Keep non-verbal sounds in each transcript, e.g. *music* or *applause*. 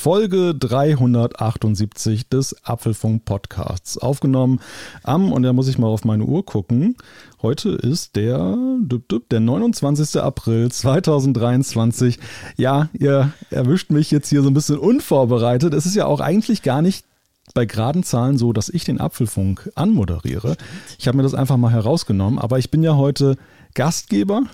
Folge 378 des Apfelfunk Podcasts. Aufgenommen am, und da muss ich mal auf meine Uhr gucken, heute ist der, der 29. April 2023. Ja, ihr erwischt mich jetzt hier so ein bisschen unvorbereitet. Es ist ja auch eigentlich gar nicht bei geraden Zahlen so, dass ich den Apfelfunk anmoderiere. Ich habe mir das einfach mal herausgenommen, aber ich bin ja heute Gastgeber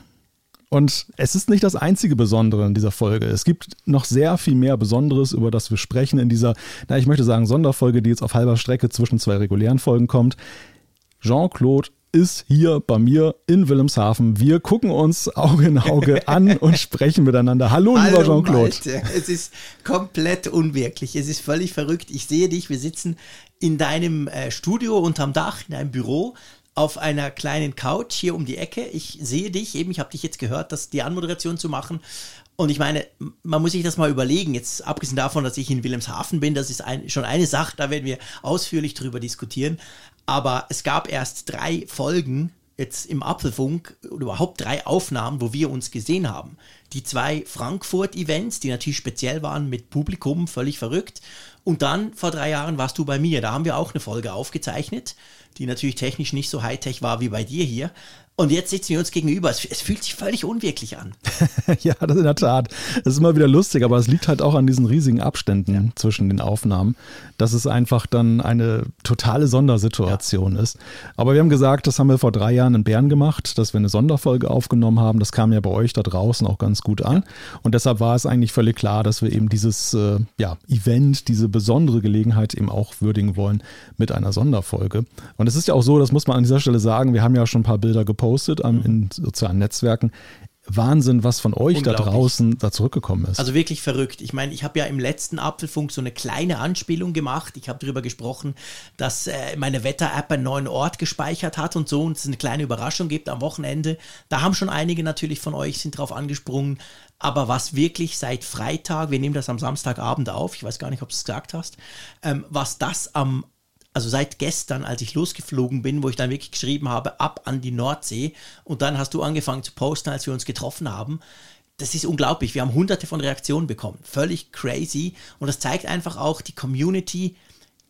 und es ist nicht das einzige Besondere in dieser Folge. Es gibt noch sehr viel mehr Besonderes, über das wir sprechen in dieser, na, ich möchte sagen, Sonderfolge, die jetzt auf halber Strecke zwischen zwei regulären Folgen kommt. Jean-Claude ist hier bei mir in Wilhelmshaven. Wir gucken uns Auge in Auge *laughs* an und sprechen miteinander. Hallo, Hallo lieber Jean-Claude. Es ist komplett unwirklich. Es ist völlig verrückt. Ich sehe dich. Wir sitzen in deinem äh, Studio unterm Dach, in deinem Büro auf einer kleinen Couch hier um die Ecke. Ich sehe dich eben, ich habe dich jetzt gehört, das, die Anmoderation zu machen. Und ich meine, man muss sich das mal überlegen, jetzt abgesehen davon, dass ich in Wilhelmshaven bin, das ist ein, schon eine Sache, da werden wir ausführlich drüber diskutieren. Aber es gab erst drei Folgen jetzt im Apfelfunk oder überhaupt drei Aufnahmen, wo wir uns gesehen haben. Die zwei Frankfurt-Events, die natürlich speziell waren mit Publikum, völlig verrückt. Und dann vor drei Jahren warst du bei mir. Da haben wir auch eine Folge aufgezeichnet die natürlich technisch nicht so high-tech war wie bei dir hier. Und jetzt sitzen wir uns gegenüber. Es, es, fühlt sich völlig unwirklich an. *laughs* ja, das in der Tat. Es ist immer wieder lustig, aber es liegt halt auch an diesen riesigen Abständen ja. zwischen den Aufnahmen, dass es einfach dann eine totale Sondersituation ja. ist. Aber wir haben gesagt, das haben wir vor drei Jahren in Bern gemacht, dass wir eine Sonderfolge aufgenommen haben. Das kam ja bei euch da draußen auch ganz gut an. Und deshalb war es eigentlich völlig klar, dass wir eben dieses äh, ja, Event, diese besondere Gelegenheit eben auch würdigen wollen mit einer Sonderfolge. Und es ist ja auch so, das muss man an dieser Stelle sagen, wir haben ja schon ein paar Bilder gepostet gepostet um, in sozialen Netzwerken. Wahnsinn, was von euch da draußen da zurückgekommen ist. Also wirklich verrückt. Ich meine, ich habe ja im letzten Apfelfunk so eine kleine Anspielung gemacht. Ich habe darüber gesprochen, dass äh, meine Wetter-App einen neuen Ort gespeichert hat und so und es eine kleine Überraschung gibt am Wochenende. Da haben schon einige natürlich von euch sind drauf angesprungen. Aber was wirklich seit Freitag, wir nehmen das am Samstagabend auf, ich weiß gar nicht, ob du es gesagt hast, ähm, was das am also seit gestern, als ich losgeflogen bin, wo ich dann wirklich geschrieben habe, ab an die Nordsee. Und dann hast du angefangen zu posten, als wir uns getroffen haben. Das ist unglaublich. Wir haben hunderte von Reaktionen bekommen. Völlig crazy. Und das zeigt einfach auch, die Community,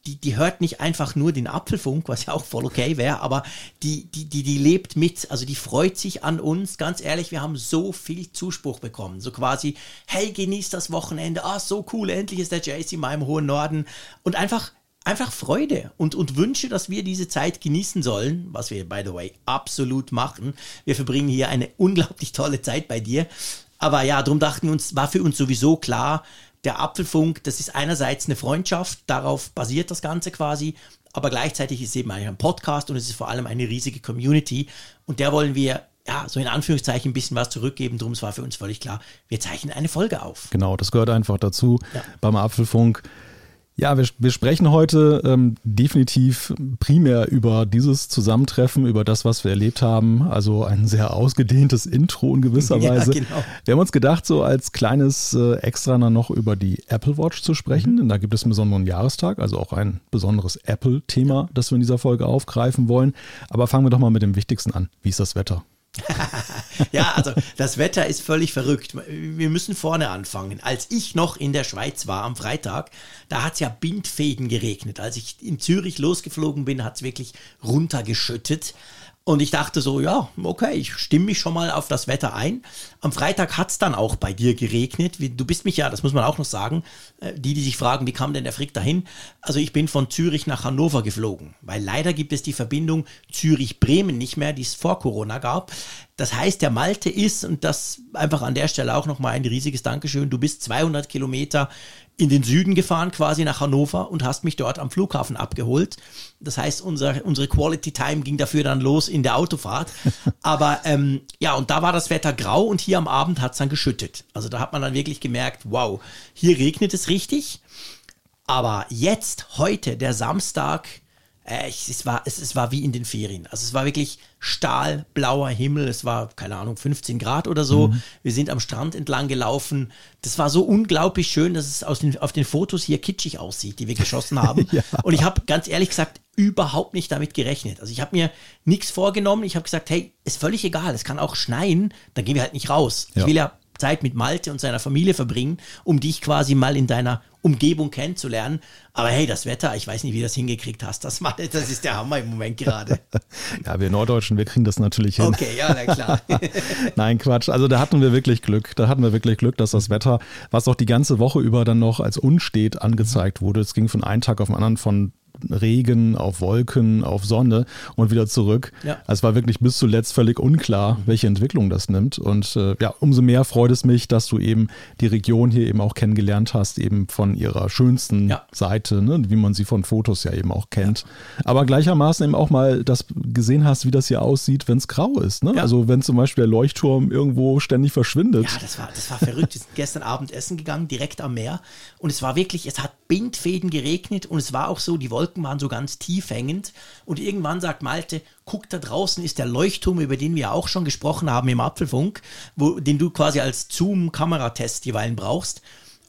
die, die hört nicht einfach nur den Apfelfunk, was ja auch voll okay wäre, aber die, die, die, die lebt mit. Also die freut sich an uns. Ganz ehrlich, wir haben so viel Zuspruch bekommen. So quasi, hey, genießt das Wochenende. Ah, so cool, endlich ist der JC mal im hohen Norden. Und einfach einfach Freude und, und Wünsche, dass wir diese Zeit genießen sollen, was wir, by the way, absolut machen. Wir verbringen hier eine unglaublich tolle Zeit bei dir. Aber ja, darum dachten wir uns, war für uns sowieso klar, der Apfelfunk, das ist einerseits eine Freundschaft, darauf basiert das Ganze quasi, aber gleichzeitig ist es eben ein Podcast und es ist vor allem eine riesige Community und der wollen wir ja, so in Anführungszeichen ein bisschen was zurückgeben. Drum war für uns völlig klar, wir zeichnen eine Folge auf. Genau, das gehört einfach dazu ja. beim Apfelfunk. Ja, wir, wir sprechen heute ähm, definitiv primär über dieses Zusammentreffen, über das, was wir erlebt haben. Also ein sehr ausgedehntes Intro in gewisser *laughs* ja, Weise. Genau. Wir haben uns gedacht, so als kleines äh, Extra noch über die Apple Watch zu sprechen. Mhm. Denn da gibt es einen besonderen Jahrestag, also auch ein besonderes Apple-Thema, das wir in dieser Folge aufgreifen wollen. Aber fangen wir doch mal mit dem Wichtigsten an. Wie ist das Wetter? *laughs* ja, also das Wetter ist völlig verrückt. Wir müssen vorne anfangen. Als ich noch in der Schweiz war am Freitag, da hat es ja Bindfäden geregnet. Als ich in Zürich losgeflogen bin, hat es wirklich runtergeschüttet. Und ich dachte so, ja, okay, ich stimme mich schon mal auf das Wetter ein. Am Freitag hat es dann auch bei dir geregnet. Du bist mich ja, das muss man auch noch sagen, äh, die, die sich fragen, wie kam denn der Frick dahin? Also ich bin von Zürich nach Hannover geflogen, weil leider gibt es die Verbindung Zürich-Bremen nicht mehr, die es vor Corona gab. Das heißt, der Malte ist, und das einfach an der Stelle auch nochmal ein riesiges Dankeschön, du bist 200 Kilometer in den Süden gefahren, quasi nach Hannover und hast mich dort am Flughafen abgeholt. Das heißt, unser, unsere Quality Time ging dafür dann los in der Autofahrt. *laughs* Aber ähm, ja, und da war das Wetter grau und hier am Abend hat es dann geschüttet. Also da hat man dann wirklich gemerkt, wow, hier regnet es richtig. Aber jetzt, heute, der Samstag, Äh, ich, es, war, es, es war wie in den Ferien. Also es war wirklich stahlblauer Himmel. Es war, keine Ahnung, 15 Grad oder so. Mhm. Wir sind am Strand entlang gelaufen. Das war so unglaublich schön, dass es aus den, auf den Fotos hier kitschig aussieht, die wir geschossen haben. *laughs* ja. Und ich habe ganz ehrlich gesagt überhaupt nicht damit gerechnet. Also ich habe mir nichts vorgenommen. Ich habe gesagt, hey, ist völlig egal. Es kann auch schneien. Dann gehen wir halt nicht raus. Ja. Ich will ja Zeit mit Malte und seiner Familie verbringen, um dich quasi mal in deiner Umgebung kennenzulernen. Aber hey, das Wetter, ich weiß nicht, wie du das hingekriegt hast. Das, das ist der Hammer im Moment gerade. *laughs* ja, wir Norddeutschen, wir kriegen das natürlich hin. Okay, ja, na klar. *laughs* Nein, Quatsch. Also da hatten wir wirklich Glück. Da hatten wir wirklich Glück, dass das Wetter, was auch die ganze Woche über dann noch als unstet angezeigt wurde, es ging von einem Tag auf den anderen von Regen, auf Wolken, auf Sonne und wieder zurück. Ja. Es war wirklich bis zuletzt völlig unklar, welche Entwicklung das nimmt. Und äh, ja, umso mehr freut es mich, dass du eben die Region hier eben auch kennengelernt hast, eben von ihrer schönsten ja. Seite, ne, wie man sie von Fotos ja eben auch kennt. Ja. Aber gleichermaßen eben auch mal das gesehen hast, wie das hier aussieht, wenn es grau ist. Ne? Also wenn zum Beispiel der Leuchtturm irgendwo ständig verschwindet. Ja, das war, das war verrückt. Wir sind gestern Abend essen gegangen, direkt am Meer. Und es war wirklich, es hat Bindfäden geregnet und es war auch so, die Wolken Wolken waren so ganz tief hängend. Und irgendwann sagt Malte, guck, da draußen ist der Leuchtturm, über den wir auch schon gesprochen haben im Apfelfunk, wo, den du quasi als Zoom-Kameratest jeweils brauchst.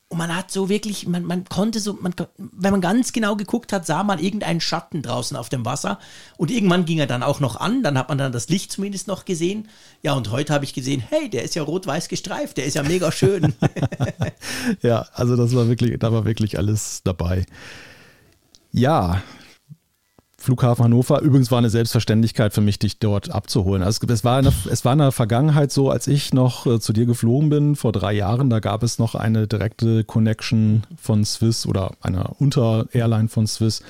Und man hat so wirklich, man, man konnte so, man, wenn man ganz genau geguckt hat, sah man irgendeinen Schatten draußen auf dem Wasser. Und irgendwann ging er dann auch noch an, dann hat man dann das Licht zumindest noch gesehen. Ja, und heute habe ich gesehen, hey, der ist ja rot-weiß gestreift, der ist ja mega schön. *laughs* ja, also das war wirklich, da war wirklich alles dabei. Ja, Flughafen Hannover. Übrigens war eine Selbstverständlichkeit für mich, dich dort abzuholen. Also es war, eine, es war in der Vergangenheit so, als ich noch äh, zu dir geflogen bin, vor drei Jahren, da gab es noch eine direkte Connection von Swiss oder einer Unter-Airline von Swiss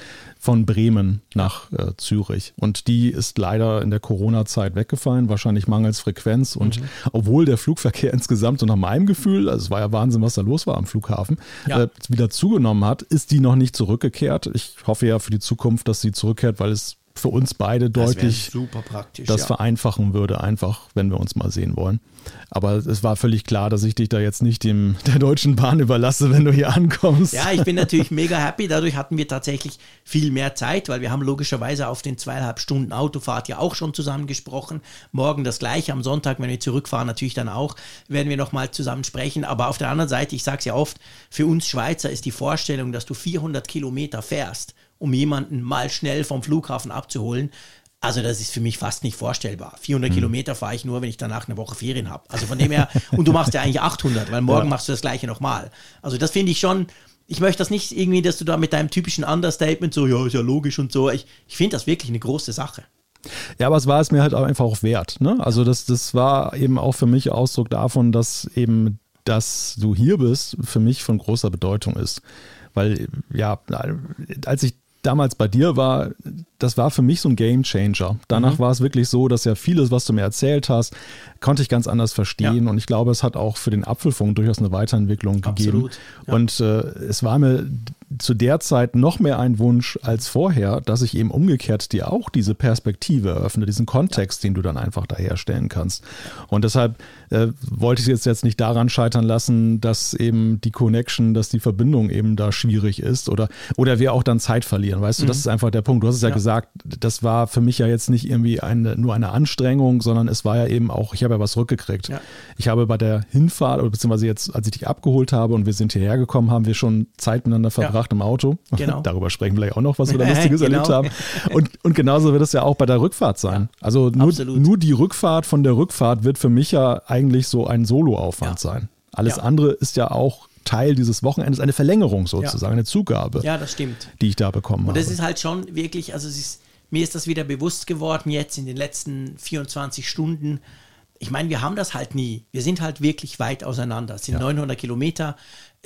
von Bremen nach äh, Zürich. Und die ist leider in der Corona-Zeit weggefallen, wahrscheinlich mangels Frequenz. Und mhm. obwohl der Flugverkehr *laughs* insgesamt, so nach meinem Gefühl, also es war ja Wahnsinn, was da los war am Flughafen, ja. äh, wieder zugenommen hat, ist die noch nicht zurückgekehrt. Ich hoffe ja für die Zukunft, dass sie zurückkehrt, weil es für uns beide deutlich das, das ja. vereinfachen würde, einfach, wenn wir uns mal sehen wollen. Aber es war völlig klar, dass ich dich da jetzt nicht dem, *laughs* der Deutschen Bahn überlasse, wenn du hier ankommst. Ja, ich bin natürlich mega happy. Dadurch hatten wir tatsächlich viel mehr Zeit, weil wir haben logischerweise auf den zweieinhalb Stunden Autofahrt ja auch schon zusammen gesprochen. Morgen das gleiche, am Sonntag, wenn wir zurückfahren, natürlich dann auch, werden wir nochmal zusammen sprechen. Aber auf der anderen Seite, ich sage es ja oft, für uns Schweizer ist die Vorstellung, dass du 400 Kilometer fährst, um jemanden mal schnell vom Flughafen abzuholen, also das ist für mich fast nicht vorstellbar. 400 mhm. Kilometer fahre ich nur, wenn ich danach eine Woche Ferien habe. Also von dem her, und du machst ja eigentlich 800, weil morgen ja. machst du das gleiche nochmal. Also das finde ich schon, ich möchte das nicht irgendwie, dass du da mit deinem typischen Understatement so, ja, ist ja logisch und so. Ich, ich finde das wirklich eine große Sache. Ja, aber es war es mir halt auch einfach auch wert. Ne? Also das, das war eben auch für mich Ausdruck davon, dass eben, dass du hier bist, für mich von großer Bedeutung ist. Weil, ja, als ich damals bei dir war, das war für mich so ein Game Changer. Danach mhm. war es wirklich so, dass ja vieles, was du mir erzählt hast, konnte ich ganz anders verstehen. Ja. Und ich glaube, es hat auch für den Apfelfunk durchaus eine Weiterentwicklung gegeben. Ja. Und äh, es war mir zu der Zeit noch mehr ein Wunsch als vorher, dass ich eben umgekehrt dir auch diese Perspektive eröffne, diesen Kontext, den du dann einfach da herstellen kannst. Und deshalb äh, wollte ich es jetzt nicht daran scheitern lassen, dass eben die Connection, dass die Verbindung eben da schwierig ist oder, oder wir auch dann Zeit verlieren. Weißt du, das mhm. ist einfach der Punkt. Du hast es ja, ja, gesagt, das war für mich ja jetzt nicht irgendwie eine, nur eine Anstrengung, sondern es war ja eben auch, ich habe ja was zurückgekriegt. Ja. Ich habe bei der Hinfahrt, oder beziehungsweise jetzt, als ich dich abgeholt habe und wir sind hierher gekommen, haben wir schon Zeit miteinander verbracht. Ja gebracht im Auto. Genau. *laughs* Darüber sprechen wir vielleicht auch noch, was wir da *laughs* Lustiges genau. erlebt haben. Und, und genauso wird es ja auch bei der Rückfahrt sein. Ja, also nur, nur die Rückfahrt von der Rückfahrt wird für mich ja eigentlich so ein Soloaufwand ja. sein. Alles ja. andere ist ja auch Teil dieses Wochenendes, eine Verlängerung sozusagen, eine Zugabe. Ja, das stimmt. Die ich da bekommen habe. Und das ist halt schon wirklich, also ist, mir ist das wieder bewusst geworden jetzt in den letzten 24 Stunden. Ich meine, wir haben das halt nie. Wir sind halt wirklich weit auseinander. Es sind ja. 900 Kilometer.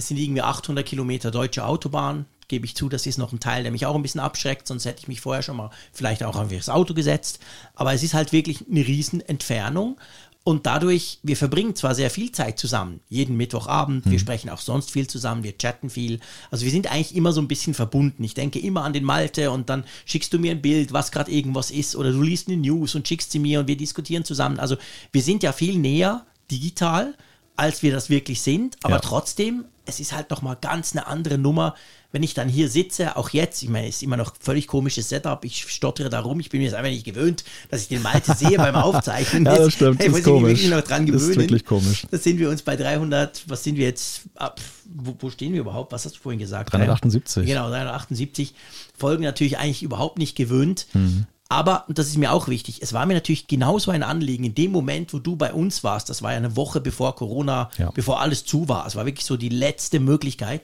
Es sind irgendwie 800 Kilometer deutsche Autobahn. Gebe ich zu, das ist noch ein Teil, der mich auch ein bisschen abschreckt, sonst hätte ich mich vorher schon mal vielleicht auch einfach das Auto gesetzt. Aber es ist halt wirklich eine Riesenentfernung. Und dadurch, wir verbringen zwar sehr viel Zeit zusammen, jeden Mittwochabend, mhm. wir sprechen auch sonst viel zusammen, wir chatten viel. Also wir sind eigentlich immer so ein bisschen verbunden. Ich denke immer an den Malte und dann schickst du mir ein Bild, was gerade irgendwas ist, oder du liest eine News und schickst sie mir und wir diskutieren zusammen. Also wir sind ja viel näher digital, als wir das wirklich sind, aber ja. trotzdem es ist halt nochmal ganz eine andere Nummer, wenn ich dann hier sitze, auch jetzt, ich meine, es ist immer noch völlig komisches Setup, ich stottere da rum, ich bin mir jetzt einfach nicht gewöhnt, dass ich den Malte sehe beim Aufzeichnen. *laughs* ja, das stimmt, hey, das ist komisch. noch dran gewöhnen. Das ist wirklich komisch. Das sind wir uns bei 300, was sind wir jetzt, ab, wo, wo, stehen wir überhaupt, was hast du vorhin gesagt? 378. Genau, 378 Folgen natürlich eigentlich überhaupt nicht gewöhnt. Mhm. Aber, und das ist mir auch wichtig, es war mir natürlich genauso ein Anliegen, in dem Moment, wo du bei uns warst, das war ja eine Woche bevor Corona, ja. bevor alles zu war, es war wirklich so die letzte Möglichkeit,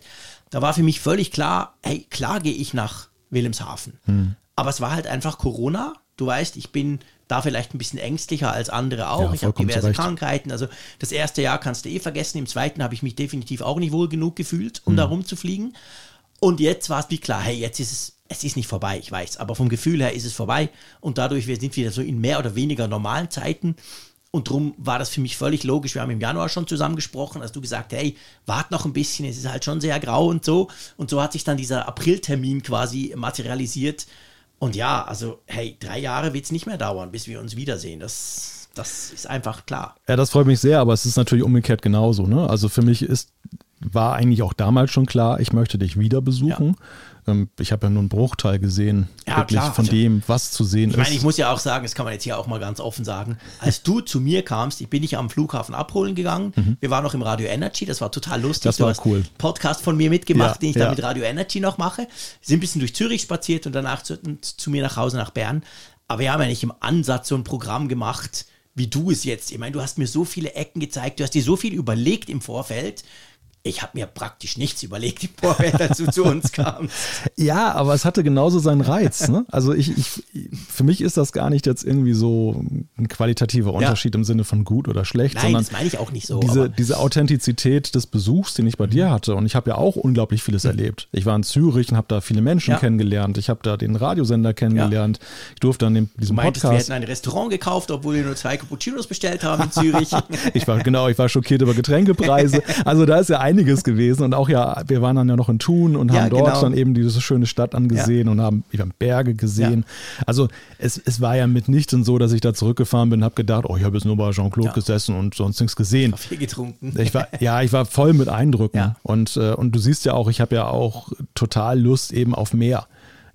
da war für mich völlig klar, hey, klar gehe ich nach Wilhelmshaven. Hm. Aber es war halt einfach Corona. Du weißt, ich bin da vielleicht ein bisschen ängstlicher als andere auch. Ja, ich habe diverse zurecht. Krankheiten. Also das erste Jahr kannst du eh vergessen. Im zweiten habe ich mich definitiv auch nicht wohl genug gefühlt, um hm. da rumzufliegen. Und jetzt war es wie klar, hey, jetzt ist es, es ist nicht vorbei, ich weiß, aber vom Gefühl her ist es vorbei. Und dadurch, wir sind wieder so in mehr oder weniger normalen Zeiten. Und darum war das für mich völlig logisch. Wir haben im Januar schon zusammen gesprochen, hast du gesagt, hey, wart noch ein bisschen, es ist halt schon sehr grau und so. Und so hat sich dann dieser Apriltermin quasi materialisiert. Und ja, also, hey, drei Jahre wird es nicht mehr dauern, bis wir uns wiedersehen. Das, das ist einfach klar. Ja, das freut mich sehr, aber es ist natürlich umgekehrt genauso. Ne? Also für mich ist war eigentlich auch damals schon klar, ich möchte dich wieder besuchen. Ja. Ähm, ich habe ja nur einen Bruchteil gesehen, ja, wirklich klar. von also, dem, was zu sehen ich ist. Ich meine, ich muss ja auch sagen, das kann man jetzt hier auch mal ganz offen sagen, als du zu mir kamst, ich bin dich am Flughafen abholen gegangen. Mhm. Wir waren noch im Radio Energy, das war total lustig. Das war cool. Podcast von mir mitgemacht, ja, den ich ja. dann mit Radio Energy noch mache. Sind ein bisschen durch Zürich spaziert und danach zu, zu mir nach Hause nach Bern. Aber wir haben ja nicht im Ansatz so ein Programm gemacht, wie du es jetzt. Ich meine, du hast mir so viele Ecken gezeigt, du hast dir so viel überlegt im Vorfeld ich habe mir praktisch nichts überlegt, *laughs* die Vorwelt dazu zu uns kam. Ja, aber es hatte genauso seinen Reiz. Ne? Also ich, ich, für mich ist das gar nicht jetzt irgendwie so ein qualitativer Unterschied ja. im Sinne von gut oder schlecht, Nein, sondern das meine ich auch nicht so. Diese, diese Authentizität des Besuchs, den ich bei dir hatte. Und ich habe ja auch unglaublich vieles mhm. erlebt. Ich war in Zürich und habe da viele Menschen ja. kennengelernt. Ich habe da den Radiosender kennengelernt. Ja. Ich durfte dann in diesem du meintest, Podcast. Wir hätten ein Restaurant gekauft, obwohl wir nur zwei Cappuccinos bestellt haben in Zürich. *laughs* ich war genau, ich war schockiert über Getränkepreise. *laughs* Also da ist ja einiges gewesen und auch ja, wir waren dann ja noch in Thun und haben ja, dort genau. dann eben diese schöne Stadt angesehen ja. und haben, wir haben Berge gesehen. Ja. Also es, es war ja mitnichten so, dass ich da zurückgefahren bin und habe gedacht, oh, ich habe jetzt nur bei Jean-Claude gesessen und sonst nichts gesehen. Kaffee getrunken. Ich war, ja, ich war voll mit Eindrücken und, äh, und du siehst ja auch, ich habe ja auch total Lust eben auf mehr.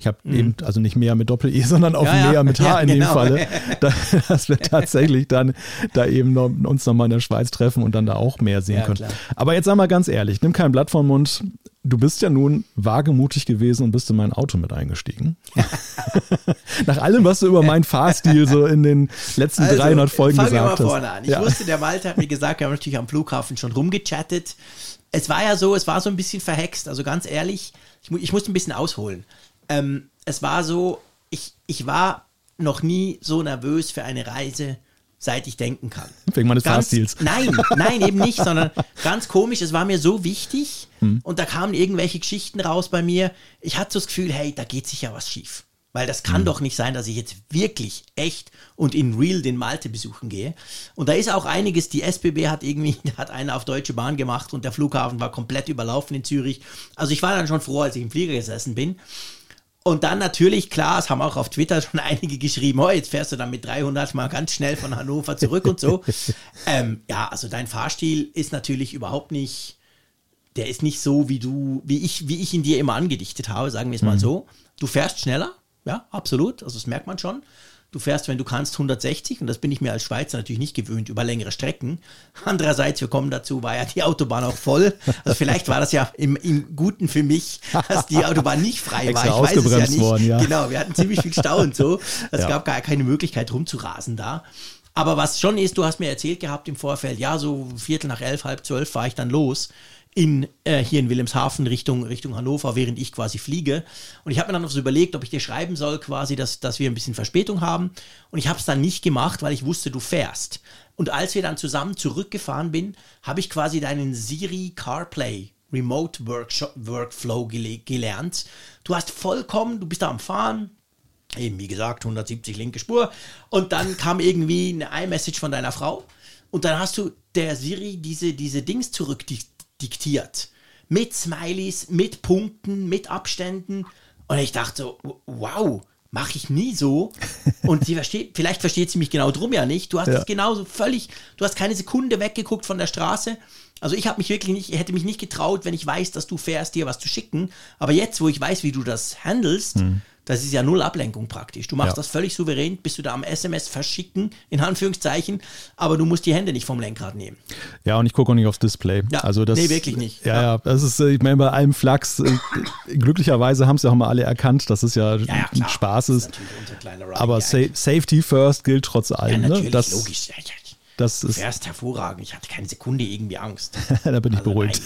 Ich habe mhm. eben, also nicht mehr mit Doppel-E, *laughs* sondern auch ja, mehr ja. mit H ja, in genau. dem Falle, *laughs* da, dass wir tatsächlich dann da eben noch, uns nochmal in der Schweiz treffen und dann da auch mehr sehen können. Klar. Aber jetzt sag mal ganz ehrlich, nimm kein Blatt vom Mund. Du bist ja nun wagemutig gewesen und bist in mein Auto mit eingestiegen. *laughs* Nach allem, was du über meinen Fahrstil so in den letzten also, 300 Folgen gesagt hast. Fangen wir mal vorne an. Ich wusste, der Walter hat mir gesagt, wir haben natürlich am Flughafen schon rumgechattet. Es war ja so, es war so ein bisschen verhext. Also ganz ehrlich, ich, ich musste ein bisschen ausholen ähm, es war so, ich, ich war noch nie so nervös für eine Reise, seit ich denken kann. Wegen meines ganz, Fahrstils. Nein, nein, eben nicht, sondern *laughs* ganz komisch, es war mir so wichtig hm. und da kamen irgendwelche Geschichten raus bei mir. Ich hatte so das Gefühl, hey, da geht sicher was schief. Weil das kann mhm. doch nicht sein, dass ich jetzt wirklich echt und in real den Malte besuchen gehe. Und da ist auch einiges, die SBB hat irgendwie, *laughs* hat eine auf Deutsche Bahn gemacht und der Flughafen war komplett überlaufen in Zürich. Also ich war dann schon froh, als ich im Flieger gesessen bin. Und dann natürlich, klar, es haben auch auf Twitter schon *laughs* einige geschrieben, oh, jetzt fährst du dann mit 300 mal ganz schnell von Hannover zurück und so. *laughs* ähm, ja, also dein Fahrstil ist natürlich überhaupt nicht, der ist nicht so, wie du, wie ich, wie ich ihn dir immer angedichtet habe, sagen wir es mal mhm. so. Du fährst schneller, ja, absolut, also das merkt man schon. Du fährst, wenn du kannst, 160 und das bin ich mir als Schweizer natürlich nicht gewöhnt über längere Strecken. Andererseits, wir kommen dazu, war ja die Autobahn auch voll. Also vielleicht war das ja im, im Guten für mich, dass die Autobahn nicht frei war. Ich weiß es ja nicht. Worden, ja. Genau, wir hatten ziemlich viel Stau und so. Es ja. gab gar keine Möglichkeit rumzurasen da. Aber was schon ist, du hast mir erzählt gehabt im Vorfeld, ja, so Viertel nach elf, halb zwölf fahre ich dann los in, äh, hier in Wilhelmshaven Richtung, Richtung Hannover, während ich quasi fliege. Und ich habe mir dann noch so überlegt, ob ich dir schreiben soll, quasi, dass, dass wir ein bisschen Verspätung haben. Und ich habe es dann nicht gemacht, weil ich wusste, du fährst. Und als wir dann zusammen zurückgefahren bin, habe ich quasi deinen Siri CarPlay Remote Workshop, Workflow gele gelernt. Du hast vollkommen, du bist da am Fahren, eben wie gesagt, 170 linke Spur. Und dann kam irgendwie eine iMessage von deiner Frau. Und dann hast du der Siri diese, diese Dings zurückdiktiert diktiert. Mit Smileys, mit Punkten, mit Abständen. Und ich dachte so, wow, mache ich nie so. *laughs* Und sie versteht, vielleicht versteht sie mich genau drum ja nicht. Du hast ja. es genauso völlig, du hast keine Sekunde weggeguckt von der Straße. Also ich habe mich wirklich nicht, hätte mich nicht getraut, wenn ich weiß, dass du fährst, dir was zu schicken. Aber jetzt, wo ich weiß, wie du das handelst, hm. Das ist ja null Ablenkung praktisch. Du machst ja. das völlig souverän, bist du da am SMS verschicken, in Anführungszeichen, aber du musst die Hände nicht vom Lenkrad nehmen. Ja, und ich gucke auch nicht aufs Display. Ja, also das, nee, wirklich nicht. Ja, ja, das ist, ich meine, bei allem Flachs, äh, *laughs* glücklicherweise haben es ja auch mal alle erkannt, dass es ja, ja, ja Spaß ist. ist aber Sa Safety First gilt trotz allem. Ja, natürlich, ne? das, logisch. Ja, ja, das du fährst hervorragend. Ich hatte keine Sekunde irgendwie Angst. *laughs* da bin ich also beruhigt.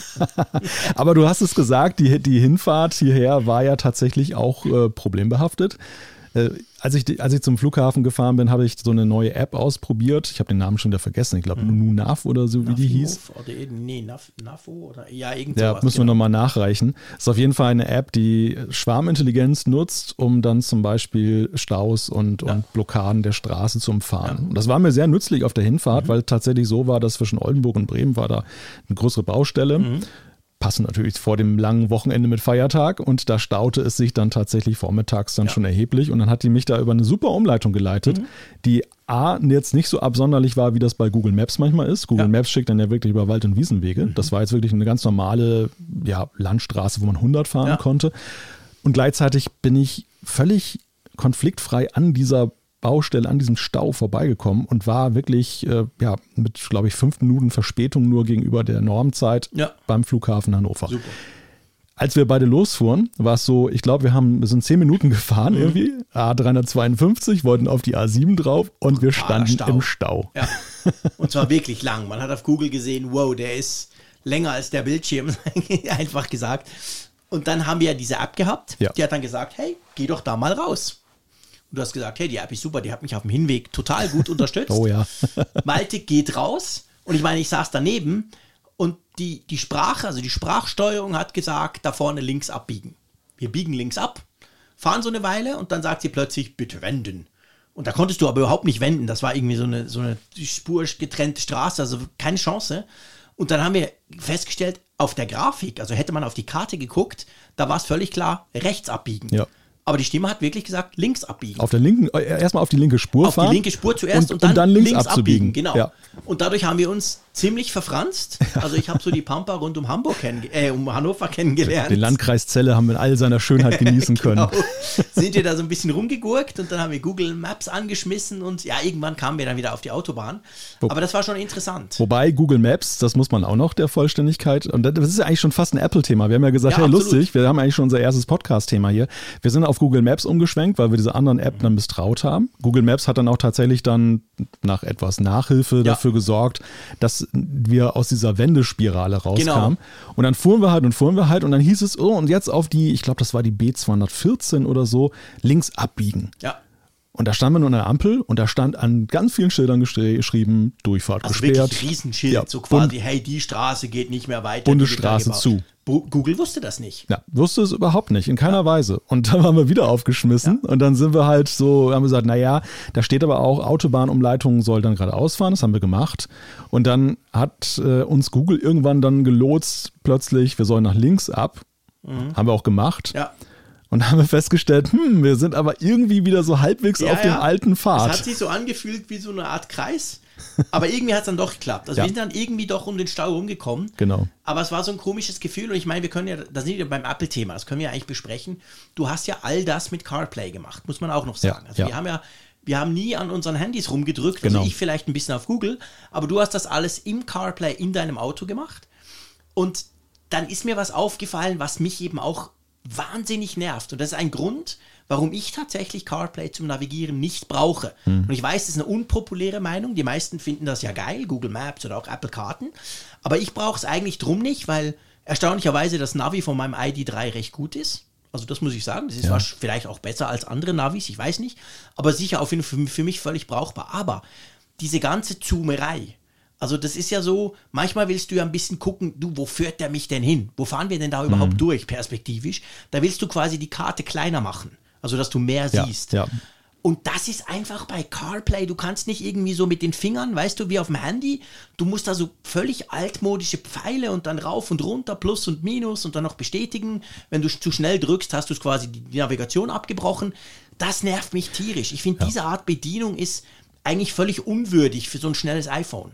*laughs* Aber du hast es gesagt, die, die Hinfahrt hierher war ja tatsächlich auch äh, problembehaftet. Äh, als ich, als ich zum Flughafen gefahren bin, habe ich so eine neue App ausprobiert. Ich habe den Namen schon wieder vergessen. Ich glaube, mhm. Nunav oder so, wie die hieß. Oder, nee, Nav, Navo oder ja, irgend Ja, müssen genau. wir nochmal nachreichen. Ist auf jeden Fall eine App, die Schwarmintelligenz nutzt, um dann zum Beispiel Staus und, ja. und Blockaden der Straße zu umfahren. Ja. Und das war mir sehr nützlich auf der Hinfahrt, mhm. weil tatsächlich so war, dass zwischen Oldenburg und Bremen war da eine größere Baustelle. Mhm passend natürlich vor dem langen Wochenende mit Feiertag und da staute es sich dann tatsächlich vormittags dann ja. schon erheblich und dann hat die mich da über eine super Umleitung geleitet, mhm. die A, jetzt nicht so absonderlich war, wie das bei Google Maps manchmal ist. Google ja. Maps schickt dann ja wirklich über Wald- und Wiesenwege. Mhm. Das war jetzt wirklich eine ganz normale ja, Landstraße, wo man 100 fahren ja. konnte. Und gleichzeitig bin ich völlig konfliktfrei an dieser Baustelle an diesem Stau vorbeigekommen und war wirklich äh, ja, mit, glaube ich, fünf Minuten Verspätung nur gegenüber der Normzeit ja. beim Flughafen Hannover. Super. Als wir beide losfuhren, war es so, ich glaube, wir haben, wir sind zehn Minuten gefahren mhm. irgendwie, A352, wollten auf die A7 drauf und wir standen Stau. im Stau. Ja. Und zwar wirklich lang. Man hat auf Google gesehen, wow, der ist länger als der Bildschirm, *laughs* einfach gesagt. Und dann haben wir ja diese App gehabt, ja. die hat dann gesagt, hey, geh doch da mal raus. Und du hast gesagt, hey, die App ist super, die hat mich auf dem Hinweg total gut unterstützt. *laughs* oh ja. *laughs* Malte geht raus und ich meine, ich saß daneben und die, die Sprache, also die Sprachsteuerung hat gesagt, da vorne links abbiegen. Wir biegen links ab, fahren so eine Weile und dann sagt sie plötzlich, bitte wenden. Und da konntest du aber überhaupt nicht wenden. Das war irgendwie so eine, so eine spurgetrennte Straße, also keine Chance. Und dann haben wir festgestellt, auf der Grafik, also hätte man auf die Karte geguckt, da war es völlig klar, rechts abbiegen. Ja. Aber die Stimme hat wirklich gesagt, links abbiegen. Auf der linken, äh, erstmal auf die linke Spur auf fahren. Auf die linke Spur zuerst und, und, dann, und dann, links, links abbiegen. Genau. Ja. Und dadurch haben wir uns ziemlich verfranst. Also ich habe so die Pampa rund um Hamburg äh, um Hannover kennengelernt. Den Landkreis Celle haben wir in all seiner Schönheit *laughs* genießen genau. können. Sind wir da so ein bisschen rumgegurkt und dann haben wir Google Maps angeschmissen und ja, irgendwann kamen wir dann wieder auf die Autobahn. Aber das war schon interessant. Wobei Google Maps, das muss man auch noch der Vollständigkeit, und das ist ja eigentlich schon fast ein Apple-Thema. Wir haben ja gesagt, ja, hey, absolut. lustig, wir haben eigentlich schon unser erstes Podcast-Thema hier. Wir sind auf Google Maps umgeschwenkt, weil wir diese anderen App dann misstraut haben. Google Maps hat dann auch tatsächlich dann nach etwas Nachhilfe ja. dafür gesorgt, dass wir aus dieser Wendespirale rauskamen. Genau. Und dann fuhren wir halt und fuhren wir halt und dann hieß es, oh, und jetzt auf die, ich glaube, das war die B214 oder so, links abbiegen. Ja. Und da standen wir nur an der Ampel und da stand an ganz vielen Schildern geschrieben, Durchfahrt also gesperrt. Wirklich Riesenschild, ja, so quasi, hey, die Straße geht nicht mehr weiter. Bundesstraße zu. Google wusste das nicht. Ja, wusste es überhaupt nicht, in keiner ja. Weise. Und dann haben wir wieder aufgeschmissen ja. und dann sind wir halt so, haben wir gesagt, naja, da steht aber auch, Autobahnumleitung soll dann gerade ausfahren, das haben wir gemacht. Und dann hat äh, uns Google irgendwann dann gelotst, plötzlich, wir sollen nach links ab. Mhm. Haben wir auch gemacht. Ja. Und haben wir festgestellt, hm, wir sind aber irgendwie wieder so halbwegs ja, auf dem alten Pfad. Es hat sich so angefühlt wie so eine Art Kreis. Aber irgendwie hat es dann doch geklappt. Also ja. wir sind dann irgendwie doch um den Stau rumgekommen. Genau. Aber es war so ein komisches Gefühl und ich meine, wir können ja, da sind wir beim Apple-Thema, das können wir ja eigentlich besprechen. Du hast ja all das mit CarPlay gemacht, muss man auch noch sagen. Ja, also ja. wir haben ja, wir haben nie an unseren Handys rumgedrückt, also genau. also ich vielleicht ein bisschen auf Google, aber du hast das alles im CarPlay in deinem Auto gemacht. Und dann ist mir was aufgefallen, was mich eben auch wahnsinnig nervt. Und das ist ein Grund, warum ich tatsächlich CarPlay zum Navigieren nicht brauche. Hm. Und ich weiß, das ist eine unpopuläre Meinung. Die meisten finden das ja geil, Google Maps oder auch Apple Karten. Aber ich brauche es eigentlich drum nicht, weil erstaunlicherweise das Navi von meinem ID3 recht gut ist. Also das muss ich sagen. Das ist ja. vielleicht auch besser als andere Navis, ich weiß nicht. Aber sicher auf jeden Fall für mich völlig brauchbar. Aber diese ganze Zoomerei, also das ist ja so, manchmal willst du ja ein bisschen gucken, du, wo führt der mich denn hin? Wo fahren wir denn da überhaupt mhm. durch, perspektivisch? Da willst du quasi die Karte kleiner machen also dass du mehr ja, siehst. Ja. Und das ist einfach bei CarPlay. Du kannst nicht irgendwie so mit den Fingern, weißt du, wie auf dem Handy. Du musst da so völlig altmodische Pfeile und dann rauf und runter, Plus und Minus und dann noch bestätigen. Wenn du zu schnell drückst, hast du quasi die Navigation abgebrochen. Das nervt mich tierisch. Ich finde, ja. diese Art Bedienung ist eigentlich völlig unwürdig für so ein schnelles iPhone.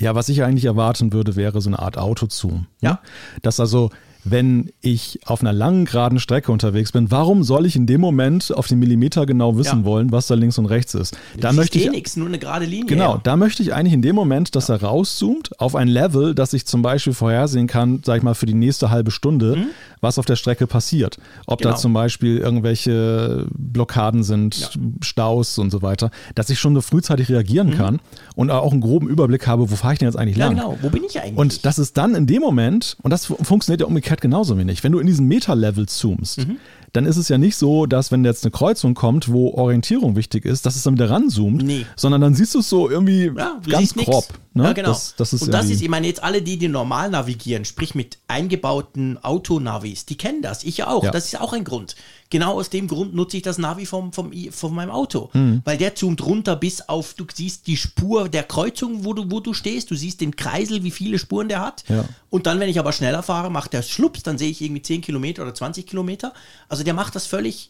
Ja, was ich eigentlich erwarten würde, wäre so eine Art Autozoom. Ja. Ne? Dass also wenn ich auf einer langen, geraden Strecke unterwegs bin, warum soll ich in dem Moment auf den Millimeter genau wissen Ja. wollen, was da links und rechts ist? Da Du möchte siehst ich eh nichts, nur eine gerade Linie. Genau, ja. da möchte ich eigentlich in dem Moment, dass er rauszoomt auf ein Level, dass ich zum Beispiel vorhersehen kann, sag ich mal, für die nächste halbe Stunde, was auf der Strecke passiert. Ob da Mhm. Genau. zum Beispiel irgendwelche Blockaden sind, Ja. Staus und so weiter, dass ich schon so frühzeitig reagieren kann und auch einen groben Überblick habe, wo fahre ich denn jetzt eigentlich Mhm. Ja, lang. genau. Wo bin ich eigentlich? Und das ist dann in dem Moment, und das fu- funktioniert ja umgekehrt genauso wenig, wenn du in diesen Meta-Level zoomst, Mhm. dann ist es ja nicht so, dass wenn jetzt eine Kreuzung kommt, wo Orientierung wichtig ist, dass es dann wieder ranzoomt, Nee. sondern dann siehst du es so irgendwie Ja, ganz grob. Ne? Ja, genau. Das, das ist und das ist, ich meine, jetzt alle, die, die normal navigieren, sprich mit eingebauten Autonavis, die kennen das. Ich auch. Ja. Das ist auch ein Grund. Genau aus dem Grund nutze ich das Navi vom, vom, von meinem Auto. Mhm. Weil der zoomt runter bis auf, du siehst die Spur der Kreuzung, wo du, wo du stehst. Du siehst den Kreisel, wie viele Spuren der hat. Ja. Und dann, wenn ich aber schneller fahre, macht der Schlups, dann sehe ich irgendwie 10 Kilometer oder 20 Kilometer. Also der macht das völlig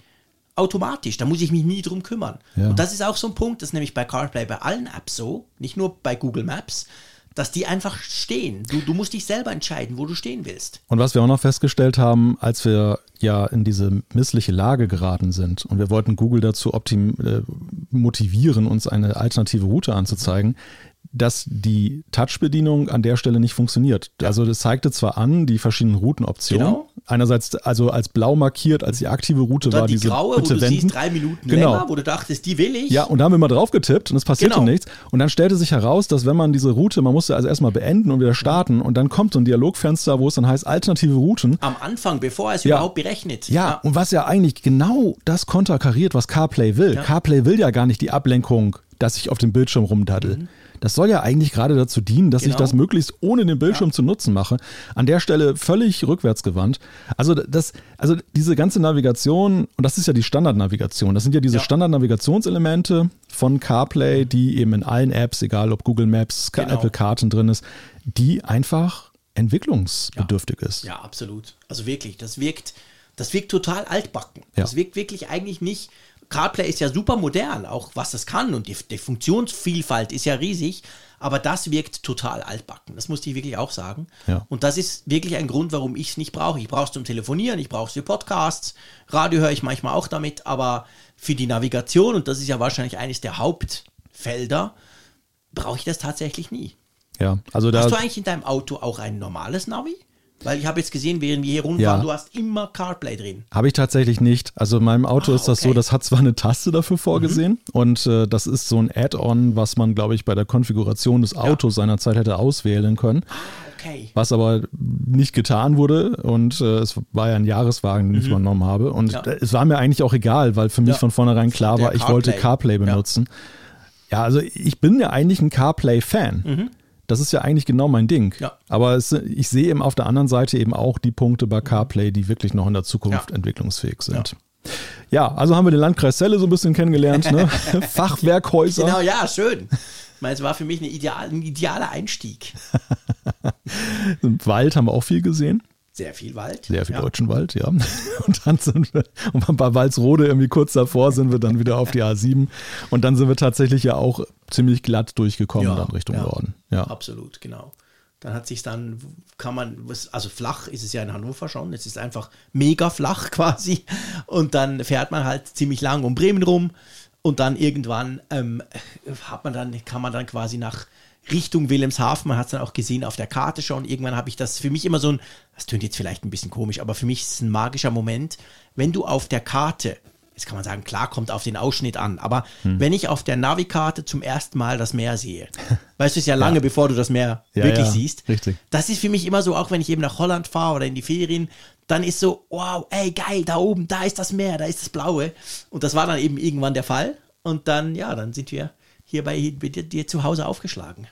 automatisch. Da muss ich mich nie drum kümmern. Ja. Und das ist auch so ein Punkt, das ist nämlich bei CarPlay bei allen Apps so, nicht nur bei Google Maps, dass die einfach stehen. Du, du musst dich selber entscheiden, wo du stehen willst. Und was wir auch noch festgestellt haben, als wir ja in diese missliche Lage geraten sind und wir wollten Google dazu optim äh, motivieren, uns eine alternative Route anzuzeigen, dass die Touch-Bedienung an der Stelle nicht funktioniert. Also das zeigte zwar an, die verschiedenen Routenoptionen. Genau. Einerseits also als blau markiert, als die aktive Route war die diese graue, wo bitte du wenden. siehst, drei Minuten Genau. länger, wo du dachtest, die will ich. Ja, und da haben wir mal drauf getippt und es passierte Genau. nichts. Und dann stellte sich heraus, dass wenn man diese Route, man musste also erstmal beenden und wieder starten und dann kommt so ein Dialogfenster, wo es dann heißt alternative Routen. Am Anfang, bevor er es Ja. überhaupt berechnet. Ja, und was ja eigentlich genau das konterkariert, was CarPlay will. Ja. CarPlay will ja gar nicht die Ablenkung, dass ich auf dem Bildschirm rumdaddel. Das soll ja eigentlich gerade dazu dienen, dass ich. Genau. das möglichst ohne den Bildschirm zu nutzen mache. An der Stelle völlig rückwärtsgewandt. Also das, also diese ganze Navigation, und das ist ja die Standardnavigation, das sind ja diese Ja. Standardnavigationselemente von CarPlay, die eben in allen Apps, egal ob Google Maps, Genau. Apple Karten drin ist, die einfach entwicklungsbedürftig ist. Ja, absolut. Also wirklich, das wirkt, das wirkt total altbacken. Ja. Das wirkt wirklich eigentlich nicht. CarPlay ist ja super modern, auch was das kann und die, die Funktionsvielfalt ist ja riesig, aber das wirkt total altbacken. Das musste ich wirklich auch sagen. Ja. Und das ist wirklich ein Grund, warum ich es nicht brauche. Ich brauche es zum Telefonieren, ich brauche es für Podcasts, Radio höre ich manchmal auch damit, aber für die Navigation, und das ist ja wahrscheinlich eines der Hauptfelder, brauche ich das tatsächlich nie. Ja, also da. Hast du eigentlich in deinem Auto auch ein normales Navi? Weil ich habe jetzt gesehen, während wir hier rumfahren, Ja. du hast immer CarPlay drin. Habe ich tatsächlich nicht. Also in meinem Auto Ah, ist das so, okay. Mhm. das hat zwar eine Taste dafür vorgesehen und äh, das ist so ein Add-on, was man, glaube ich, bei der Konfiguration des Autos seinerzeit hätte auswählen können, Okay. was aber nicht getan wurde und äh, es war ja ein Jahreswagen, den ich übernommen habe und Mhm. Ja. es war mir eigentlich auch egal, weil für mich Ja. von vornherein klar war, ich wollte CarPlay. Ja. benutzen. Ja, also ich bin ja eigentlich ein CarPlay-Fan. Das ist ja eigentlich genau mein Ding. Ja. Aber es, ich sehe eben auf der anderen Seite eben auch die Punkte bei CarPlay, die wirklich noch in der Zukunft Ja. entwicklungsfähig sind. Ja. also haben wir den Landkreis Celle so ein bisschen kennengelernt. Ne? *laughs* Fachwerkhäuser. Genau, ja, schön. Ich meine, es war für mich eine ideal, ein idealer Einstieg. *laughs* Im Wald haben wir auch viel gesehen. Sehr viel Wald. Sehr viel ja. deutschen Wald, ja. *laughs* Und dann sind wir, und bei Walsrode irgendwie kurz davor sind wir dann wieder auf die A7. Und dann sind wir tatsächlich ja auch ziemlich glatt durchgekommen Ja, dann Richtung ja. Norden. Ja. Absolut, genau. Dann hat sich dann, kann man, was- also flach ist es ja in Hannover schon, es ist einfach mega flach *laughs* quasi. Und dann fährt man halt ziemlich lang um Bremen rum und dann irgendwann ähm, hat man dann, kann man dann quasi nach Richtung Wilhelmshaven, man hat es dann auch gesehen auf der Karte schon. Irgendwann habe ich das für mich immer so ein, das tönt jetzt vielleicht ein bisschen komisch, aber für mich ist es ein magischer Moment, wenn du auf der Karte, jetzt kann man sagen, klar, kommt auf den Ausschnitt an, aber Hm. wenn ich auf der Navikarte zum ersten Mal das Meer sehe, weißt du, es ist ja lange bevor du das Meer Ja, wirklich ja, siehst. richtig. Das ist für mich immer so, auch wenn ich eben nach Holland fahre oder in die Ferien, dann ist so, wow, ey, geil, da oben, da ist das Meer, da ist das Blaue. Und das war dann eben irgendwann der Fall. Und dann, ja, dann sind wir hier bei, bei dir, zu Hause aufgeschlagen.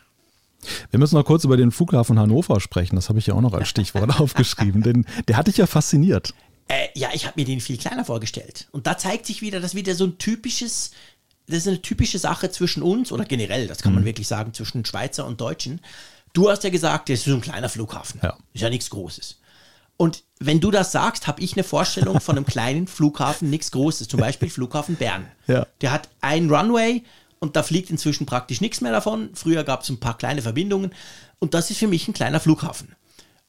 Wir müssen noch kurz über den Flughafen Hannover sprechen. Das habe ich ja auch noch als Stichwort *laughs* aufgeschrieben, denn der hat dich ja fasziniert. Äh, ja, ich habe mir den viel kleiner vorgestellt. Und da zeigt sich wieder, dass wieder so ein typisches, das ist eine typische Sache zwischen uns oder generell, das kann man wirklich sagen, zwischen Schweizer und Deutschen. Du hast ja gesagt, das ist so ein kleiner Flughafen. Ja. Ist ja nichts Großes. Und wenn du das sagst, habe ich eine Vorstellung von einem *laughs* kleinen Flughafen, nichts Großes. Zum Beispiel Flughafen Bern. Ja. Der hat ein Runway und da fliegt inzwischen praktisch nichts mehr davon. Früher gab es ein paar kleine Verbindungen und das ist für mich ein kleiner Flughafen.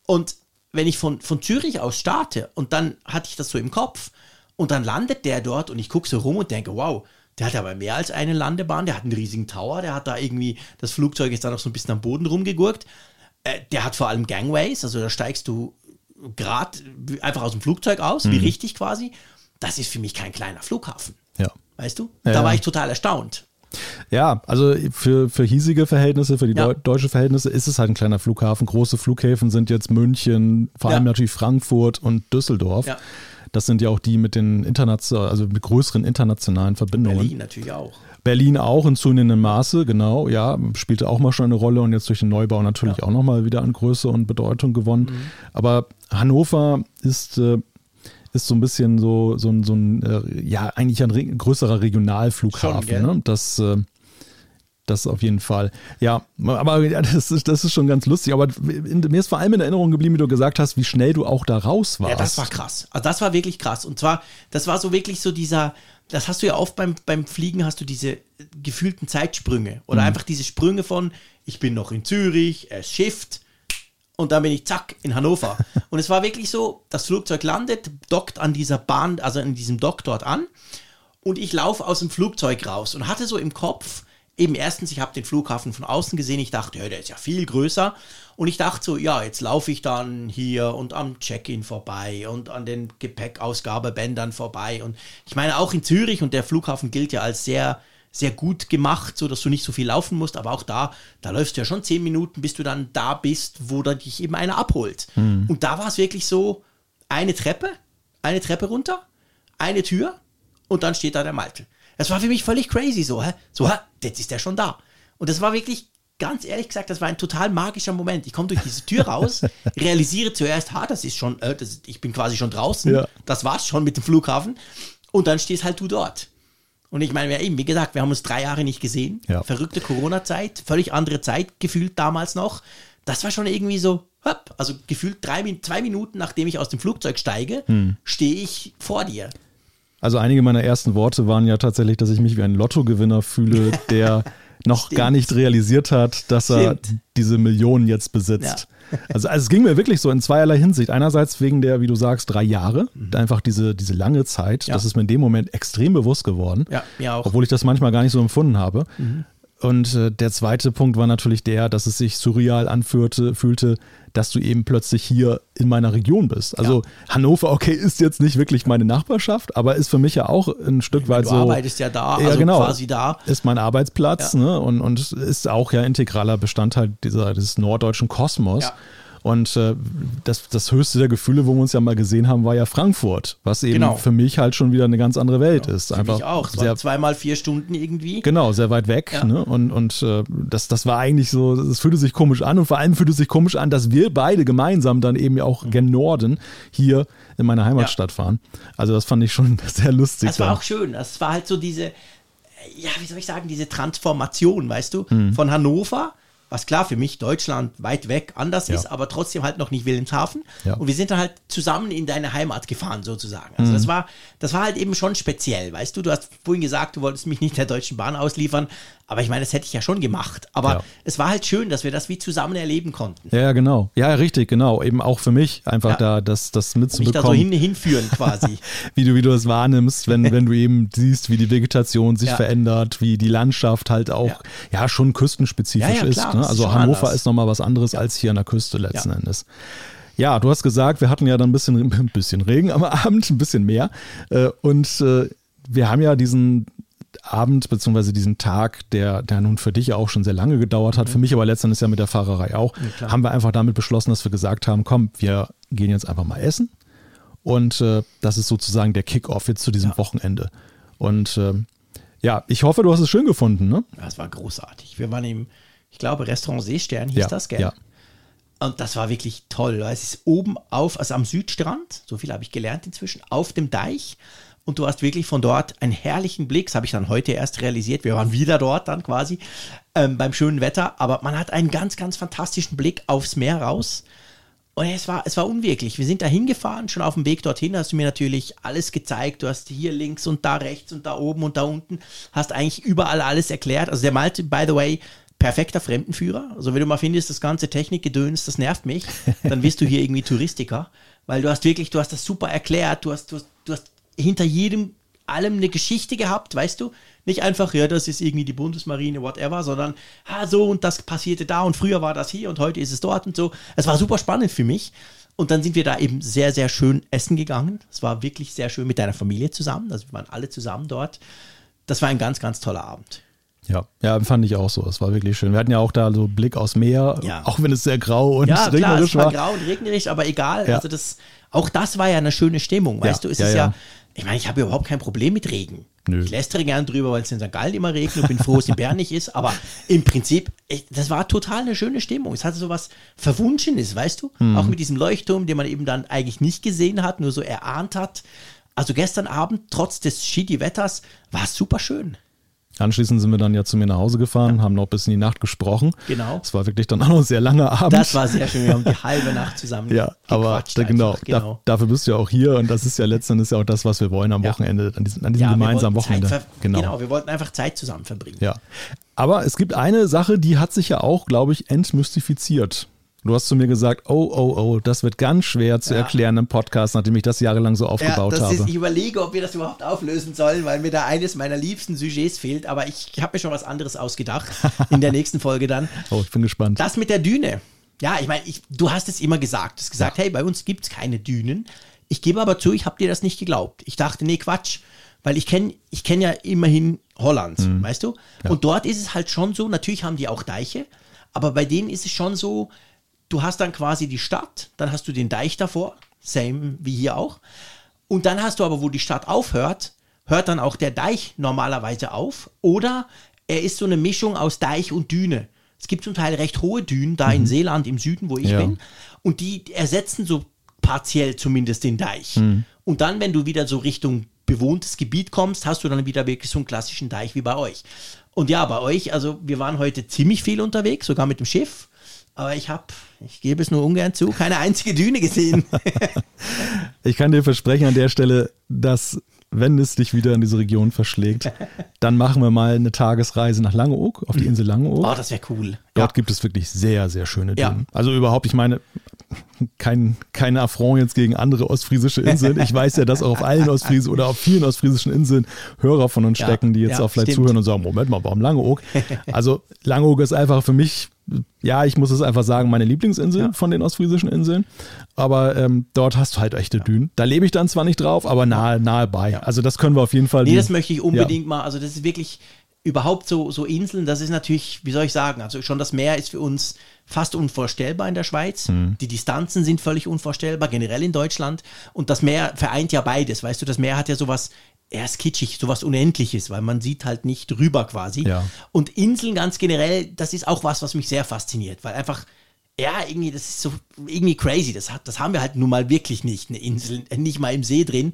Und wenn ich von, von Zürich aus starte und dann hatte ich das so im Kopf und dann landet der dort und ich gucke so rum und denke, wow, der hat aber mehr als eine Landebahn, der hat einen riesigen Tower, der hat da irgendwie, das Flugzeug ist da noch so ein bisschen am Boden rumgegurkt. Äh, der hat vor allem Gangways, also da steigst du gerade einfach aus dem Flugzeug aus, mhm. wie richtig quasi. Das ist für mich kein kleiner Flughafen. Ja. Weißt du? Ja, da war ich total erstaunt. Ja, also für, für hiesige Verhältnisse, für die ja. deutsche Verhältnisse ist es halt ein kleiner Flughafen. Große Flughäfen sind jetzt München, vor allem ja. natürlich Frankfurt und Düsseldorf. Ja. Das sind ja auch die mit den internationalen, also mit größeren internationalen Verbindungen. Berlin natürlich auch. Berlin auch in zunehmendem Maße, genau, ja, spielte auch mal schon eine Rolle und jetzt durch den Neubau natürlich ja. auch nochmal wieder an Größe und Bedeutung gewonnen. Mhm. Aber Hannover ist, äh, ist so ein bisschen so, so, so ein, äh, ja, eigentlich ein größerer Regionalflughafen. Schon, ne? Das äh, das auf jeden Fall. Ja, aber *laughs* das ist, das ist schon ganz lustig. Aber mir ist vor allem in Erinnerung geblieben, wie du gesagt hast, wie schnell du auch da raus warst. Ja, das war krass. Also das war wirklich krass. Und zwar, das war so wirklich so dieser, das hast du ja oft beim, beim Fliegen, hast du diese gefühlten Zeitsprünge. Oder mhm. einfach diese Sprünge von, ich bin noch in Zürich, es schifft. Und dann bin ich zack in Hannover. *laughs* Und es war wirklich so, das Flugzeug landet, dockt an dieser Bahn, also in diesem Dock dort an. Und ich laufe aus dem Flugzeug raus und hatte so im Kopf, eben erstens, ich habe den Flughafen von außen gesehen, ich dachte, ja, der ist ja viel größer. Und ich dachte so, ja, jetzt laufe ich dann hier und am Check-in vorbei und an den Gepäckausgabebändern vorbei. Und ich meine, auch in Zürich und der Flughafen gilt ja als sehr, sehr gut gemacht, so dass du nicht so viel laufen musst. Aber auch da, da läufst du ja schon zehn Minuten, bis du dann da bist, wo dann dich eben einer abholt. Mhm. Und da war es wirklich so, eine Treppe, eine Treppe runter, eine Tür und dann steht da der Malte. Das war für mich völlig crazy so, hä? So, hä? Jetzt ist der schon da. Und das war wirklich, ganz ehrlich gesagt, das war ein total magischer Moment. Ich komme durch diese Tür raus, *laughs* realisiere zuerst, ha, das ist schon, äh, das, ich bin quasi schon draußen. Ja. Das war's schon mit dem Flughafen. Und dann stehst halt du dort. Und ich meine, eben, wie gesagt, wir haben uns drei Jahre nicht gesehen. Ja. Verrückte Corona-Zeit, völlig andere Zeit gefühlt damals noch. Das war schon irgendwie so, hopp, also gefühlt drei, zwei Minuten, nachdem ich aus dem Flugzeug steige, hm. stehe ich vor dir. Also einige meiner ersten Worte waren ja tatsächlich, dass ich mich wie ein Lottogewinner fühle, *laughs* der noch Stimmt. gar nicht realisiert hat, dass er Stimmt. diese Millionen jetzt besitzt. Ja. Also, also, es ging mir wirklich so in zweierlei Hinsicht. Einerseits wegen der, wie du sagst, drei Jahre, mhm. einfach diese, diese lange Zeit. Ja. Das ist mir in dem Moment extrem bewusst geworden. Ja, mir auch. Obwohl ich das manchmal gar nicht so empfunden habe. Mhm. Und äh, der zweite Punkt war natürlich der, dass es sich surreal anfühlte, fühlte, dass du eben plötzlich hier in meiner Region bist. Also ja. Hannover, okay, ist jetzt nicht wirklich meine Nachbarschaft, aber ist für mich ja auch ein Stück meine, weit du so. Du arbeitest ja da, ja, also genau, quasi da. Ist mein Arbeitsplatz ja. ne? und, und ist auch ja integraler Bestandteil dieser, dieses norddeutschen Kosmos. Ja. Und äh, das, das höchste der Gefühle, wo wir uns ja mal gesehen haben, war ja Frankfurt, was eben genau. für mich halt schon wieder eine ganz andere Welt genau. ist. Einfach für mich auch. Sehr, zweimal vier Stunden irgendwie. Genau, sehr weit weg. Ja. Ne? Und, und äh, das, das war eigentlich so, es fühlte sich komisch an und vor allem fühlte es sich komisch an, dass wir beide gemeinsam dann eben auch mhm. gen Norden hier in meiner Heimatstadt ja. fahren. Also das fand ich schon *laughs* sehr lustig. Das war auch schön. Das war halt so diese, ja, wie soll ich sagen, diese Transformation, weißt du, mhm. von Hannover was klar für mich Deutschland weit weg anders ja. ist, aber trotzdem halt noch nicht Wilhelmshaven. Ja. Und wir sind dann halt zusammen in deine Heimat gefahren, sozusagen. Also mhm. das war, das war halt eben schon speziell, weißt du, du hast vorhin gesagt, du wolltest mich nicht der Deutschen Bahn ausliefern, aber ich meine, das hätte ich ja schon gemacht. Aber ja. es war halt schön, dass wir das wie zusammen erleben konnten. Ja, genau. Ja, richtig, genau. Eben auch für mich einfach da das, das mitzubekommen. Mich da so hin, hinführen quasi. *laughs* wie du, wie du es wahrnimmst, wenn, *laughs* wenn du eben siehst, wie die Vegetation sich verändert, wie die Landschaft halt auch, ja, schon küstenspezifisch ist. Ne? Also ist Hannover anders. ist nochmal was anderes als hier an der Küste letzten Endes. Ja, du hast gesagt, wir hatten ja dann ein bisschen, *laughs* ein bisschen Regen am Abend, ein bisschen mehr. Äh, und äh, wir haben ja diesen Abend beziehungsweise diesen Tag, der, der nun für dich ja auch schon sehr lange gedauert hat, mhm. für mich aber letztendlich ja mit der Fahrerei auch, ja, haben wir einfach damit beschlossen, dass wir gesagt haben, komm, wir gehen jetzt einfach mal essen. Und äh, das ist sozusagen der Kickoff jetzt zu diesem ja. Wochenende. Und äh, ja, ich hoffe, du hast es schön gefunden, ne? Ja, es war großartig. Wir waren im, ich glaube, Restaurant Seestern hieß ja, das, gell? Ja. Und das war wirklich toll. Es ist oben auf, also am Südstrand, so viel habe ich gelernt inzwischen, auf dem Deich und du hast wirklich von dort einen herrlichen Blick. Das habe ich dann heute erst realisiert. Wir waren wieder dort dann quasi ähm, beim schönen Wetter, aber man hat einen ganz, ganz fantastischen Blick aufs Meer raus. Und es war, es war unwirklich. Wir sind da hingefahren, schon auf dem Weg dorthin hast du mir natürlich alles gezeigt. Du hast hier links und da rechts und da oben und da unten, hast eigentlich überall alles erklärt. Also der Malte, by the way, perfekter Fremdenführer. Also wenn du mal findest, das ganze Technikgedöns, das nervt mich, dann bist du hier irgendwie Touristiker, weil du hast wirklich, du hast das super erklärt, du hast, du hast, du hast hinter jedem allem eine Geschichte gehabt, weißt du? Nicht einfach, ja, das ist irgendwie die Bundesmarine, whatever, sondern, ah, so und das passierte da und früher war das hier und heute ist es dort und so. Es war super spannend für mich. Und dann sind wir da eben sehr, sehr schön essen gegangen. Es war wirklich sehr schön mit deiner Familie zusammen. Also wir waren alle zusammen dort. Das war ein ganz, ganz toller Abend. Ja, ja, fand ich auch so. Es war wirklich schön. Wir hatten ja auch da so Blick aus Meer, Ja. auch wenn es sehr grau und Ja, klar, regnerisch es war war. grau und regnerisch, aber egal. Ja. Also das, auch das war ja eine schöne Stimmung, weißt du? Es ist ja, ich meine, ich habe überhaupt kein Problem mit Regen. Nö. Ich lästere gern drüber, weil es in St. Gallen immer regnet und bin froh, dass es in Bern nicht ist. Aber im Prinzip, das war total eine schöne Stimmung. Es hatte so was Verwunschenes, weißt du? Mhm. Auch mit diesem Leuchtturm, den man eben dann eigentlich nicht gesehen hat, nur so erahnt hat. Also gestern Abend, trotz des shitty Wetters, war es super schön. Anschließend sind wir dann ja zu mir nach Hause gefahren, haben noch bis in die Nacht gesprochen. Genau. Es war wirklich dann auch noch ein sehr langer Abend. Das war sehr schön. Wir haben die halbe Nacht zusammen ja, aber da, genau, genau. Da, dafür bist du ja auch hier und das ist ja letztendlich ja auch das, was wir wollen am Ja. Wochenende, an diesem, an diesem Ja, gemeinsamen Wochenende. Ver- genau, wir wollten einfach Zeit zusammen verbringen. Ja. Aber es gibt eine Sache, die hat sich ja auch, glaube ich, entmystifiziert. Du hast zu mir gesagt, oh, oh, oh, das wird ganz schwer zu Ja. erklären im Podcast, nachdem ich das jahrelang so aufgebaut das habe. Ist, ich überlege, ob wir das überhaupt auflösen sollen, weil mir da eines meiner liebsten Sujets fehlt, aber ich habe mir schon was anderes ausgedacht *laughs* in der nächsten Folge dann. oh, ich bin gespannt. Das mit der Düne. Ja, ich meine, du hast es immer gesagt. Du hast gesagt, hey, bei uns gibt es keine Dünen. Ich gebe aber zu, ich habe dir das nicht geglaubt. Ich dachte, nee, Quatsch. Weil ich kenne ich kenn ja immerhin Holland, Mhm. weißt du? Und dort ist es halt schon so, natürlich haben die auch Deiche, aber bei denen ist es schon so, du hast dann quasi die Stadt, dann hast du den Deich davor, same wie hier auch. Und dann hast du aber, wo die Stadt aufhört, hört dann auch der Deich normalerweise auf. Oder er ist so eine Mischung aus Deich und Düne. Es gibt zum Teil recht hohe Dünen, da in Seeland im Süden, wo ich Ja. bin. Und die ersetzen so partiell zumindest den Deich. Und dann, wenn du wieder so Richtung bewohntes Gebiet kommst, hast du dann wieder wirklich so einen klassischen Deich wie bei euch. Und ja, bei euch, also wir waren heute ziemlich viel unterwegs, sogar mit dem Schiff. Aber ich habe, ich gebe es nur ungern zu, keine einzige Düne gesehen. *laughs* Ich kann dir versprechen an der Stelle, dass wenn es dich wieder in diese Region verschlägt, dann machen wir mal eine Tagesreise nach Langeoog, auf die Insel Langeoog. Oh, das wäre cool. Dort gibt es wirklich sehr, sehr schöne Ja. Dünen. Also überhaupt, ich meine, kein, kein Affront jetzt gegen andere ostfriesische Inseln. Ich weiß ja, dass auch auf allen ostfriesischen oder auf vielen ostfriesischen Inseln Hörer von uns Ja, stecken, die jetzt ja, auch vielleicht stimmt. zuhören und sagen, Moment mal, warum Langeoog? Also Langeoog ist einfach für mich, ja, ich muss es einfach sagen, meine Lieblingsinsel Ja. von den ostfriesischen Inseln. Aber ähm, dort hast du halt echte Dünen. Da lebe ich dann zwar nicht drauf, aber nahe, nahe bei. Also das können wir auf jeden Fall. Nee, die- das möchte ich unbedingt mal. Also, das ist wirklich überhaupt so, so Inseln, das ist natürlich, wie soll ich sagen, also schon das Meer ist für uns fast unvorstellbar in der Schweiz. Die Distanzen sind völlig unvorstellbar, generell in Deutschland. Und das Meer vereint ja beides. Weißt du, das Meer hat ja sowas, er ist kitschig, sowas Unendliches, weil man sieht halt nicht drüber quasi. Ja. Und Inseln ganz generell, das ist auch was, was mich sehr fasziniert, weil einfach ja, irgendwie, das ist so irgendwie crazy. Das, hat, das haben wir halt nun mal wirklich nicht, eine Insel, äh, nicht mal im See drin.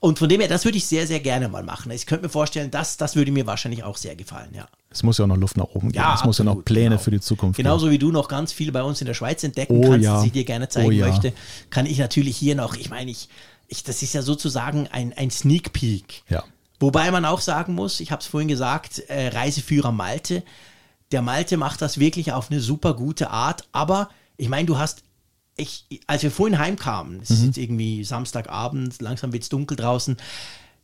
Und von dem her, das würde ich sehr, sehr gerne mal machen. Ich könnte mir vorstellen, das, das würde mir wahrscheinlich auch sehr gefallen, ja. Es muss ja auch noch Luft nach oben gehen. Ja, es muss ja noch absolut, Pläne genau. für die Zukunft geben. Genauso wie du noch ganz viel bei uns in der Schweiz entdecken Oh kannst, ja. das ich dir gerne zeigen Oh ja. möchte, kann ich natürlich hier noch, ich meine, ich, ich, das ist ja sozusagen ein, ein Sneak Peek. Ja. Wobei man auch sagen muss, ich habe es vorhin gesagt, äh, Reiseführer Malte, der Malte macht das wirklich auf eine super gute Art, aber ich meine, du hast, ich, als wir vorhin heimkamen, es ist jetzt irgendwie Samstagabend, langsam wird es dunkel draußen,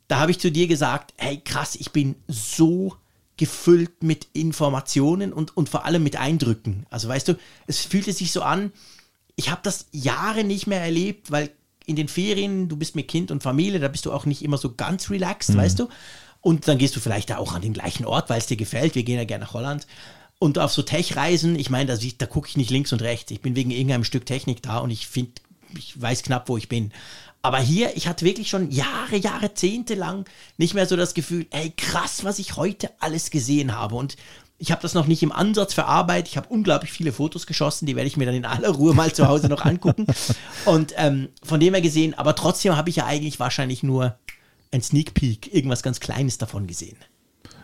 da habe ich zu dir gesagt, hey krass, ich bin so gefüllt mit Informationen und, und vor allem mit Eindrücken. Also weißt du, es fühlte sich so an, ich habe das Jahre nicht mehr erlebt, weil in den Ferien, du bist mit Kind und Familie, da bist du auch nicht immer so ganz relaxed, weißt du? Und dann gehst du vielleicht da auch an den gleichen Ort, weil es dir gefällt. Wir gehen ja gerne nach Holland. Und auf so Tech-Reisen, ich meine, da, da gucke ich nicht links und rechts. Ich bin wegen irgendeinem Stück Technik da und ich finde, ich weiß knapp, wo ich bin. Aber hier, ich hatte wirklich schon Jahre, Jahrzehnte lang nicht mehr so das Gefühl, ey, krass, was ich heute alles gesehen habe. Und ich habe das noch nicht im Ansatz verarbeitet. Ich habe unglaublich viele Fotos geschossen, die werde ich mir dann in aller Ruhe mal zu Hause noch angucken. *laughs* Und ähm, von dem her gesehen, aber trotzdem habe ich ja eigentlich wahrscheinlich nur ein Sneak Peek, irgendwas ganz Kleines davon gesehen.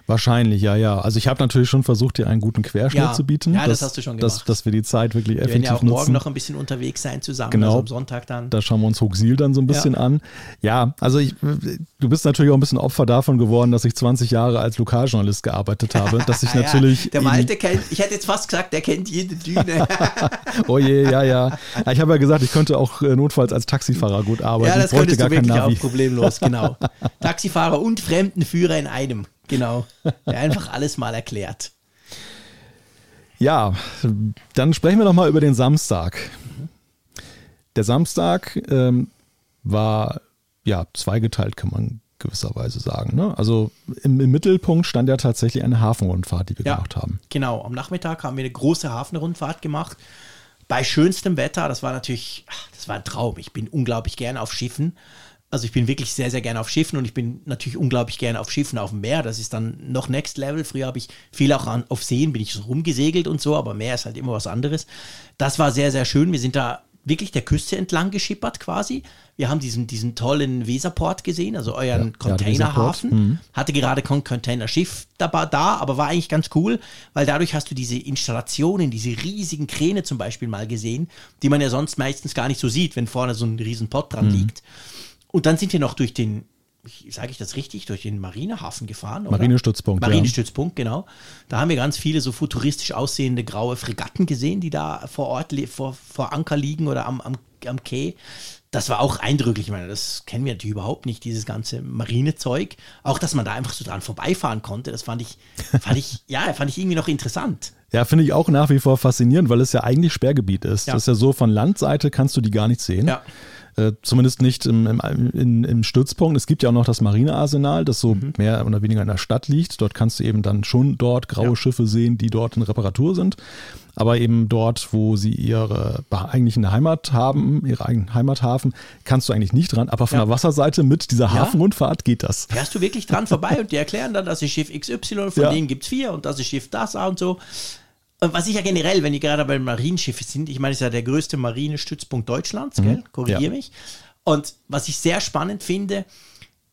Wahrscheinlich, ja, ja. Also ich habe natürlich schon versucht, dir einen guten Querschnitt Ja. zu bieten. Ja, das dass, hast du schon Dass, gemacht. dass wir die Zeit wirklich Wir werden effektiv ja auch morgen nutzen. noch ein bisschen unterwegs sein zusammen, Genau. also am Sonntag dann. Da schauen wir uns Hochsil dann so ein bisschen Ja. an. Ja, also ich, du bist natürlich auch ein bisschen Opfer davon geworden, dass ich 20 Jahre als Lokaljournalist gearbeitet habe. Dass ich *laughs* natürlich. ja, der eben- Malte kennt, ich hätte jetzt fast gesagt, der kennt jede Düne. *laughs* Oh je, ja, ja. Ich habe ja gesagt, ich könnte auch äh, notfalls als Taxifahrer gut arbeiten. ja, das könntest gar du wirklich auch problemlos, genau. *laughs* Taxifahrer und Fremdenführer in einem, genau. Der einfach alles mal erklärt. Ja, dann sprechen wir noch mal über den Samstag. Der Samstag ähm, war ja zweigeteilt, kann man gewisserweise sagen. Ne? Also im, im Mittelpunkt stand ja tatsächlich eine Hafenrundfahrt, die wir Ja. gemacht haben. Genau, am Nachmittag haben wir eine große Hafenrundfahrt gemacht. Bei schönstem Wetter, das war natürlich, ach, das war ein Traum. Ich bin unglaublich gerne auf Schiffen. Also ich bin wirklich sehr, sehr gerne auf Schiffen und ich bin natürlich unglaublich gerne auf Schiffen auf dem Meer. Das ist dann noch Next Level. Früher habe ich viel auch an, auf Seen, bin ich so rumgesegelt und so, aber Meer ist halt immer was anderes. Das war sehr, sehr schön. Wir sind da wirklich der Küste entlang geschippert quasi. Wir haben diesen, diesen tollen Weserport gesehen, also euren Ja, ja, Containerhafen. Weserport. Mhm. Hatte gerade kein Containerschiff dabei da, aber war eigentlich ganz cool, weil dadurch hast du diese Installationen, diese riesigen Kräne zum Beispiel mal gesehen, die man ja sonst meistens gar nicht so sieht, wenn vorne so ein riesen Pott dran Mhm. liegt. Und dann sind wir noch durch den, sage ich das richtig, durch den Marinehafen gefahren. Oder? Marinestützpunkt, ja. Marinestützpunkt, genau. Da haben wir ganz viele so futuristisch aussehende graue Fregatten gesehen, die da vor Ort vor, vor Anker liegen oder am, am, am Quai. Das war auch eindrücklich. Ich meine, das kennen wir natürlich überhaupt nicht, dieses ganze Marinezeug. Auch, dass man da einfach so dran vorbeifahren konnte, das fand ich, fand ich, *laughs* ja, fand ich irgendwie noch interessant. Ja, finde ich auch nach wie vor faszinierend, weil es ja eigentlich Sperrgebiet ist. Ja. Das ist ja so, von Landseite kannst du die gar nicht sehen. Ja. Äh, zumindest nicht im, im, in, im Stützpunkt. Es gibt ja auch noch das Marinearsenal, das so Mhm. mehr oder weniger in der Stadt liegt. Dort kannst du eben dann schon dort graue Ja. Schiffe sehen, die dort in Reparatur sind. Aber eben dort, wo sie ihre eigentliche Heimat haben, ihre eigenen Heimathafen, kannst du eigentlich nicht dran. Aber von Ja. der Wasserseite mit dieser Hafenrundfahrt geht das. Fährst du wirklich dran vorbei und die erklären dann, das ist Schiff XY, von denen gibt es vier und das ist Schiff das und so. Was ich ja generell, wenn die gerade bei Marinenschiffen sind, ich meine, es ist ja der größte Marinestützpunkt Deutschlands, gell? Korrigiere Mhm. Ja. mich. Und was ich sehr spannend finde,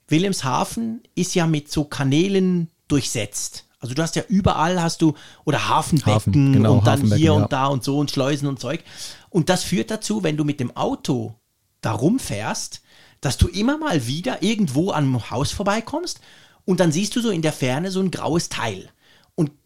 Wilhelmshaven ist ja mit so Kanälen durchsetzt. Also du hast ja überall hast du oder Hafenbecken Hafen, genau, und dann hier ja. und da und so und Schleusen und Zeug. Und das führt dazu, wenn du mit dem Auto da rumfährst, dass du immer mal wieder irgendwo an einem Haus vorbeikommst und dann siehst du so in der Ferne so ein graues Teil.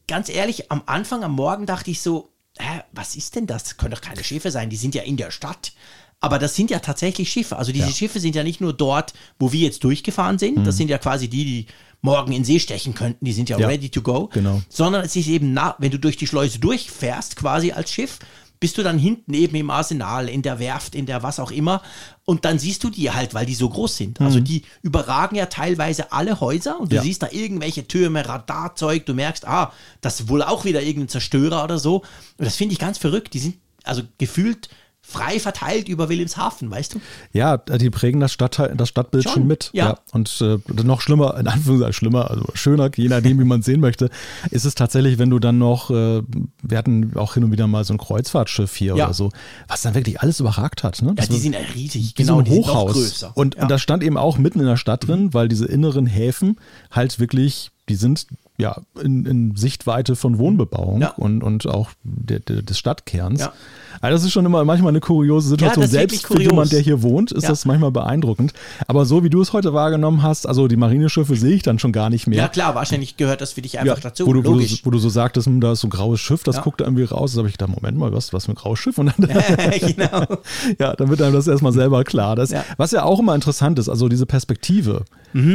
Ganz ehrlich, am Anfang, am Morgen dachte ich so, hä, was ist denn das? Das können doch keine Schiffe sein, die sind ja in der Stadt. Aber das sind ja tatsächlich Schiffe. Also diese Ja. Schiffe sind ja nicht nur dort, wo wir jetzt durchgefahren sind. Mhm. Das sind ja quasi die, die morgen in See stechen könnten. Die sind ja, Ja, ready to go. genau. Sondern es ist eben, na, wenn du durch die Schleuse durchfährst, quasi als Schiff, bist du dann hinten eben im Arsenal, in der Werft, in der was auch immer. Und dann siehst du die halt, weil die so groß sind. Also die überragen ja teilweise alle Häuser und du Mhm. Ja. siehst da irgendwelche Türme, Radarzeug. Du merkst, ah, das ist wohl auch wieder irgendein Zerstörer oder so. Und das finde ich ganz verrückt. Die sind also gefühlt frei verteilt über Wilhelmshaven, weißt du? Ja, die prägen das, Stadtteil, das Stadtbild schon, Schon, mit. ja. Und äh, noch schlimmer, in Anführungszeichen schlimmer, also schöner, je nachdem, wie man es sehen möchte, ist es tatsächlich, wenn du dann noch, äh, wir hatten auch hin und wieder mal so ein Kreuzfahrtschiff hier Ja. oder so, was dann wirklich alles überragt hat. Ne? Ja, Das die war- sind ja riesig, genau, so die ein Hochhaus. größer. Und, ja. und das stand eben auch mitten in der Stadt drin, weil diese inneren Häfen halt wirklich, die sind ja in, in Sichtweite von Wohnbebauung Ja. und, und auch der, der, des Stadtkerns. Ja. Also das ist schon immer manchmal eine kuriose Situation. ist Selbst für jemanden, der hier wohnt, ist Ja. das manchmal beeindruckend. Aber so wie du es heute wahrgenommen hast, also die Marineschiffe sehe ich dann schon gar nicht mehr. ja, klar, wahrscheinlich gehört das für dich einfach dazu. wo, du, wo, du, wo du so sagtest, hm, da ist so ein graues Schiff, das Ja. guckt da irgendwie raus. Da habe ich gedacht, Moment mal, was, was für ein graues Schiff? Und dann, *laughs* genau. *laughs* ja, dann wird einem das erstmal selber klar. Das, Ja. Was ja auch immer interessant ist, also diese Perspektive,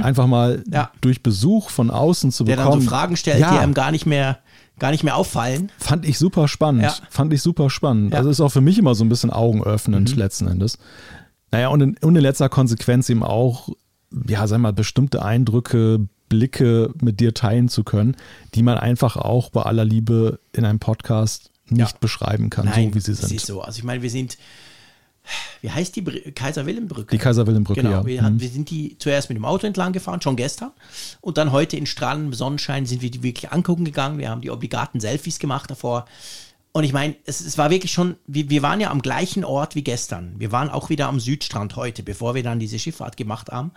einfach mal Mhm. Ja. durch Besuch von außen zu Der dann bekommen. so Fragen stellt, ja, die einem gar nicht mehr, gar nicht mehr auffallen. Fand ich super spannend. Ja. Fand ich super spannend. Ja. Mhm. Also ist auch für mich immer so ein bisschen augenöffnend letzten Endes. Naja, und in, und in letzter Konsequenz eben auch, ja, sag mal, bestimmte Eindrücke, Blicke mit dir teilen zu können, die man einfach auch bei aller Liebe in einem Podcast nicht Ja. beschreiben kann, Nein, so wie sie sind. ist so. Also ich meine, wir sind, wie heißt die Br Kaiser Wilhelm Brücke? Die Kaiser Wilhelm Brücke, Genau, ja. wir, Mhm. wir sind die zuerst mit dem Auto entlang gefahren, schon gestern. Und dann heute in strahlendem Sonnenschein sind wir die wirklich angucken gegangen. Wir haben die obligaten Selfies gemacht davor. Und ich meine, es, es war wirklich schon, wir, wir waren ja am gleichen Ort wie gestern. Wir waren auch wieder am Südstrand heute, bevor wir dann diese Schifffahrt gemacht haben.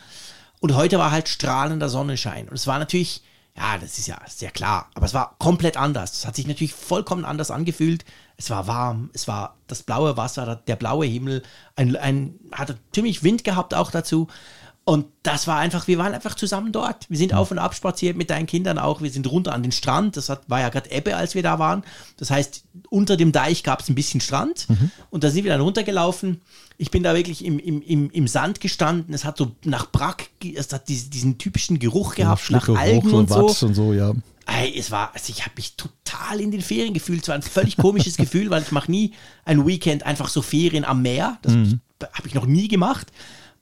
Und heute war halt strahlender Sonnenschein. Und es war natürlich Ja, das ist ja sehr klar. Aber es war komplett anders. Es hat sich natürlich vollkommen anders angefühlt. Es war warm, es war das blaue Wasser, der blaue Himmel, ein, ein hatte ziemlich Wind gehabt auch dazu. Und das war einfach, wir waren einfach zusammen dort. Wir sind auf und ab spaziert mit deinen Kindern auch. Wir sind runter an den Strand. Das hat, war ja gerade Ebbe, als wir da waren. Das heißt, unter dem Deich gab es ein bisschen Strand. Mhm. Und da sind wir dann runtergelaufen. Ich bin da wirklich im, im, im, im Sand gestanden. Es hat so nach Brack, es hat diesen, diesen typischen Geruch gehabt, nach Algen Rauch und so. Und so, ja. Ey, es war, also ich habe mich total in den Ferien gefühlt. Es war ein völlig komisches *laughs* Gefühl, weil ich mache nie ein Weekend einfach so Ferien am Meer. Das Mhm. habe ich noch nie gemacht.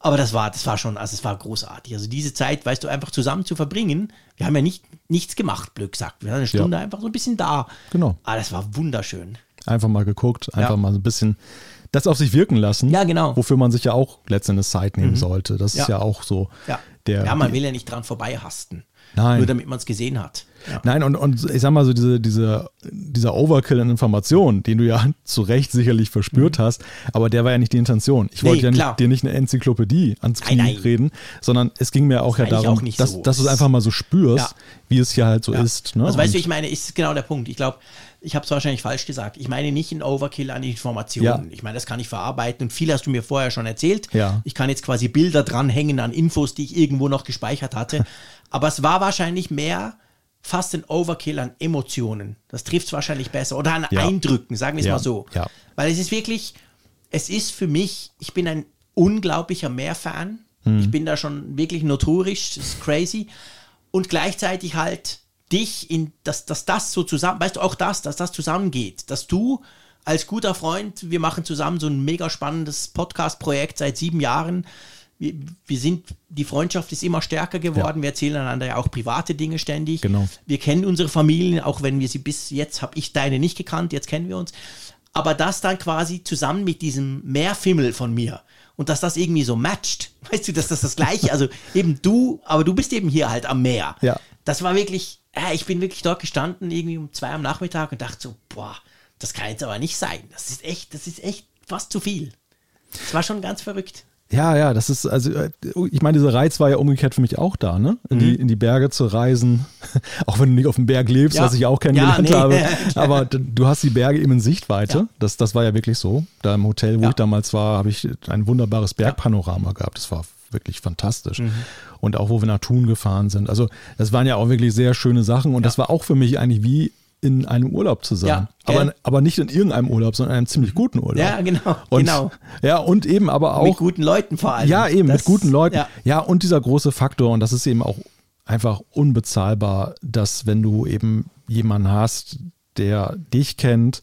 Aber das war, das war schon, also es war großartig. Also diese Zeit, weißt du, einfach zusammen zu verbringen. Wir haben ja nicht, nichts gemacht, blöd gesagt. Wir waren eine Stunde einfach so ein bisschen da. Genau. Aber das war wunderschön. Einfach mal geguckt, einfach Ja. mal so ein bisschen das auf sich wirken lassen. Ja, genau. Wofür man sich ja auch letztendlich Zeit nehmen sollte. Das ist Ja. ja auch so. Ja, Der, ja man will ja nicht dran vorbeihasten. Nein. Nur damit man es gesehen hat. Ja. Nein, und, und ich sag mal so, diese, diese, dieser Overkill an Informationen, den du ja *laughs* zu Recht sicherlich verspürt hast, aber der war ja nicht die Intention. Ich Mhm. Nee, wollte ja nicht, dir nicht eine Enzyklopädie ans Knie Nein, nein. reden, sondern es ging mir auch ja eigentlich darum, auch dass, so. dass du es einfach mal so spürst, Ja. wie es hier halt so Ja. ist. Ne? Also weißt du, ich meine, ist genau der Punkt. Ich glaube, ich habe es wahrscheinlich falsch gesagt. Ich meine nicht ein Overkill an Informationen. Ja. Ich meine, das kann ich verarbeiten und viel hast du mir vorher schon erzählt. Ja. Ich kann jetzt quasi Bilder dranhängen an Infos, die ich irgendwo noch gespeichert hatte. *laughs* Aber es war wahrscheinlich mehr fast ein Overkill an Emotionen. Das trifft es wahrscheinlich besser. Oder an Ja. Eindrücken, sagen wir es mal so. Weil es ist wirklich, es ist für mich, ich bin ein unglaublicher Meerfan. Hm. Ich bin da schon wirklich notorisch, das ist crazy. Und gleichzeitig halt dich in, dass, dass das so zusammen, weißt du, auch das, dass das zusammengeht, dass du als guter Freund, wir machen zusammen so ein mega spannendes Podcast-Projekt seit sieben Jahren. Wir, wir sind, die Freundschaft ist immer stärker geworden. Wir erzählen einander ja auch private Dinge ständig. Genau. Wir kennen unsere Familien, auch wenn wir sie bis jetzt, habe ich deine nicht gekannt, jetzt kennen wir uns. Aber das dann quasi zusammen mit diesem Meerfimmel von mir und dass das irgendwie so matcht, *laughs* weißt du, dass das das Gleiche, also eben du, aber du bist eben hier halt am Meer. Ja. Das war wirklich, ja, ich bin wirklich dort gestanden, irgendwie um zwei am Nachmittag und dachte so, boah, das kann jetzt aber nicht sein. Das ist echt, das ist echt fast zu viel. Das war schon ganz verrückt. Ja, ja, das ist, also, äh, ich meine, dieser Reiz war ja umgekehrt für mich auch da, ne? In, die, in die Berge zu reisen. *laughs* auch wenn du nicht auf dem Berg lebst, Mhm. Ja. was ich auch kennengelernt Ja, nee. habe. *laughs* Aber du hast die Berge eben in Sichtweite. Ja. Das, das war ja wirklich so. Da im Hotel, wo ich damals war, habe ich ein wunderbares Bergpanorama gehabt. Das war wirklich fantastisch. Mhm. Und auch, wo wir nach Thun gefahren sind. Also, das waren ja auch wirklich sehr schöne Sachen. Und das war auch für mich eigentlich wie in einem Urlaub zu sein. Ja, aber, aber nicht in irgendeinem Urlaub, sondern in einem ziemlich guten Urlaub. Ja, genau, Und, genau. Ja, und eben aber auch Mit guten Leuten vor allem. ja, eben, Das- mit guten Leuten. Ja. Ja. und dieser große Faktor, und das ist eben auch einfach unbezahlbar, dass wenn du eben jemanden hast, der dich kennt,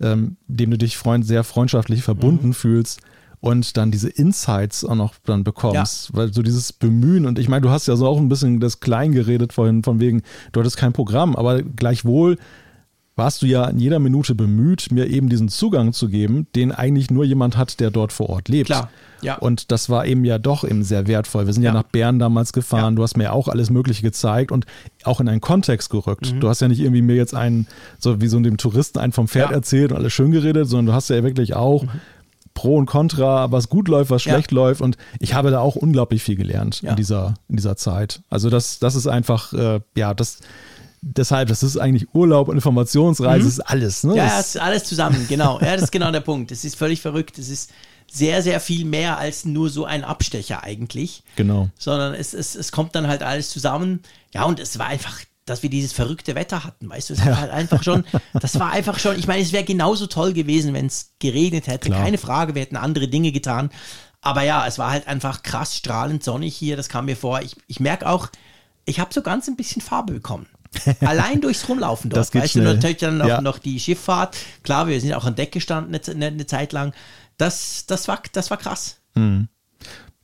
ähm, dem du dich freund, sehr freundschaftlich verbunden Mhm. fühlst und dann diese Insights auch noch dann bekommst, weil so dieses Bemühen und ich meine, du hast ja so auch ein bisschen das Klein geredet vorhin, von wegen, du hattest kein Programm, aber gleichwohl warst du ja in jeder Minute bemüht, mir eben diesen Zugang zu geben, den eigentlich nur jemand hat, der dort vor Ort lebt. Klar, ja. Und das war eben ja doch eben sehr wertvoll. Wir sind ja, Ja. nach Bern damals gefahren. Ja. Du hast mir auch alles Mögliche gezeigt und auch in einen Kontext gerückt. Mhm. Du hast ja nicht irgendwie mir jetzt einen, so wie so dem Touristen einen vom Pferd Ja. Mhm. erzählt und alles schön geredet, sondern du hast ja wirklich auch Pro und Contra, was gut läuft, was Ja. schlecht läuft. Und ich habe da auch unglaublich viel gelernt Ja. in, dieser, in dieser Zeit. Also das, das ist einfach, äh, ja, das, deshalb, das ist eigentlich Urlaub und Informationsreise, ist alles. Ne? Mhm. Ja, Das- ist alles zusammen, genau. Ja, das ist genau der Punkt. Es ist völlig verrückt. Es ist sehr, sehr viel mehr als nur so ein Abstecher eigentlich. genau. Sondern es, es, es kommt dann halt alles zusammen. Ja, und es war einfach, dass wir dieses verrückte Wetter hatten, weißt du, es war halt einfach schon, das war einfach schon, ich meine, es wäre genauso toll gewesen, wenn es geregnet hätte, Klar. keine Frage, wir hätten andere Dinge getan. Aber ja, es war halt einfach krass strahlend sonnig hier, das kam mir vor. Ich, ich merke auch, ich habe so ganz ein bisschen Farbe bekommen. *laughs* Allein durchs Rumlaufen dort. Das weißt schnell. du, natürlich dann noch, Ja. noch die Schifffahrt. Klar, wir sind auch an Deck gestanden eine, eine, Zeit lang. Das, das, war, das war krass.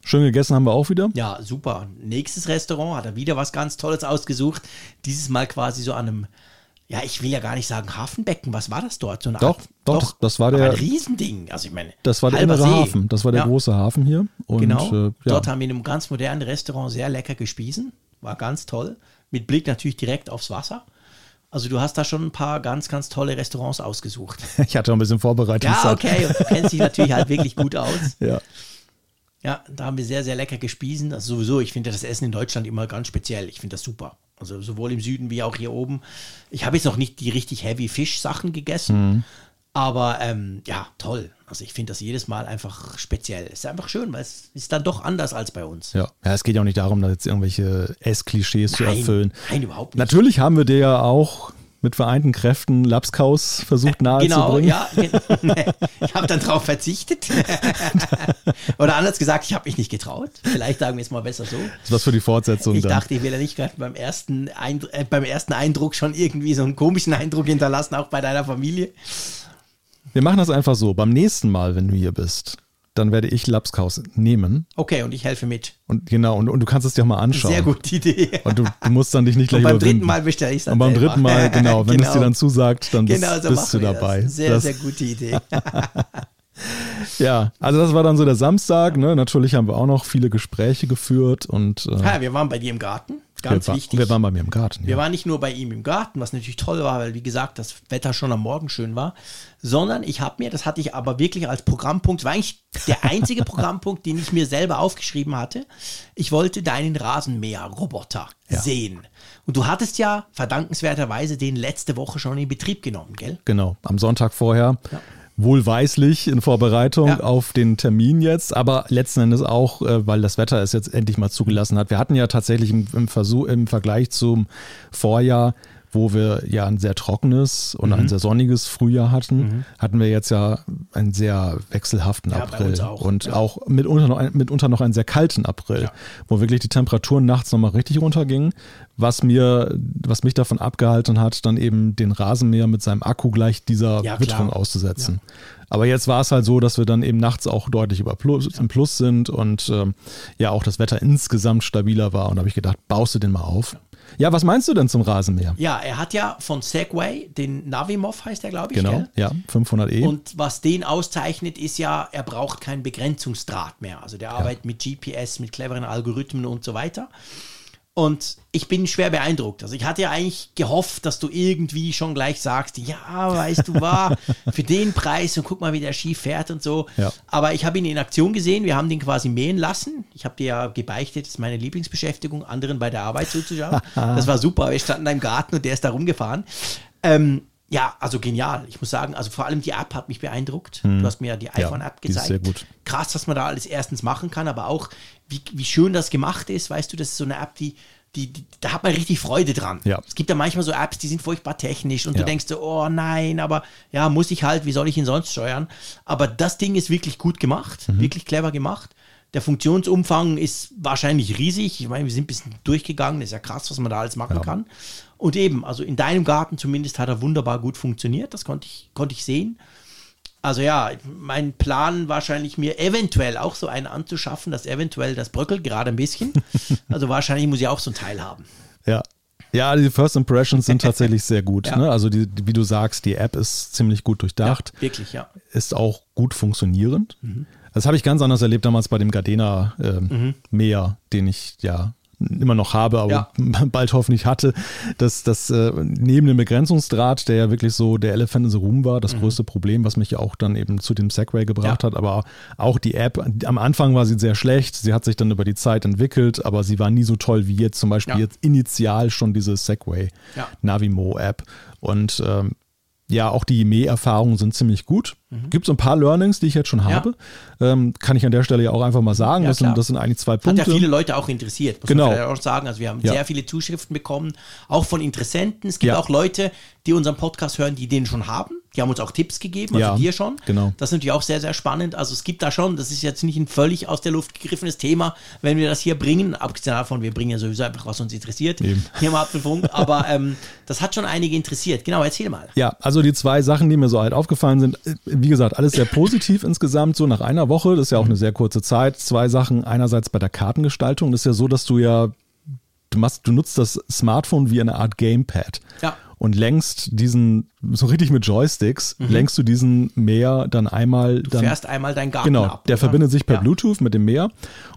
Schön gegessen haben wir auch wieder. Ja, super. Nächstes Restaurant hat er wieder was ganz Tolles ausgesucht. Dieses Mal quasi so an einem, ja, ich will ja gar nicht sagen Hafenbecken. Was war das dort? So eine Doch, doch, das- das war der- ein Riesending. Also ich meine, Das war der innere See. Hafen. Das war der Ja, große Hafen hier. Und, Genau. Äh, ja. Dort haben wir in einem ganz modernen Restaurant sehr lecker gespiesen. War ganz toll. Mit Blick natürlich direkt aufs Wasser. Also du hast da schon ein paar ganz, ganz tolle Restaurants ausgesucht. *laughs* Ich hatte noch ein bisschen Vorbereitungszeit. Ja, okay. Und du kennst dich natürlich halt wirklich gut aus. *laughs* Ja. Ja, da haben wir sehr, sehr lecker gespiesen. Also sowieso, ich finde das Essen in Deutschland immer ganz speziell. Ich finde das super. Also sowohl im Süden wie auch hier oben. Ich habe jetzt noch nicht die richtig heavy Fisch-Sachen gegessen. Aber ähm, ja, toll. Also ich finde das jedes Mal einfach speziell. Es ist einfach schön, weil es ist dann doch anders als bei uns. Ja. ja, es geht ja auch nicht darum, da jetzt irgendwelche Essklischees zu erfüllen. nein, überhaupt nicht. Natürlich haben wir dir ja auch mit vereinten Kräften Lapskaus versucht Genau, nahezubringen. ja. gen- *laughs* ich habe dann drauf verzichtet. *laughs* Oder anders gesagt, ich habe mich nicht getraut. Vielleicht sagen wir es mal besser so. Das ist was für die Fortsetzung Ich dann. dachte, ich will ja nicht gerade beim ersten, äh, beim ersten Eindruck schon irgendwie so einen komischen Eindruck hinterlassen, auch bei deiner Familie. Wir machen das einfach so. Beim nächsten Mal, wenn du hier bist, dann werde ich Lapskaus nehmen. Okay, und ich helfe mit. Und genau, und, und du kannst es dir auch mal anschauen. Sehr gute Idee. Und du, du musst dann dich nicht gleich Und beim überwinden. dritten Mal bestelle ich es dann Und beim selber. dritten Mal, genau, *laughs* wenn es dir dann zusagt, dann bist, Genau so bist du dabei. Das. Sehr, das, sehr gute Idee. *laughs* Ja, also das war dann so der Samstag. Ne? Natürlich haben wir auch noch viele Gespräche geführt und äh, Ja, wir waren bei dir im Garten. Ganz wir, wa- wichtig. wir waren bei mir im Garten. Wir Ja. waren nicht nur bei ihm im Garten, was natürlich toll war, weil wie gesagt, das Wetter schon am Morgen schön war, sondern ich habe mir, das hatte ich aber wirklich als Programmpunkt, war eigentlich der einzige *laughs* Programmpunkt, den ich mir selber aufgeschrieben hatte. Ich wollte deinen Rasenmäher-Roboter Ja. sehen. Und du hattest ja verdankenswerterweise den letzte Woche schon in Betrieb genommen, gell? Genau, am Sonntag vorher. Ja. Wohlweislich in Vorbereitung Ja. auf den Termin jetzt, aber letzten Endes auch, äh, weil das Wetter es jetzt endlich mal zugelassen hat. Wir hatten ja tatsächlich im, im, Versuch, im Vergleich zum Vorjahr, wo wir ja ein sehr trockenes und Mhm. ein sehr sonniges Frühjahr hatten, hatten wir jetzt ja einen sehr wechselhaften Ja, April auch, und ja. auch mitunter noch, mitunter noch einen sehr kalten April, Ja. wo wirklich die Temperaturen nachts nochmal richtig runtergingen, was mir, was mich davon abgehalten hat, dann eben den Rasenmäher mit seinem Akku gleich dieser. Witterung auszusetzen. Aber jetzt war es halt so, dass wir dann eben nachts auch deutlich über Plus, im Plus sind und ähm, ja auch das Wetter insgesamt stabiler war. Und da habe ich gedacht, baust du den mal auf? Ja, was meinst du denn zum Rasenmäher? Ja, er hat ja von Segway, den Navimov heißt er, glaube ich, Genau, gell? ja, 500e. Und was den auszeichnet, ist ja, er braucht keinen Begrenzungsdraht mehr. Also der arbeitet mit GPS, mit cleveren Algorithmen und so weiter. Und ich bin schwer beeindruckt. Also ich hatte ja eigentlich gehofft, dass du irgendwie schon gleich sagst, ja, weißt du, war *laughs* für den Preis und guck mal, wie der Ski fährt und so. Ja. Aber ich habe ihn in Aktion gesehen. Wir haben den quasi mähen lassen. Ich habe dir ja gebeichtet, das ist meine Lieblingsbeschäftigung, anderen bei der Arbeit zuzuschauen. *laughs* das war super. Wir standen da im Garten und der ist da rumgefahren. Ähm, ja, also genial. Ich muss sagen, also vor allem die App hat mich beeindruckt. Du hast mir ja die iPhone-App ist gezeigt. sehr gut. Krass, was man da alles erstens machen kann, aber auch, wie, wie schön das gemacht ist. Weißt du, das ist so eine App, die, die, die da hat man richtig Freude dran. Ja. Es gibt ja manchmal so Apps, die sind furchtbar technisch und Ja. du denkst so, oh nein, aber ja, muss ich halt, wie soll ich ihn sonst steuern? Aber das Ding ist wirklich gut gemacht, Mhm. wirklich clever gemacht. Der Funktionsumfang ist wahrscheinlich riesig. Ich meine, wir sind ein bisschen durchgegangen. ist ja krass, was man da alles machen Ja. kann. Und eben, also in deinem Garten zumindest hat er wunderbar gut funktioniert. Das konnte ich, konnte ich sehen. Also ja, mein Plan wahrscheinlich mir eventuell auch so einen anzuschaffen, das eventuell, das bröckelt gerade ein bisschen. *laughs* Also wahrscheinlich muss ich auch so ein Teil haben. Ja. Ja, die First Impressions sind tatsächlich sehr gut. *laughs* Ja. Ne? Also, die, die- wie du sagst, die App ist ziemlich gut durchdacht, Ja, wirklich, ja. ist auch gut funktionierend. Mhm. Das habe ich ganz anders erlebt damals bei dem Gardena ähm, Mäher, den ich ja immer noch habe, aber Ja. *laughs* bald hoffentlich hatte. Das, das äh, neben dem Begrenzungsdraht, der ja wirklich so der Elephant in the Room war, Mhm. das größte Problem, was mich ja auch dann eben zu dem Segway gebracht Ja. hat. Aber auch die App, am Anfang war sie sehr schlecht. Sie hat sich dann über die Zeit entwickelt, aber sie war nie so toll wie jetzt zum Beispiel Ja. jetzt initial schon diese Segway. Navimo App. Und ähm, ja, auch die Mäherfahrungen sind ziemlich gut. Gibt so ein paar Learnings, die ich jetzt schon Mhm. Ja. habe. Ähm, kann ich an der Stelle ja auch einfach mal sagen. Ja, das, sind, das sind eigentlich zwei Hat Punkte. ja viele Leute auch interessiert, muss Genau. man auch sagen. Also wir haben Ja. sehr viele Zuschriften bekommen, auch von Interessenten. Es gibt auch Leute, die unseren Podcast hören, die den schon haben. Die haben uns auch Tipps gegeben, also Ja, dir schon. genau. Das ist natürlich auch sehr, sehr spannend. Also es gibt da schon, das ist jetzt nicht ein völlig aus der Luft gegriffenes Thema, wenn wir das hier bringen. Abgesehen davon, wir bringen ja sowieso einfach, was uns interessiert Eben. *laughs* hier im Apfelfunk. Aber ähm, das hat schon einige interessiert. Genau, erzähl mal. Ja, also die zwei Sachen, die mir so halt aufgefallen sind, äh, wie gesagt, alles sehr positiv insgesamt, so nach einer Woche, das ist ja auch eine sehr kurze Zeit. Zwei Sachen, einerseits bei der Kartengestaltung, das ist ja so, dass du ja, du machst, du nutzt das Smartphone wie eine Art Gamepad. Ja. Und lenkst diesen, so richtig mit Joysticks, lenkst du diesen Meer dann einmal. Du dann, fährst einmal deinen Garten Genau, ab. der oder? verbindet sich per Ja. Bluetooth mit dem Meer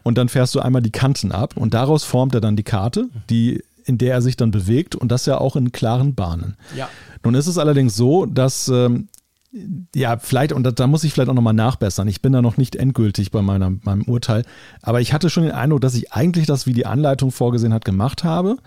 und dann fährst du einmal die Kanten ab und daraus formt er dann die Karte, die, in der er sich dann bewegt und das ja auch in klaren Bahnen. Ja. Nun ist es allerdings so, dass ähm, ja, vielleicht, und da, da muss ich vielleicht auch nochmal nachbessern. Ich bin da noch nicht endgültig bei meiner, meinem Urteil. Aber ich hatte schon den Eindruck, dass ich eigentlich das, wie die Anleitung vorgesehen hat, gemacht habe.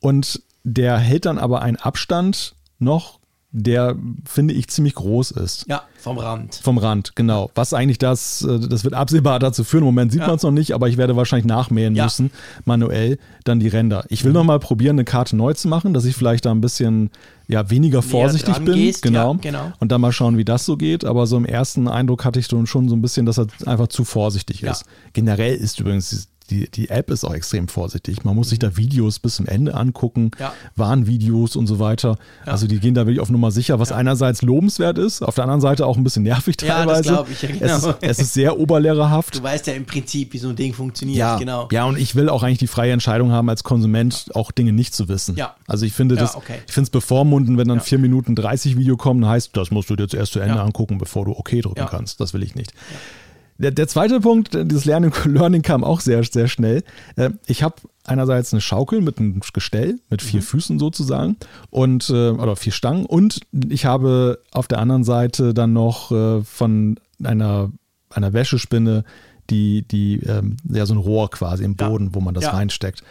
Und der hält dann aber einen Abstand noch, der, finde ich, ziemlich groß ist. Ja, vom Rand. Vom Rand, genau. Was eigentlich das, äh, das wird absehbar dazu führen. Im Moment sieht Ja. man es noch nicht, aber ich werde wahrscheinlich nachmähen Ja. müssen, manuell, dann die Ränder. Ich will Mhm. noch mal probieren, eine Karte neu zu machen, dass ich vielleicht da ein bisschen ja, weniger vorsichtig bin. gehst, genau. ja, genau. Und dann mal schauen, wie das so geht. Aber so im ersten Eindruck hatte ich schon schon so ein bisschen, dass er einfach zu vorsichtig ist. Generell ist übrigens die, die App ist auch extrem vorsichtig. Man muss sich da Videos bis zum Ende angucken, Mhm. Ja. Warnvideos und so weiter. Ja. Also die gehen da wirklich auf Nummer sicher, was einerseits lobenswert ist, auf der anderen Seite auch ein bisschen nervig Ja, das teilweise. ich, ja, es, genau. ist, es ist sehr oberlehrerhaft. Du weißt ja im Prinzip, wie so ein Ding funktioniert. Ja, genau. ja, und ich will auch eigentlich die freie Entscheidung haben, als Konsument auch Dinge nicht zu wissen. Ja. Also ich finde Ja, das, okay. ich finde es bevormunden, wenn dann Ja. 4 Minuten 30 Video kommen, heißt, das musst du dir jetzt erst zu Ende Ja. angucken, bevor du OK drücken Ja. kannst. Das will ich nicht. Der, der zweite Punkt, äh, dieses Learning, *laughs* Learning kam auch sehr, sehr schnell. Äh, Ich habe einerseits eine Schaukel mit einem Gestell, mit Mhm. vier Füßen sozusagen und äh, oder vier Stangen und ich habe auf der anderen Seite dann noch äh, von einer, einer Wäschespinne die, die ähm, ja so ein Rohr quasi im Ja. Boden, wo man das Ja. reinsteckt.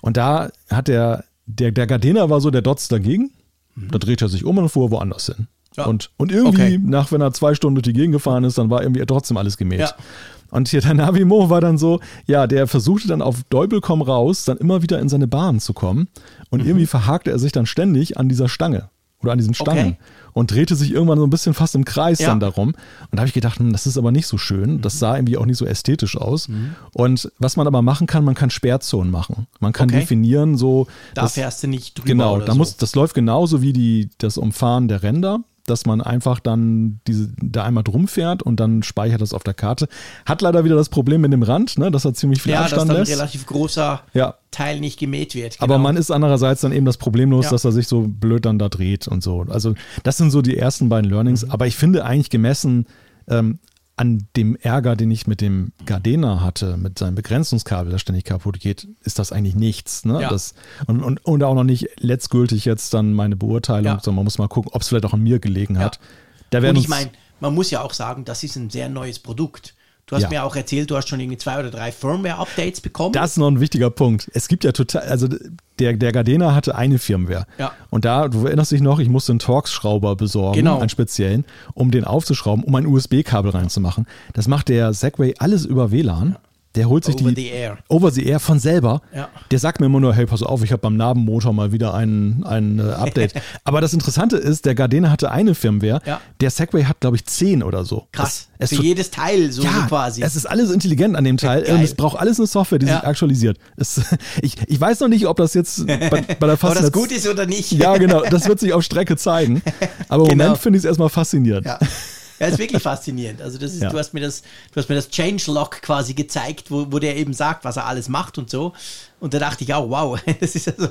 Und da hat der, der, der Gardena war so der Dotz dagegen. Da dreht er sich um und fuhr woanders hin. Mhm. Ja. Und, und irgendwie, Okay. nach wenn er zwei Stunden durch die Gegend gefahren ist, dann war irgendwie trotzdem alles gemäht. Ja. Und hier der Navimo war dann so, ja, der versuchte dann auf Däubel komm raus, dann immer wieder in seine Bahn zu kommen. Mhm. Und irgendwie verhakte er sich dann ständig an dieser Stange oder an diesen Stangen Okay. und drehte sich irgendwann so ein bisschen fast im Kreis Ja. dann darum. Und da habe ich gedacht, hm, das ist aber nicht so schön. Das sah irgendwie auch nicht so ästhetisch aus. Mhm. Und was man aber machen kann, man kann Sperrzonen machen. Man kann Okay. definieren, so. Da dass- fährst du nicht drüber. Genau, da so. muss, das läuft genauso wie die, das Umfahren der Ränder, dass man einfach dann diese, da einmal drum fährt und dann speichert das auf der Karte. Hat leider wieder das Problem mit dem Rand, ne, dass er ziemlich viel ja, dass Abstand dann ein lässt. relativ großer Ja. Teil nicht gemäht wird. Aber genau. man ist andererseits dann eben das Problem los, Ja. dass er sich so blöd dann da dreht und so. Also das sind so die ersten beiden Learnings. Mhm. Aber ich finde eigentlich gemessen ähm, an dem Ärger, den ich mit dem Gardena hatte, mit seinem Begrenzungskabel, das ständig kaputt geht, ist das eigentlich nichts. Ne? Ja. Das, und, und, und auch noch nicht letztgültig jetzt dann meine Beurteilung, Ja. sondern man muss mal gucken, ob es vielleicht auch an mir gelegen hat. Ja. Da werden Und ich meine, man muss ja auch sagen, das ist ein sehr neues Produkt. Du hast Ja. mir auch erzählt, du hast schon irgendwie zwei oder drei Firmware-Updates bekommen. Das ist noch ein wichtiger Punkt. Es gibt ja total, also der, der Gardena hatte eine Firmware. Ja. Und da, du erinnerst dich noch, ich musste einen Torx-Schrauber besorgen, Genau. einen speziellen, um den aufzuschrauben, um ein USB-Kabel reinzumachen. Das macht der Segway alles über WLAN. Der holt sich Over die the air. Over the Air von selber. Ja. Der sagt mir immer nur, hey, pass auf, ich habe beim Nabenmotor mal wieder ein, ein äh, *laughs* Update. Aber das Interessante ist, der Gardena hatte eine Firmware. Ja. Der Segway hat, glaube ich, zehn oder so. Krass. Es, es Für jedes Teil so, ja, so quasi. es ist alles intelligent an dem Teil. Geil. Und es braucht alles eine Software, die sich aktualisiert. Es, *laughs* ich, ich weiß noch nicht, ob das jetzt bei, bei der *laughs* Ob das Fastnetz... gut ist oder nicht. Ja, genau. Das wird sich auf Strecke zeigen. Aber im Genau. Moment finde ich es erstmal faszinierend. Ja. Ja, ist wirklich faszinierend. Also das ist, Ja. du hast mir das, du hast mir das Changelog quasi gezeigt, wo, wo der eben sagt, was er alles macht und so. Und da dachte ich auch, wow, *laughs* das ist, also,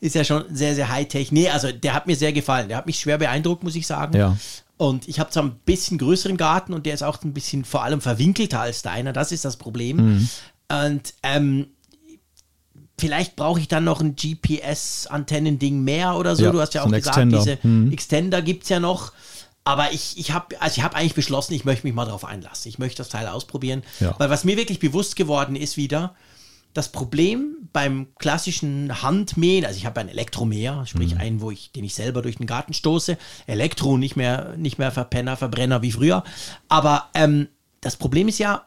ist ja schon sehr, sehr Hightech. Nee, also der hat mir sehr gefallen. Der hat mich schwer beeindruckt, muss ich sagen. Ja. Und ich habe zwar ein bisschen größeren Garten und der ist auch ein bisschen vor allem verwinkelter als deiner. Das ist das Problem. Mhm. Und ähm, vielleicht brauche ich dann noch ein GPS-Antennending mehr oder so. Ja, du hast ja auch gesagt, Extender. diese Mhm. Extender gibt es ja noch. Aber ich, ich habe also ich hab eigentlich beschlossen, ich möchte mich mal drauf einlassen. Ich möchte das Teil ausprobieren. Ja. Weil was mir wirklich bewusst geworden ist wieder, das Problem beim klassischen Handmähen, also ich habe einen Elektromäher, sprich Mhm. einen, wo ich, den ich selber durch den Garten stoße. Elektro, nicht mehr, nicht mehr Verpenner, Verbrenner wie früher. Aber ähm, das Problem ist ja,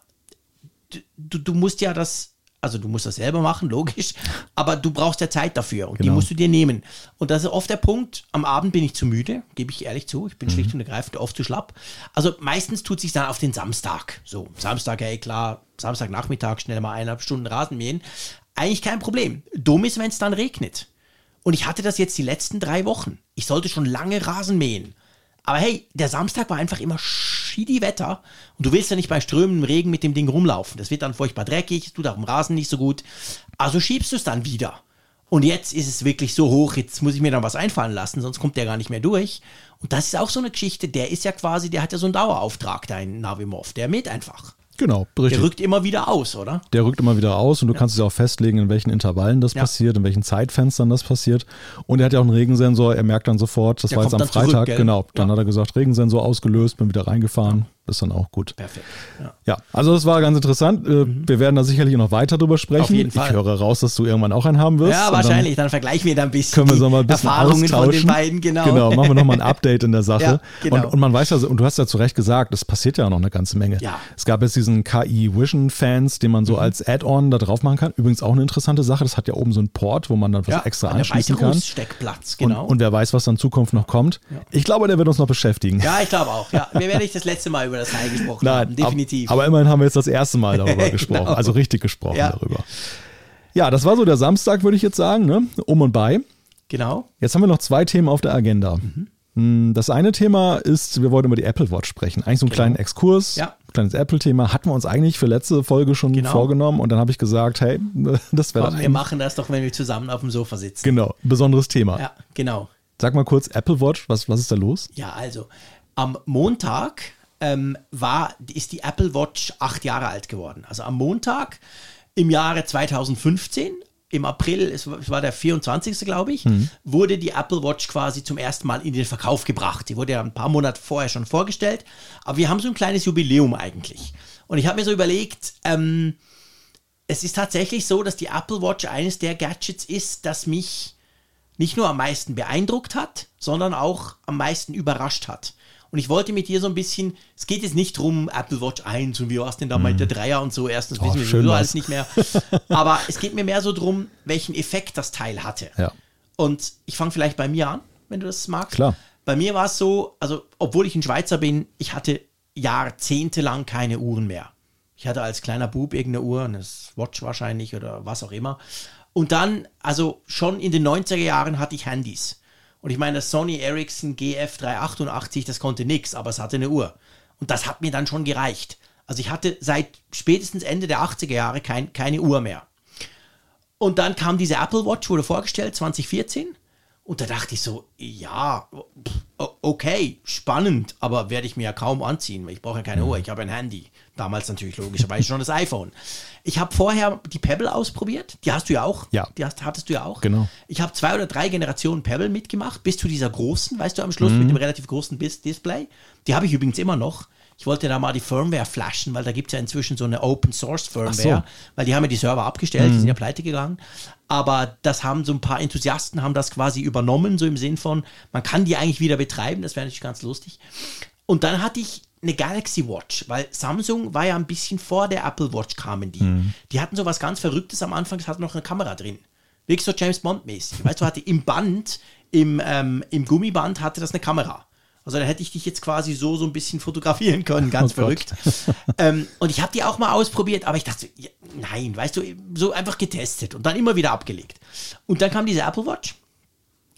du, du musst ja das, also du musst das selber machen, logisch, aber du brauchst ja Zeit dafür und die Genau. musst du dir nehmen. Und das ist oft der Punkt, am Abend bin ich zu müde, gebe ich ehrlich zu, ich bin Mhm. schlicht und ergreifend oft zu schlapp. Also meistens tut sich dann auf den Samstag. So, Samstag, hey klar, Samstagnachmittag schnell mal eineinhalb Stunden Rasen mähen. Eigentlich kein Problem. Dumm ist, wenn es dann regnet. Und ich hatte das jetzt die letzten drei Wochen. Ich sollte schon lange Rasen mähen. Aber hey, der Samstag war einfach immer shitty Wetter und du willst ja nicht bei strömendem Regen mit dem Ding rumlaufen. Das wird dann furchtbar dreckig, tut auf dem Rasen nicht so gut. Also schiebst du es dann wieder. Und jetzt ist es wirklich so hoch, jetzt muss ich mir dann was einfallen lassen, sonst kommt der gar nicht mehr durch. Und das ist auch so eine Geschichte, der ist ja quasi, der hat ja so einen Dauerauftrag, dein Navimov, der mäht einfach. Genau, Der richtig. rückt immer wieder aus, oder? Der rückt immer wieder aus und du kannst es ja auch festlegen, in welchen Intervallen das Ja. passiert, in welchen Zeitfenstern das passiert. Und er hat ja auch einen Regensensor, er merkt dann sofort, das Der war jetzt am zurück, Freitag, gell? genau. Dann Ja. hat er gesagt, Regensensor ausgelöst, bin wieder reingefahren, ist dann auch gut. Perfekt. Ja. Ja, also das war ganz interessant. Äh, Wir werden da sicherlich noch weiter drüber sprechen. Mhm. Auf jeden Fall. Ich höre raus, dass du irgendwann auch einen haben wirst. Ja, Und dann wahrscheinlich. Dann, vergleichen wir da ein bisschen können wir so mal ein bisschen Erfahrungen von austauschen. den beiden. Genau. Genau, machen wir nochmal ein *laughs* Update in der Sache. Ja, genau. und, und man weiß ja, und du hast ja zu Recht gesagt, es passiert ja auch noch eine ganze Menge. Ja. Mhm. Es gab jetzt diesen KI Vision Fans, den man so als Add-on da drauf machen kann. Übrigens auch eine interessante Sache. Das hat ja oben so einen Port, wo man dann was ja, extra anschließen kann. Steckplatz, genau. Und, und wer weiß, was dann in Zukunft noch kommt. Ich glaube, der wird uns noch beschäftigen. ja, ich glaube auch. Ja, wir werden nicht das letzte Mal über *laughs* das Teil gesprochen haben. Nein, Definitiv. ab- Aber immerhin haben wir jetzt das erste Mal darüber *laughs* gesprochen, Genau. also richtig gesprochen Ja. darüber. Ja, das war so der Samstag, würde ich jetzt sagen, ne? um und bei. genau. Jetzt haben wir noch zwei Themen auf der Agenda. Mhm. Hm, Das eine Thema ist, wir wollten über die Apple Watch sprechen. Eigentlich so einen kleinen Exkurs, Genau. Ja. kleines Apple-Thema. Hatten wir uns eigentlich für letzte Folge schon Genau. vorgenommen und dann habe ich gesagt, hey, *laughs* das wäre wir machen das doch, wenn wir zusammen auf dem Sofa sitzen. genau, besonderes Thema. Ja, genau. Sag mal kurz, Apple Watch, was, was ist da los? Ja, also am Montag ähm, war, ist die Apple Watch acht Jahre alt geworden. Also am Montag im Jahre 2015, im April, es war, der 24. glaube ich, wurde die Apple Watch quasi zum ersten Mal in den Verkauf gebracht. Die wurde ja ein paar Monate vorher schon vorgestellt, aber wir haben so ein kleines Jubiläum eigentlich. Und ich habe mir so überlegt, ähm, es ist tatsächlich so, dass die Apple Watch eines der Gadgets ist, das mich nicht nur am meisten beeindruckt hat, sondern auch am meisten überrascht hat. Und ich wollte mit dir so ein bisschen, es geht jetzt nicht drum Apple Watch 1 und wie war es denn da mit der Dreier und so, erstens Oh, wissen wir sowieso alles nicht mehr. *laughs* Aber es geht mir mehr so drum, welchen Effekt das Teil hatte. Ja. Und ich fange vielleicht bei mir an, wenn du das magst. Klar. Bei mir war es so, also obwohl ich ein Schweizer bin, ich hatte jahrzehntelang keine Uhren mehr. Ich hatte als kleiner Bub irgendeine Uhr, eine Watch wahrscheinlich oder was auch immer. Und dann, also schon in den 90er Jahren hatte ich Handys. Und ich meine, das Sony Ericsson GF388, das konnte nichts, aber es hatte eine Uhr. Und das hat mir dann schon gereicht. Also ich hatte seit spätestens Ende der 80er Jahre kein, keine Uhr mehr. Und dann kam diese Apple Watch, wurde vorgestellt, 2014. Und da dachte ich so, ja, okay, spannend, aber werde ich mir ja kaum anziehen, weil ich brauche ja keine Uhr, ich habe ein Handy. Damals natürlich logischerweise schon das iPhone. Ich habe vorher die Pebble ausprobiert, die hast du ja auch. Ja. Die hast, hattest du ja auch. Genau. Ich habe zwei oder drei Generationen Pebble mitgemacht, bis zu dieser großen, weißt du, am Schluss mit dem relativ großen Display. Die habe ich übrigens immer noch. Ich wollte da mal die Firmware flashen, weil da gibt es ja inzwischen so eine Open Source Firmware, weil die haben ja die Server abgestellt, die sind ja pleite gegangen. Aber das haben so ein paar Enthusiasten haben das quasi übernommen, so im Sinn von, man kann die eigentlich wieder betreiben, das wäre natürlich ganz lustig. Und dann hatte ich eine Galaxy Watch, weil Samsung war ja ein bisschen vor der Apple Watch kamen die. Die hatten so was ganz Verrücktes am Anfang, es hatte noch eine Kamera drin. Wirklich so James Bond mäßig. Weißt du, hatte im Band, im, ähm, im Gummiband hatte das eine Kamera. Also da hätte ich dich jetzt quasi so so ein bisschen fotografieren können, ganz Oh verrückt. ähm, und ich habe die auch mal ausprobiert, aber ich dachte, ja, nein, weißt du, so einfach getestet und dann immer wieder abgelegt. Und dann kam diese Apple Watch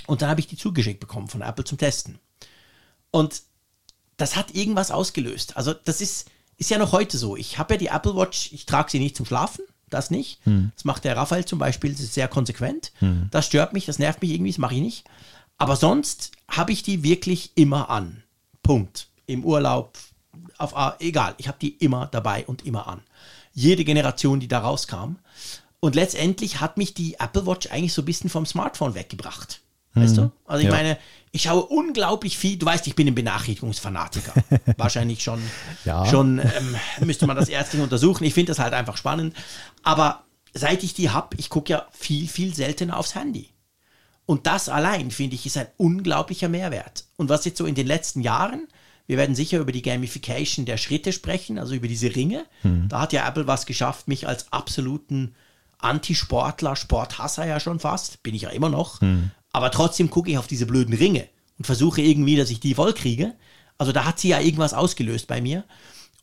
und dann habe ich die zugeschickt bekommen von Apple zum Testen. Und das hat irgendwas ausgelöst. Also das ist, ist ja noch heute so. Ich habe ja die Apple Watch, ich trage sie nicht zum Schlafen, das nicht. Das macht der Raphael zum Beispiel, das ist sehr konsequent. Das stört mich, das nervt mich irgendwie, das mache ich nicht. Aber sonst habe ich die wirklich immer an. Punkt. Im Urlaub, auf A, egal. Ich habe die immer dabei und immer an. Jede Generation, die da rauskam. Und letztendlich hat mich die Apple Watch eigentlich so ein bisschen vom Smartphone weggebracht. Weißt du? Also ich Ja. meine, ich schaue unglaublich viel. Du weißt, ich bin ein Benachrichtigungsfanatiker. *laughs* Wahrscheinlich schon, Ja. schon ähm, müsste man das ärztlich untersuchen. Ich finde das halt einfach spannend. Aber seit ich die habe, ich gucke ja viel, viel seltener aufs Handy. Und das allein, finde ich, ist ein unglaublicher Mehrwert. Und was jetzt so in den letzten Jahren, wir werden sicher über die Gamification der Schritte sprechen, also über diese Ringe. Da hat ja Apple was geschafft, mich als absoluten Antisportler, Sporthasser ja schon fast, bin ich ja immer noch. Aber trotzdem gucke ich auf diese blöden Ringe und versuche irgendwie, dass ich die voll kriege. Also da hat sie ja irgendwas ausgelöst bei mir.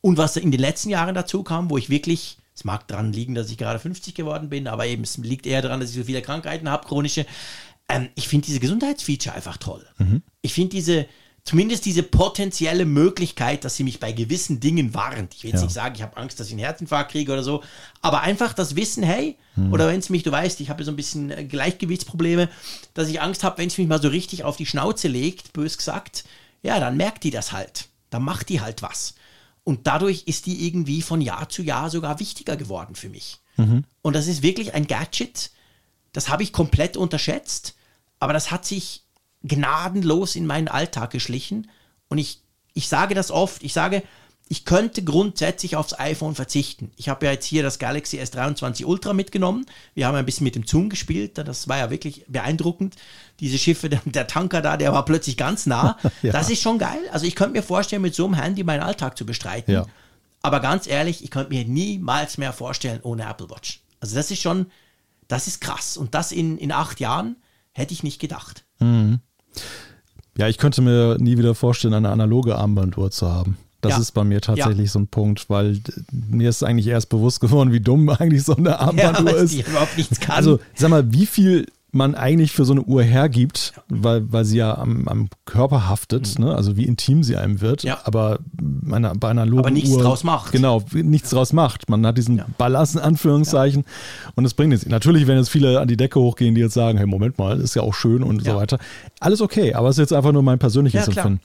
Und was in den letzten Jahren dazu kam, wo ich wirklich, es mag daran liegen, dass ich gerade 50 geworden bin, aber eben es liegt eher daran, dass ich so viele Krankheiten habe, chronische. Ähm, ich finde diese Gesundheitsfeature einfach toll. Ich finde diese, zumindest diese potenzielle Möglichkeit, dass sie mich bei gewissen Dingen warnt. Ich will jetzt Ja. nicht sagen, ich habe Angst, dass ich einen Herzinfarkt kriege oder so, aber einfach das Wissen, hey, oder wenn es mich, du weißt, ich habe so ein bisschen äh, Gleichgewichtsprobleme, dass ich Angst habe, wenn es mich mal so richtig auf die Schnauze legt, bös gesagt, ja, dann merkt die das halt. Dann macht die halt was. Und dadurch ist die irgendwie von Jahr zu Jahr sogar wichtiger geworden für mich. Und das ist wirklich ein Gadget, das habe ich komplett unterschätzt, aber das hat sich gnadenlos in meinen Alltag geschlichen. Und ich, ich sage das oft, ich sage, ich könnte grundsätzlich aufs iPhone verzichten. Ich habe ja jetzt hier das Galaxy S23 Ultra mitgenommen. Wir haben ein bisschen mit dem Zoom gespielt. Das war ja wirklich beeindruckend. Diese Schiffe, *laughs* der Tanker da, der war plötzlich ganz nah. *laughs* ja. Das ist schon geil. Also ich könnte mir vorstellen, mit so einem Handy meinen Alltag zu bestreiten. Ja. Aber ganz ehrlich, ich könnte mir niemals mehr vorstellen ohne Apple Watch. Also das ist schon, das ist krass. Und das in, in acht Jahren hätte ich nicht gedacht. Mhm. Ja, ich könnte mir nie wieder vorstellen, eine analoge Armbanduhr zu haben. Das ja. ist bei mir tatsächlich ja. so ein Punkt, weil mir ist eigentlich erst bewusst geworden, wie dumm *laughs* eigentlich so eine Armbanduhr ja, ist. Die überhaupt nichts kann. Also, sag mal, wie viel man eigentlich für so eine Uhr hergibt, weil, weil sie ja am, am Körper haftet, mhm. ne? also wie intim sie einem wird, ja. aber meine, bei einer Aber nichts Uhr, draus macht. Genau, nichts draus macht. Man hat diesen ja. Ballast in Anführungszeichen ja. und es bringt nichts. Natürlich, wenn jetzt viele an die Decke hochgehen, die jetzt sagen, hey, Moment mal, ist ja auch schön und so weiter. Alles okay, aber es ist jetzt einfach nur mein persönliches Empfinden.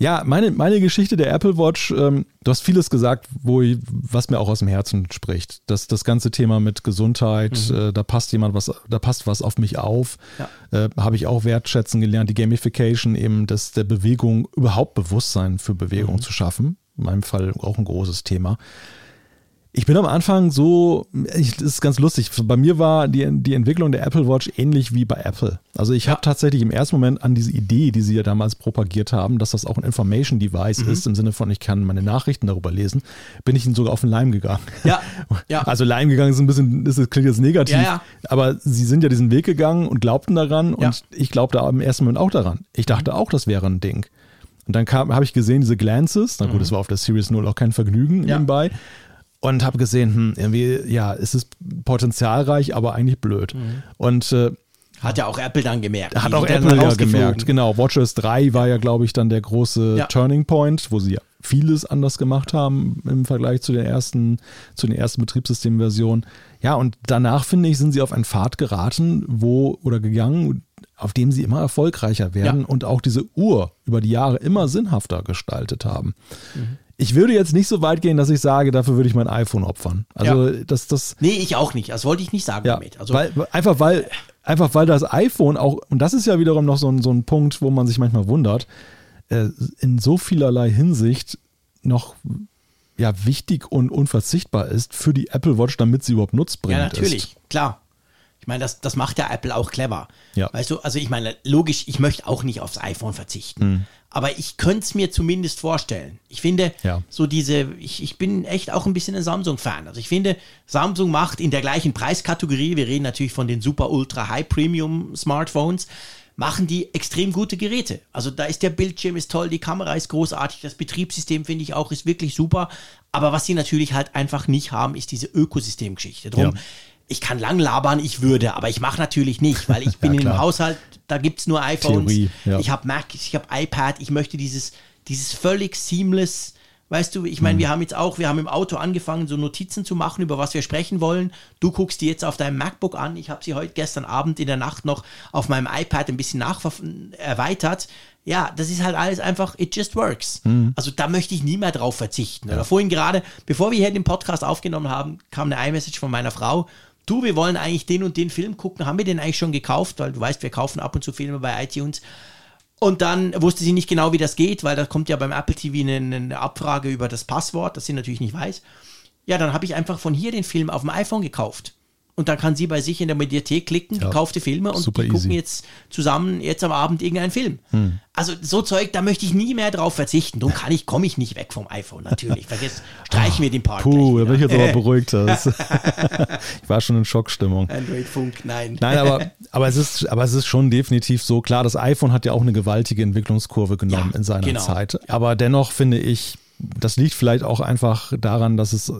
Ja, meine, meine Geschichte der Apple Watch, ähm, du hast vieles gesagt, wo ich, was mir auch aus dem Herzen spricht. Das, das ganze Thema mit Gesundheit, mhm. äh, da passt jemand was, da passt was auf mich auf. Ja. Äh, Habe ich auch wertschätzen gelernt. Die Gamification eben, das der Bewegung, überhaupt Bewusstsein für Bewegung mhm. zu schaffen. In meinem Fall auch ein großes Thema. Ich bin am Anfang so, ich, das ist ganz lustig. Bei mir war die, die Entwicklung der Apple Watch ähnlich wie bei Apple. Also ich ja. habe tatsächlich im ersten Moment an diese Idee, die sie ja damals propagiert haben, dass das auch ein Information Device mhm. ist, im Sinne von, ich kann meine Nachrichten darüber lesen, bin ich ihnen sogar auf den Leim gegangen. Ja. *laughs* ja. Also Leim gegangen ist ein bisschen, das klingt jetzt negativ, ja, ja. aber sie sind ja diesen Weg gegangen und glaubten daran und ich glaubte im ersten Moment auch daran. Ich dachte auch, das wäre ein Ding. Und dann habe ich gesehen, diese Glances, na gut, mhm. das war auf der Series 0 auch kein Vergnügen nebenbei und habe gesehen, hm, irgendwie, ja, es ist potenzialreich, aber eigentlich blöd. Mhm. Und äh, hat ja auch Apple dann gemerkt. Hat auch Apple ja gemerkt, genau. WatchOS 3 war ja, glaube ich, dann der große ja. Turning Point, wo sie vieles anders gemacht haben im Vergleich zu den ersten, zu den ersten Betriebssystemversionen. Ja, und danach, finde ich, sind sie auf einen Pfad geraten, wo oder gegangen, auf dem sie immer erfolgreicher werden ja. und auch diese Uhr über die Jahre immer sinnhafter gestaltet haben. Mhm ich würde jetzt nicht so weit gehen, dass ich sage, dafür würde ich mein iPhone opfern. Also ja. das, das. Nee, ich auch nicht. Das wollte ich nicht sagen ja, damit. Also weil, einfach weil, einfach weil das iPhone auch, und das ist ja wiederum noch so ein, so ein Punkt, wo man sich manchmal wundert, äh, in so vielerlei Hinsicht noch ja wichtig und unverzichtbar ist für die Apple Watch, damit sie überhaupt nutzbringend ist. Ja, natürlich, ist. klar. Ich meine, das, das macht ja Apple auch clever. Ja. Weißt du, also ich meine, logisch, ich möchte auch nicht aufs iPhone verzichten. Mhm. Aber ich könnte es mir zumindest vorstellen. Ich finde, ja. so diese, ich, ich bin echt auch ein bisschen ein Samsung-Fan. Also ich finde, Samsung macht in der gleichen Preiskategorie, wir reden natürlich von den super ultra high premium Smartphones, machen die extrem gute Geräte. Also da ist der Bildschirm ist toll, die Kamera ist großartig, das Betriebssystem finde ich auch ist wirklich super. Aber was sie natürlich halt einfach nicht haben, ist diese Ökosystemgeschichte. Drum, ja ich kann lang labern, ich würde, aber ich mache natürlich nicht, weil ich *laughs* bin ja, im Haushalt, da gibt es nur iPhones, Theorie, ja. ich habe Mac, ich habe iPad, ich möchte dieses, dieses völlig seamless, weißt du, ich meine, mhm. wir haben jetzt auch, wir haben im Auto angefangen, so Notizen zu machen, über was wir sprechen wollen. Du guckst die jetzt auf deinem MacBook an, ich habe sie heute gestern Abend in der Nacht noch auf meinem iPad ein bisschen nach erweitert. Ja, das ist halt alles einfach, it just works. Mhm. Also da möchte ich nie mehr drauf verzichten. Ja. Oder vorhin gerade, bevor wir hier den Podcast aufgenommen haben, kam eine iMessage von meiner Frau du, wir wollen eigentlich den und den Film gucken, haben wir den eigentlich schon gekauft, weil du weißt, wir kaufen ab und zu Filme bei iTunes. Und dann wusste sie nicht genau, wie das geht, weil da kommt ja beim Apple TV eine, eine Abfrage über das Passwort, das sie natürlich nicht weiß. Ja, dann habe ich einfach von hier den Film auf dem iPhone gekauft und dann kann sie bei sich in der Mediathek klicken, ja, gekaufte Filme und die gucken jetzt zusammen jetzt am Abend irgendeinen Film. Hm. Also so Zeug, da möchte ich nie mehr drauf verzichten. Darum kann ich, komme ich nicht weg vom iPhone, natürlich. Vergiss, streich mir den Part. Puh, da bin ich jetzt aber *laughs* beruhigt. *laughs* ich war schon in Schockstimmung. Android Funk, nein. Nein, aber, *laughs* aber, es ist, aber es ist schon definitiv so. Klar, das iPhone hat ja auch eine gewaltige Entwicklungskurve genommen ja, in seiner genau. Zeit. Aber dennoch finde ich, das liegt vielleicht auch einfach daran, dass es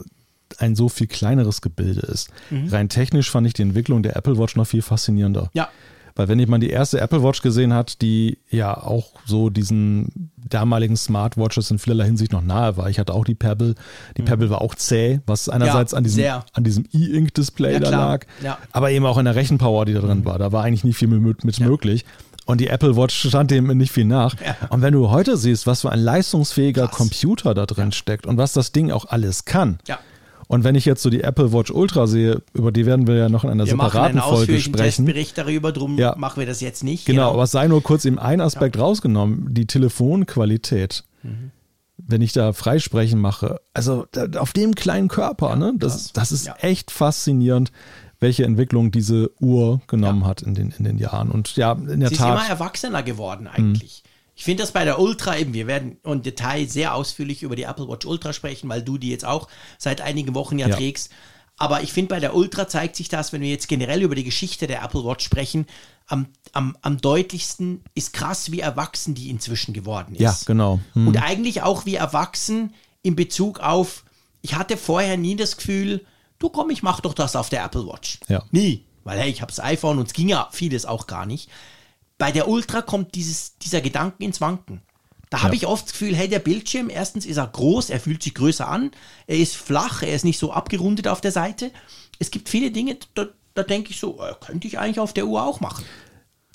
ein so viel kleineres Gebilde ist. Mhm. Rein technisch fand ich die Entwicklung der Apple Watch noch viel faszinierender. Ja. Weil wenn ich mal die erste Apple Watch gesehen hat, die ja auch so diesen damaligen Smartwatches in vielerlei Hinsicht noch nahe war. Ich hatte auch die Pebble. Die mhm. Pebble war auch zäh, was einerseits ja, an diesem, an diesem E-Ink-Display ja, da lag, ja. aber eben auch in der Rechenpower, die da drin mhm. war. Da war eigentlich nicht viel mit, mit möglich. Und die Apple Watch stand dem nicht viel nach. Ja. Und wenn du heute siehst, was für ein leistungsfähiger Krass. Computer da drin steckt und was das Ding auch alles kann, ja. Und wenn ich jetzt so die Apple Watch Ultra sehe, über die werden wir ja noch in einer wir separaten machen einen Folge sprechen. Testbericht darüber, drum ja. machen wir das jetzt nicht. Genau, genau. aber es sei nur kurz eben ein Aspekt ja. rausgenommen, die Telefonqualität. Mhm. wenn ich da Freisprechen mache, also auf dem kleinen Körper, Ja, ne, das, das ist echt faszinierend, welche Entwicklung diese Uhr genommen Ja. hat in den, in den Jahren. Und ja, in der Sie ist immer Tat. erwachsener geworden eigentlich. Ich finde das bei der Ultra eben, wir werden im Detail sehr ausführlich über die Apple Watch Ultra sprechen, weil du die jetzt auch seit einigen Wochen ja, Ja. trägst. Aber ich finde, bei der Ultra zeigt sich das, wenn wir jetzt generell über die Geschichte der Apple Watch sprechen, am, am, am deutlichsten ist krass, wie erwachsen die inzwischen geworden ist. Ja, genau. Hm. Und eigentlich auch wie erwachsen in Bezug auf, ich hatte vorher nie das Gefühl, du komm, ich mach doch das auf der Apple Watch. Ja. Nie. Weil hey, ich habe das iPhone und es ging ja vieles auch gar nicht. Bei der Ultra kommt dieses, dieser Gedanken ins Wanken. Da habe Ja. ich oft das Gefühl, hey, der Bildschirm, erstens ist er groß, er fühlt sich größer an, er ist flach, er ist nicht so abgerundet auf der Seite. Es gibt viele Dinge, da, da denke ich so, äh, könnte ich eigentlich auf der Uhr auch machen.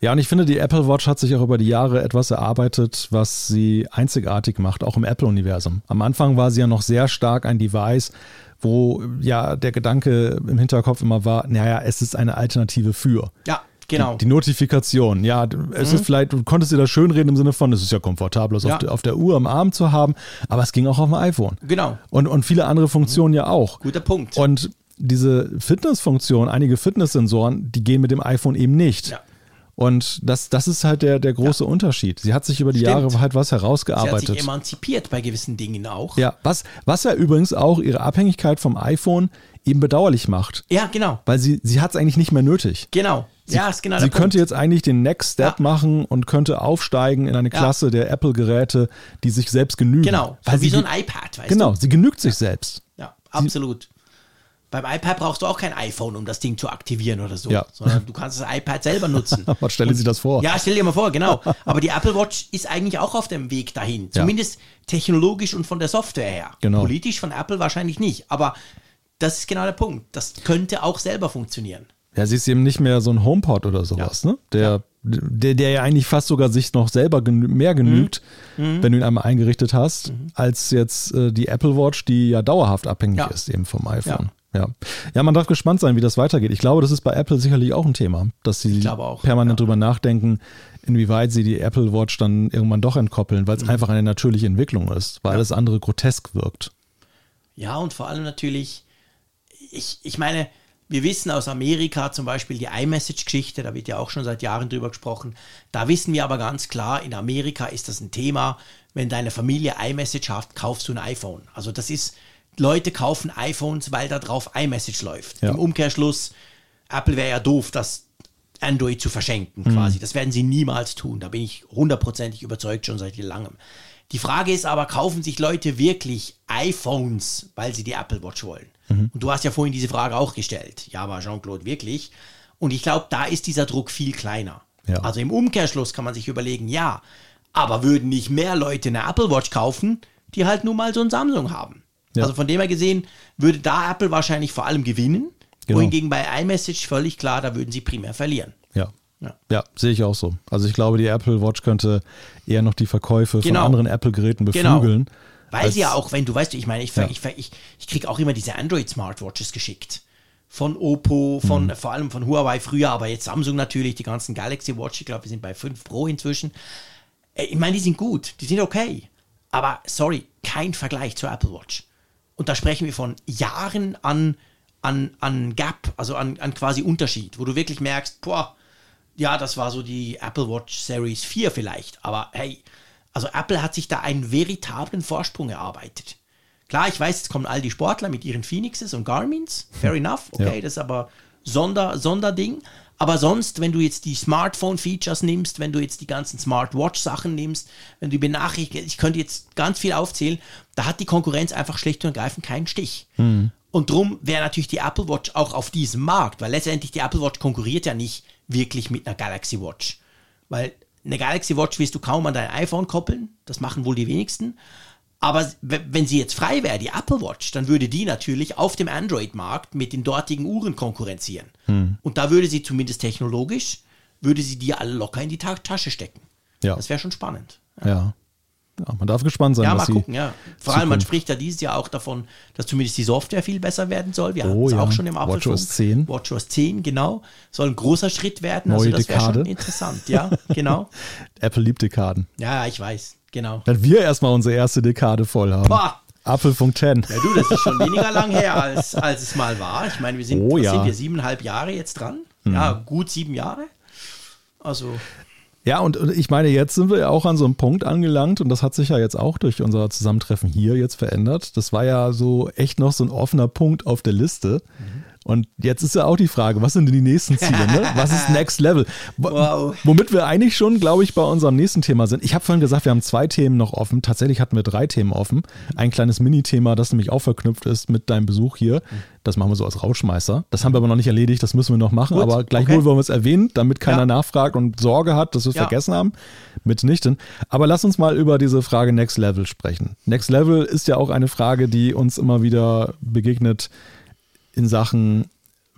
Ja, und ich finde, die Apple Watch hat sich auch über die Jahre etwas erarbeitet, was sie einzigartig macht, auch im Apple-Universum. Am Anfang war sie ja noch sehr stark ein Device, wo ja der Gedanke im Hinterkopf immer war, naja, es ist eine Alternative für. Ja, genau. Die, die Notifikation, ja, es ist vielleicht, du konntest dir das schönreden im Sinne von, es ist ja komfortabel, es Ja. auf, der, auf der Uhr am Arm zu haben, aber es ging auch auf dem iPhone. genau. Und, und viele andere Funktionen ja auch. Guter Punkt. Und diese Fitnessfunktion, einige Fitnesssensoren, die gehen mit dem iPhone eben nicht. Ja. Und das, das ist halt der, der große Unterschied. Sie hat sich über die Stimmt. Jahre halt was Sie hat herausgearbeitet. sich emanzipiert bei gewissen Dingen auch. Ja, was, was ja übrigens auch ihre Abhängigkeit vom iPhone eben bedauerlich macht. Ja, genau. Weil sie, sie hat es eigentlich nicht mehr nötig. Genau. ja, ist genau Sie könnte Punkt. jetzt eigentlich den Next Step Ja. machen und könnte aufsteigen in eine Klasse der Apple-Geräte, die sich selbst genügen. Genau. Weil so wie sie, so ein iPad, weißt Genau, du? sie genügt sich selbst. Ja, absolut. Beim iPad brauchst du auch kein iPhone, um das Ding zu aktivieren oder so, Ja. sondern du kannst das iPad selber nutzen. *laughs* Was stellen Sie das vor? Ja, stell dir mal vor, genau. Aber die Apple Watch ist eigentlich auch auf dem Weg dahin. Ja. Zumindest technologisch und von der Software her. Genau. Politisch von Apple wahrscheinlich nicht. Aber das ist genau der Punkt. Das könnte auch selber funktionieren. Ja, sie ist eben nicht mehr so ein HomePod oder sowas, ne? Der, der, der ja eigentlich fast sogar sich noch selber genü mehr genügt, Mhm. wenn du ihn einmal eingerichtet hast, als jetzt äh, die Apple Watch, die ja dauerhaft abhängig Ja. ist eben vom iPhone. Ja. ja, man darf gespannt sein, wie das weitergeht. Ich glaube, das ist bei Apple sicherlich auch ein Thema, dass sie auch, permanent ja. drüber nachdenken, inwieweit sie die Apple Watch dann irgendwann doch entkoppeln, weil es einfach eine natürliche Entwicklung ist, weil Mhm. Ja. alles andere grotesk wirkt. Ja, und vor allem natürlich, ich, ich meine, wir wissen aus Amerika zum Beispiel die iMessage-Geschichte, da wird ja auch schon seit Jahren drüber gesprochen. Da wissen wir aber ganz klar, in Amerika ist das ein Thema, wenn deine Familie iMessage hat, kaufst du ein iPhone. Also das ist, Leute kaufen iPhones, weil da drauf iMessage läuft. Ja. Im Umkehrschluss, Apple wäre ja doof, das Android zu verschenken quasi. Das werden sie niemals tun. Da bin ich hundertprozentig überzeugt schon seit langem. Die Frage ist aber, kaufen sich Leute wirklich iPhones, weil sie die Apple Watch wollen? Und du hast ja vorhin diese Frage auch gestellt. Ja, aber Jean-Claude wirklich? Und ich glaube, da ist dieser Druck viel kleiner. Ja. Also im Umkehrschluss kann man sich überlegen, ja, aber würden nicht mehr Leute eine Apple Watch kaufen, die halt nun mal so ein Samsung haben? Ja. Also von dem her gesehen, würde da Apple wahrscheinlich vor allem gewinnen, Genau. wohingegen bei iMessage völlig klar, da würden sie primär verlieren. Ja. Ja. Ja, sehe ich auch so. Also ich glaube, die Apple Watch könnte eher noch die Verkäufe Genau. von anderen Apple-Geräten Genau. beflügeln. Weil als- sie ja auch, wenn du weißt, ich meine, ich, Ja. ich, ich, ich kriege auch immer diese Android-Smartwatches geschickt. Von Oppo, von Mhm. vor allem von Huawei früher, aber jetzt Samsung natürlich, die ganzen Galaxy Watch, ich glaube, wir sind bei 5 Pro inzwischen. Äh, Ich meine, die sind gut, die sind okay. Aber sorry, kein Vergleich zur Apple Watch. Und da sprechen wir von Jahren an, an, an Gap, also an, an quasi Unterschied, wo du wirklich merkst, boah, ja, das war so die Apple Watch Series 4 vielleicht. Aber hey, also Apple hat sich da einen veritablen Vorsprung erarbeitet. Klar, ich weiß, jetzt kommen all die Sportler mit ihren Phoenixes und Garmins. Fair enough. Okay, Ja. das ist aber Sonder, Sonderding. Aber sonst, wenn du jetzt die Smartphone-Features nimmst, wenn du jetzt die ganzen Smartwatch-Sachen nimmst, wenn du benachrichtigst, ich könnte jetzt ganz viel aufzählen, da hat die Konkurrenz einfach schlicht und ergreifend keinen Stich. Und drum wäre natürlich die Apple Watch auch auf diesem Markt, weil letztendlich die Apple Watch konkurriert ja nicht wirklich mit einer Galaxy Watch. Weil eine Galaxy Watch wirst du kaum an dein iPhone koppeln, das machen wohl die wenigsten. Aber wenn sie jetzt frei wäre, die Apple Watch, dann würde die natürlich auf dem Android-Markt mit den dortigen Uhren konkurrenzieren. Und da würde sie zumindest technologisch, würde sie die alle locker in die Ta Tasche stecken. Ja. Das wäre schon spannend. Ja. ja, man darf gespannt sein, Ja, mal gucken, ja. Vor allem, man Zukunft- spricht ja dieses Jahr auch davon, dass zumindest die Software viel besser werden soll. Wir Oh hatten es ja. auch schon im Apfelfunk. WatchOS 10. WatchOS 10, genau. Soll ein großer Schritt werden. Neue also das wäre schon interessant, ja, genau. *laughs* Apple liebt Dekaden. Ja, ich weiß, genau. Wenn wir erstmal unsere erste Dekade voll haben. Boah. Apfelfunk 10. Ja, du, das ist schon weniger lang her, als, als es mal war. Ich meine, wir sind, Oh ja. Mhm. sind wir, siebeneinhalb Jahre jetzt dran? Ja, gut sieben Jahre. Also, Ja, und und ich meine, jetzt sind wir ja auch an so einem Punkt angelangt und das hat sich ja jetzt auch durch unser Zusammentreffen hier jetzt verändert. Das war ja so echt noch so ein offener Punkt auf der Liste. Und jetzt ist ja auch die Frage, was sind denn die nächsten Ziele? Ne? Was ist Next Level? Wo- Wow. Womit wir eigentlich schon, glaube ich, bei unserem nächsten Thema sind. Ich habe vorhin gesagt, wir haben zwei Themen noch offen. Tatsächlich hatten wir drei Themen offen. Ein kleines Mini-Thema, das nämlich auch verknüpft ist mit deinem Besuch hier. Das machen wir so als Rauschmeißer. Das haben wir aber noch nicht erledigt, das müssen wir noch machen. Gut, aber gleichwohl okay. wollen wir es erwähnen, damit keiner Ja. nachfragt und Sorge hat, dass wir es Ja. vergessen haben. Mitnichten. Aber lass uns mal über diese Frage Next Level sprechen. Next Level ist ja auch eine Frage, die uns immer wieder begegnet in Sachen,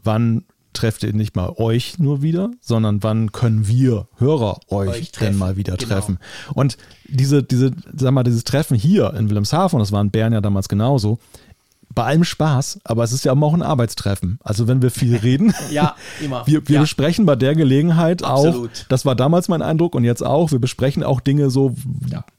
wann trefft ihr nicht mal euch nur wieder, sondern wann können wir Hörer euch, Euch denn mal wieder Genau. treffen. Und diese, diese, sag mal, dieses Treffen hier in Wilhelmshaven, das war in Bern ja damals genauso, bei allem Spaß, aber es ist ja immer auch ein Arbeitstreffen. Also wenn wir viel reden, *laughs* ja, immer. wir, wir ja. besprechen bei der Gelegenheit Absolut. auch, das war damals mein Eindruck und jetzt auch, wir besprechen auch Dinge so,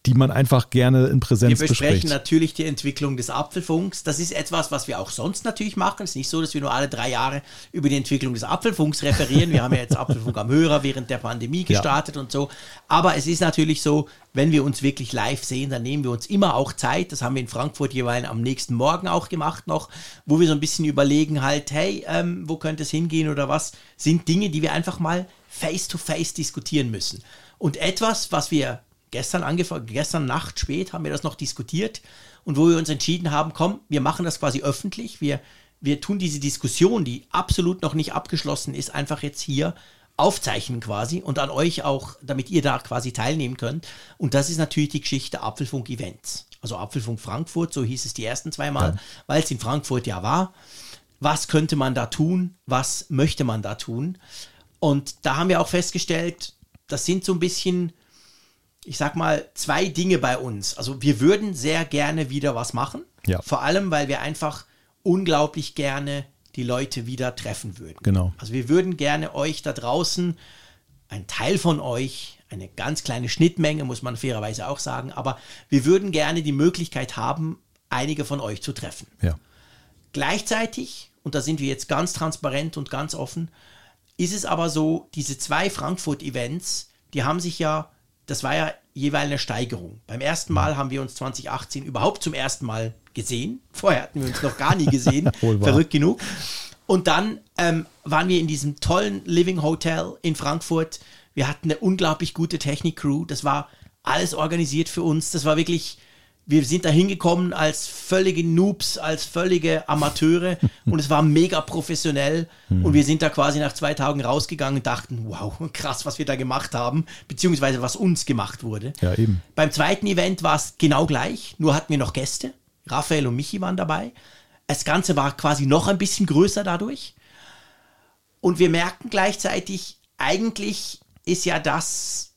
die man einfach gerne in Präsenz Wir besprechen bespricht. natürlich die Entwicklung des Apfelfunks. Das ist etwas, was wir auch sonst natürlich machen. Es ist nicht so, dass wir nur alle drei Jahre über die Entwicklung des Apfelfunks referieren. Wir haben ja jetzt Apfelfunk am Hörer während der Pandemie gestartet und so. Aber es ist natürlich so, wenn wir uns wirklich live sehen, dann nehmen wir uns immer auch Zeit. Das haben wir in Frankfurt jeweils am nächsten Morgen auch gemacht noch, wo wir so ein bisschen überlegen halt, hey, ähm, wo könnte es hingehen oder was sind Dinge, die wir einfach mal face-to-face diskutieren müssen. Und etwas, was wir gestern angefangen, gestern Nacht spät haben wir das noch diskutiert und wo wir uns entschieden haben, komm, wir machen das quasi öffentlich, wir, wir tun diese Diskussion, die absolut noch nicht abgeschlossen ist, einfach jetzt hier aufzeichnen quasi und an euch auch, damit ihr da quasi teilnehmen könnt. Und das ist natürlich die Geschichte Apfelfunk Events. Also Apfelfunk Frankfurt, so hieß es die ersten zwei Mal, weil es in Frankfurt ja war. Was könnte man da tun? Was möchte man da tun? Und da haben wir auch festgestellt, das sind so ein bisschen, ich sag mal, zwei Dinge bei uns. Also wir würden sehr gerne wieder was machen. Ja. Vor allem, weil wir einfach unglaublich gerne die Leute wieder treffen würden. Genau. Also wir würden gerne euch da draußen, ein Teil von euch, eine ganz kleine Schnittmenge, muss man fairerweise auch sagen, aber wir würden gerne die Möglichkeit haben, einige von euch zu treffen. Ja. Gleichzeitig, und da sind wir jetzt ganz transparent und ganz offen, ist es aber so, diese zwei Frankfurt-Events, die haben sich ja, das war ja jeweils eine Steigerung. Beim ersten Mal haben wir uns 2018 überhaupt zum ersten Mal gesehen. Vorher hatten wir uns noch gar nie gesehen. *laughs* Verrückt genug. Und dann ähm, waren wir in diesem tollen Living Hotel in Frankfurt. Wir hatten eine unglaublich gute Technik-Crew. Das war alles organisiert für uns. Das war wirklich, wir sind da hingekommen als völlige Noobs, als völlige Amateure *laughs* und es war mega professionell. Und wir sind da quasi nach zwei Tagen rausgegangen und dachten, wow, *laughs* krass, was wir da gemacht haben, beziehungsweise was uns gemacht wurde. Ja, eben. Beim zweiten Event war es genau gleich, nur hatten wir noch Gäste. Raphael und Michi waren dabei. Das Ganze war quasi noch ein bisschen größer dadurch. Und wir merken gleichzeitig, eigentlich ist ja das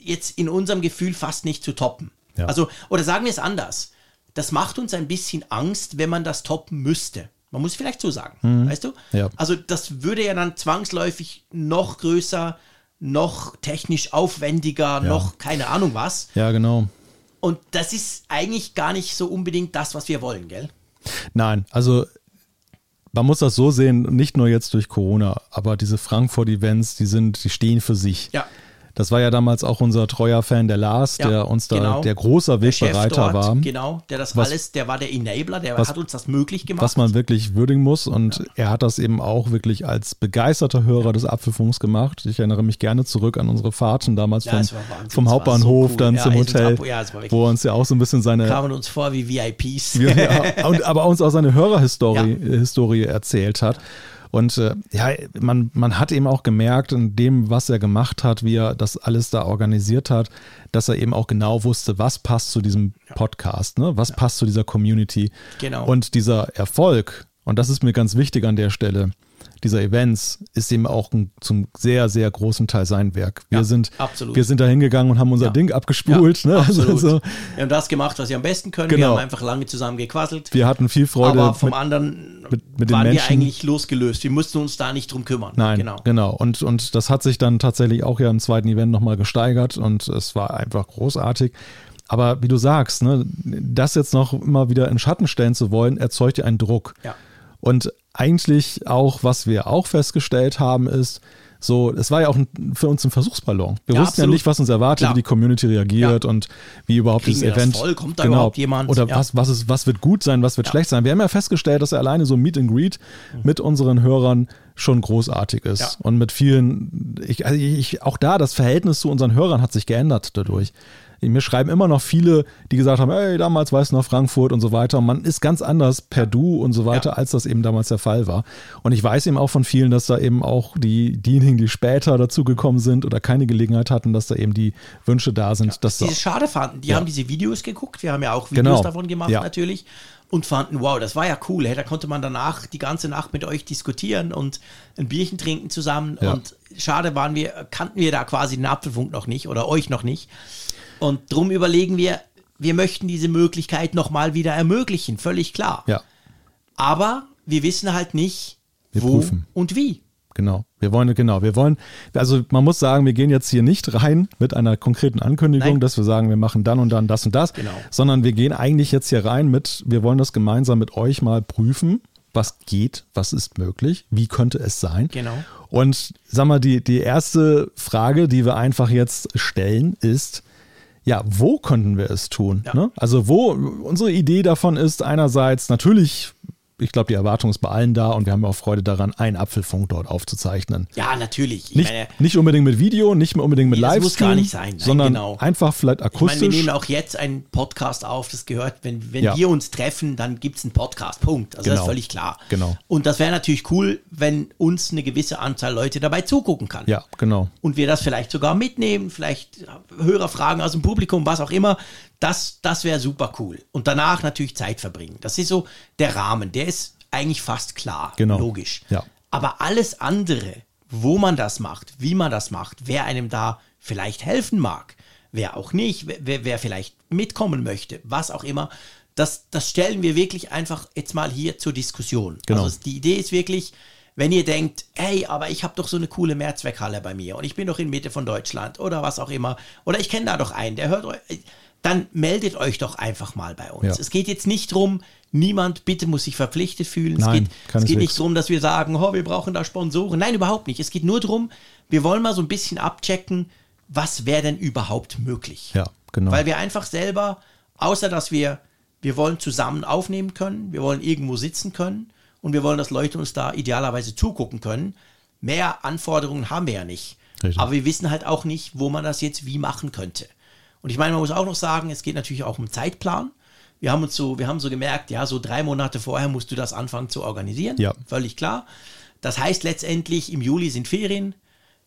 jetzt in unserem Gefühl fast nicht zu toppen. Ja. Also, oder sagen wir es anders. Das macht uns ein bisschen Angst, wenn man das toppen müsste. Man muss vielleicht so sagen, weißt du? Mhm. Ja. Also, das würde ja dann zwangsläufig noch größer, noch technisch aufwendiger, noch keine Ahnung was. Ja, genau. Und das ist eigentlich gar nicht so unbedingt das, was wir wollen, gell? Nein, also man muss das so sehen, nicht nur jetzt durch Corona, aber diese Frankfurt-Events, die sind, die stehen für sich. Ja. Das war ja damals auch unser treuer Fan, der Lars, Ja, der uns da genau. der großer Der Chef Wegbereiter dort, war. Genau, der das Was- alles, der war der Enabler, der was- hat uns das möglich gemacht. was man wirklich würdigen muss. Und er hat das eben auch wirklich als begeisterter Hörer des Apfelfunks gemacht. Ich erinnere mich gerne zurück an unsere Fahrten damals Ja, vom, vom Hauptbahnhof so cool. dann Ja, zum Hotel, ja, war wo er uns ja auch so ein bisschen seine kamen uns vor wie VIPs. ja, und, *laughs* aber uns auch seine Hörerhistorie Historie erzählt hat. Und äh, ja, man, man hat eben auch gemerkt, in dem, was er gemacht hat, wie er das alles da organisiert hat, dass er eben auch genau wusste, was passt zu diesem Podcast, ne? was passt zu dieser Community. Genau. Und dieser Erfolg, und das ist mir ganz wichtig an der Stelle, dieser Events ist eben auch ein, zum sehr, sehr großen Teil sein Werk. Wir Ja, sind, absolut. wir sind da hingegangen und haben unser Ja. Ding abgespult. ne? *laughs* Also, absolut. so, Wir haben das gemacht, was wir am besten können. Wir Genau. haben einfach lange zusammen gequasselt. wir hatten viel Freude. aber vom mit- anderen mit- mit waren wir eigentlich losgelöst. Wir mussten uns da nicht drum kümmern. Nein, genau. genau. Und, und das hat sich dann tatsächlich auch ja im zweiten Event nochmal gesteigert und es war einfach großartig. Aber wie du sagst, ne, das jetzt noch immer wieder in Schatten stellen zu wollen, erzeugt ja einen Druck. Ja. Und eigentlich auch, was wir auch festgestellt haben, ist, so, es war ja auch ein, für uns ein Versuchsballon. Wir Ja, wussten ja absolut. nicht, was uns erwartet, Klar. wie die Community reagiert Ja. und wie überhaupt Kriegen das Event. voll? Kommt da überhaupt jemand? Oder Ja. was, was, ist, was wird gut sein, was wird schlecht sein. Wir haben ja festgestellt, dass alleine so Meet and Greet mit unseren Hörern schon großartig ist. Ja. Und mit vielen, ich, also ich, auch da, das Verhältnis zu unseren Hörern hat sich geändert dadurch. Mir schreiben immer noch viele, die gesagt haben, hey, damals weißt du noch Frankfurt und so weiter. Und man ist ganz anders per Du und so weiter, Ja. als das eben damals der Fall war. Und ich weiß eben auch von vielen, dass da eben auch die, diejenigen, die später dazugekommen sind oder keine Gelegenheit hatten, dass da eben die Wünsche da sind, dass die es schade fanden. Die Ja. haben diese Videos geguckt. Wir haben ja auch Videos Genau. davon gemacht Ja. natürlich und fanden, wow, das war ja cool. Hey, da konnte man danach die ganze Nacht mit euch diskutieren und ein Bierchen trinken zusammen. Ja. Und schade waren wir, kannten wir da quasi den Apfelfunk noch nicht oder euch noch nicht. Und drum überlegen wir, wir möchten diese Möglichkeit nochmal wieder ermöglichen, völlig klar. ja, Aber wir wissen halt nicht, Wir wo prüfen. und wie. Genau. Wir wollen, genau, wir wollen, also man muss sagen, wir gehen jetzt hier nicht rein mit einer konkreten Ankündigung, Nein. dass wir sagen, wir machen dann und dann das und das, Genau. sondern wir gehen eigentlich jetzt hier rein mit, wir wollen das gemeinsam mit euch mal prüfen, was geht, was ist möglich, wie könnte es sein. Genau. Und sag mal, die, die erste Frage, die wir einfach jetzt stellen, ist, ja, wo könnten wir es tun? Ja. Ne? Also wo unsere Idee davon ist, einerseits natürlich, ich glaube, die Erwartung ist bei allen da und wir haben auch Freude daran, einen Apfelfunk dort aufzuzeichnen. Ja, natürlich. Ich Nicht, meine, nicht unbedingt mit Video, nicht mehr unbedingt mit Nee, das Livestream, muss gar nicht sein. Nein, sondern genau. einfach vielleicht Ich meine, akustisch. wir nehmen auch jetzt einen Podcast auf, das gehört, wenn, wenn Ja. wir uns treffen, dann gibt es einen Podcast, Punkt. Also das Genau. ist völlig klar. Genau. Und das wäre natürlich cool, wenn uns eine gewisse Anzahl Leute dabei zugucken kann. ja, genau. Und wir das vielleicht sogar mitnehmen, vielleicht Hörerfragen aus dem Publikum, was auch immer. Das, das wäre super cool. Und danach natürlich Zeit verbringen. Das ist so der Rahmen. Der ist eigentlich fast klar. Genau. Logisch. Ja. Aber alles andere, wo man das macht, wie man das macht, wer einem da vielleicht helfen mag, wer auch nicht, wer, wer vielleicht mitkommen möchte, was auch immer, das, das stellen wir wirklich einfach jetzt mal hier zur Diskussion. Genau. Also die Idee ist wirklich, wenn ihr denkt, hey, aber ich habe doch so eine coole Mehrzweckhalle bei mir und ich bin doch in Mitte von Deutschland oder was auch immer, oder ich kenne da doch einen, der hört euch, dann meldet euch doch einfach mal bei uns. Ja. Es geht jetzt nicht drum, niemand bitte muss sich verpflichtet fühlen. Nein, es geht, es geht nicht darum, dass wir sagen, oh, wir brauchen da Sponsoren. Nein, überhaupt nicht. Es geht nur darum, wir wollen mal so ein bisschen abchecken, was wäre denn überhaupt möglich. Ja, genau. Weil wir einfach selber, außer dass wir, wir wollen zusammen aufnehmen können, wir wollen irgendwo sitzen können und wir wollen, dass Leute uns da idealerweise zugucken können. Mehr Anforderungen haben wir ja nicht. Richtig. Aber wir wissen halt auch nicht, wo man das jetzt wie machen könnte. Und ich meine, man muss auch noch sagen, es geht natürlich auch um Zeitplan. Wir haben uns so, wir haben so gemerkt, ja, so drei Monate vorher musst du das anfangen zu organisieren. Ja. Völlig klar. Das heißt letztendlich, im Juli sind Ferien,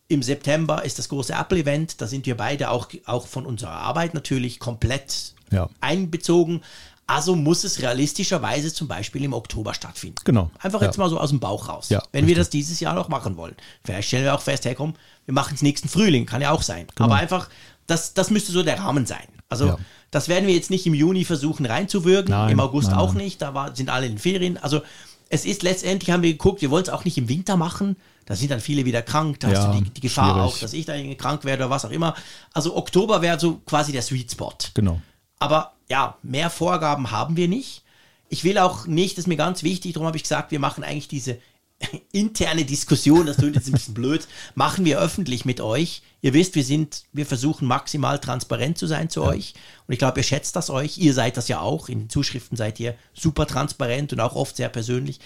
im September ist das große Apple-Event. Da sind wir beide auch, auch von unserer Arbeit natürlich komplett Ja. einbezogen. Also muss es realistischerweise zum Beispiel im Oktober stattfinden. Genau. Einfach Ja. jetzt mal so aus dem Bauch raus. Ja, wenn wir richtig. das dieses Jahr noch machen wollen. Vielleicht stellen wir auch fest, hey komm, wir machen es nächsten Frühling, kann ja auch sein. Genau. Aber einfach, das, das müsste so der Rahmen sein. Also Ja. das werden wir jetzt nicht im Juni versuchen reinzuwirken, Nein, im August nein, auch nein. nicht, da war, sind alle in Ferien. Also es ist letztendlich, haben wir geguckt, wir wollen es auch nicht im Winter machen, da sind dann viele wieder krank, da Ja, hast du die, die Gefahr schwierig. auch, dass ich da irgendwie krank werde oder was auch immer. Also Oktober wäre so quasi der Sweet Spot. Genau. Aber ja, mehr Vorgaben haben wir nicht. Ich will auch nicht, das ist mir ganz wichtig, darum habe ich gesagt, wir machen eigentlich diese *laughs* interne Diskussion, das klingt jetzt ein bisschen blöd, machen wir öffentlich mit euch. Ihr wisst, wir sind, wir versuchen maximal transparent zu sein zu euch. Und ich glaube, ihr schätzt das euch. Ihr seid das ja auch. In den Zuschriften seid ihr super transparent und auch oft sehr persönlich.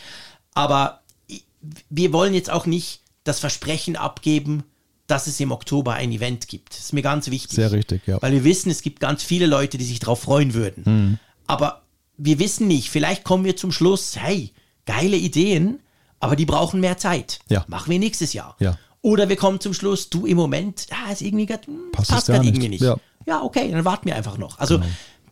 Aber wir wollen jetzt auch nicht das Versprechen abgeben, dass es im Oktober ein Event gibt. Das ist mir ganz wichtig. Sehr richtig, ja. Weil wir wissen, es gibt ganz viele Leute, die sich darauf freuen würden. Mhm. Aber wir wissen nicht, vielleicht kommen wir zum Schluss, hey, geile Ideen, aber die brauchen mehr Zeit. Ja. Machen wir nächstes Jahr. Ja. Oder wir kommen zum Schluss, du im Moment, ja, ist irgendwie grad, hm, Passt passt gerade irgendwie nicht. Ja. Ja. okay, dann warten wir einfach noch. Also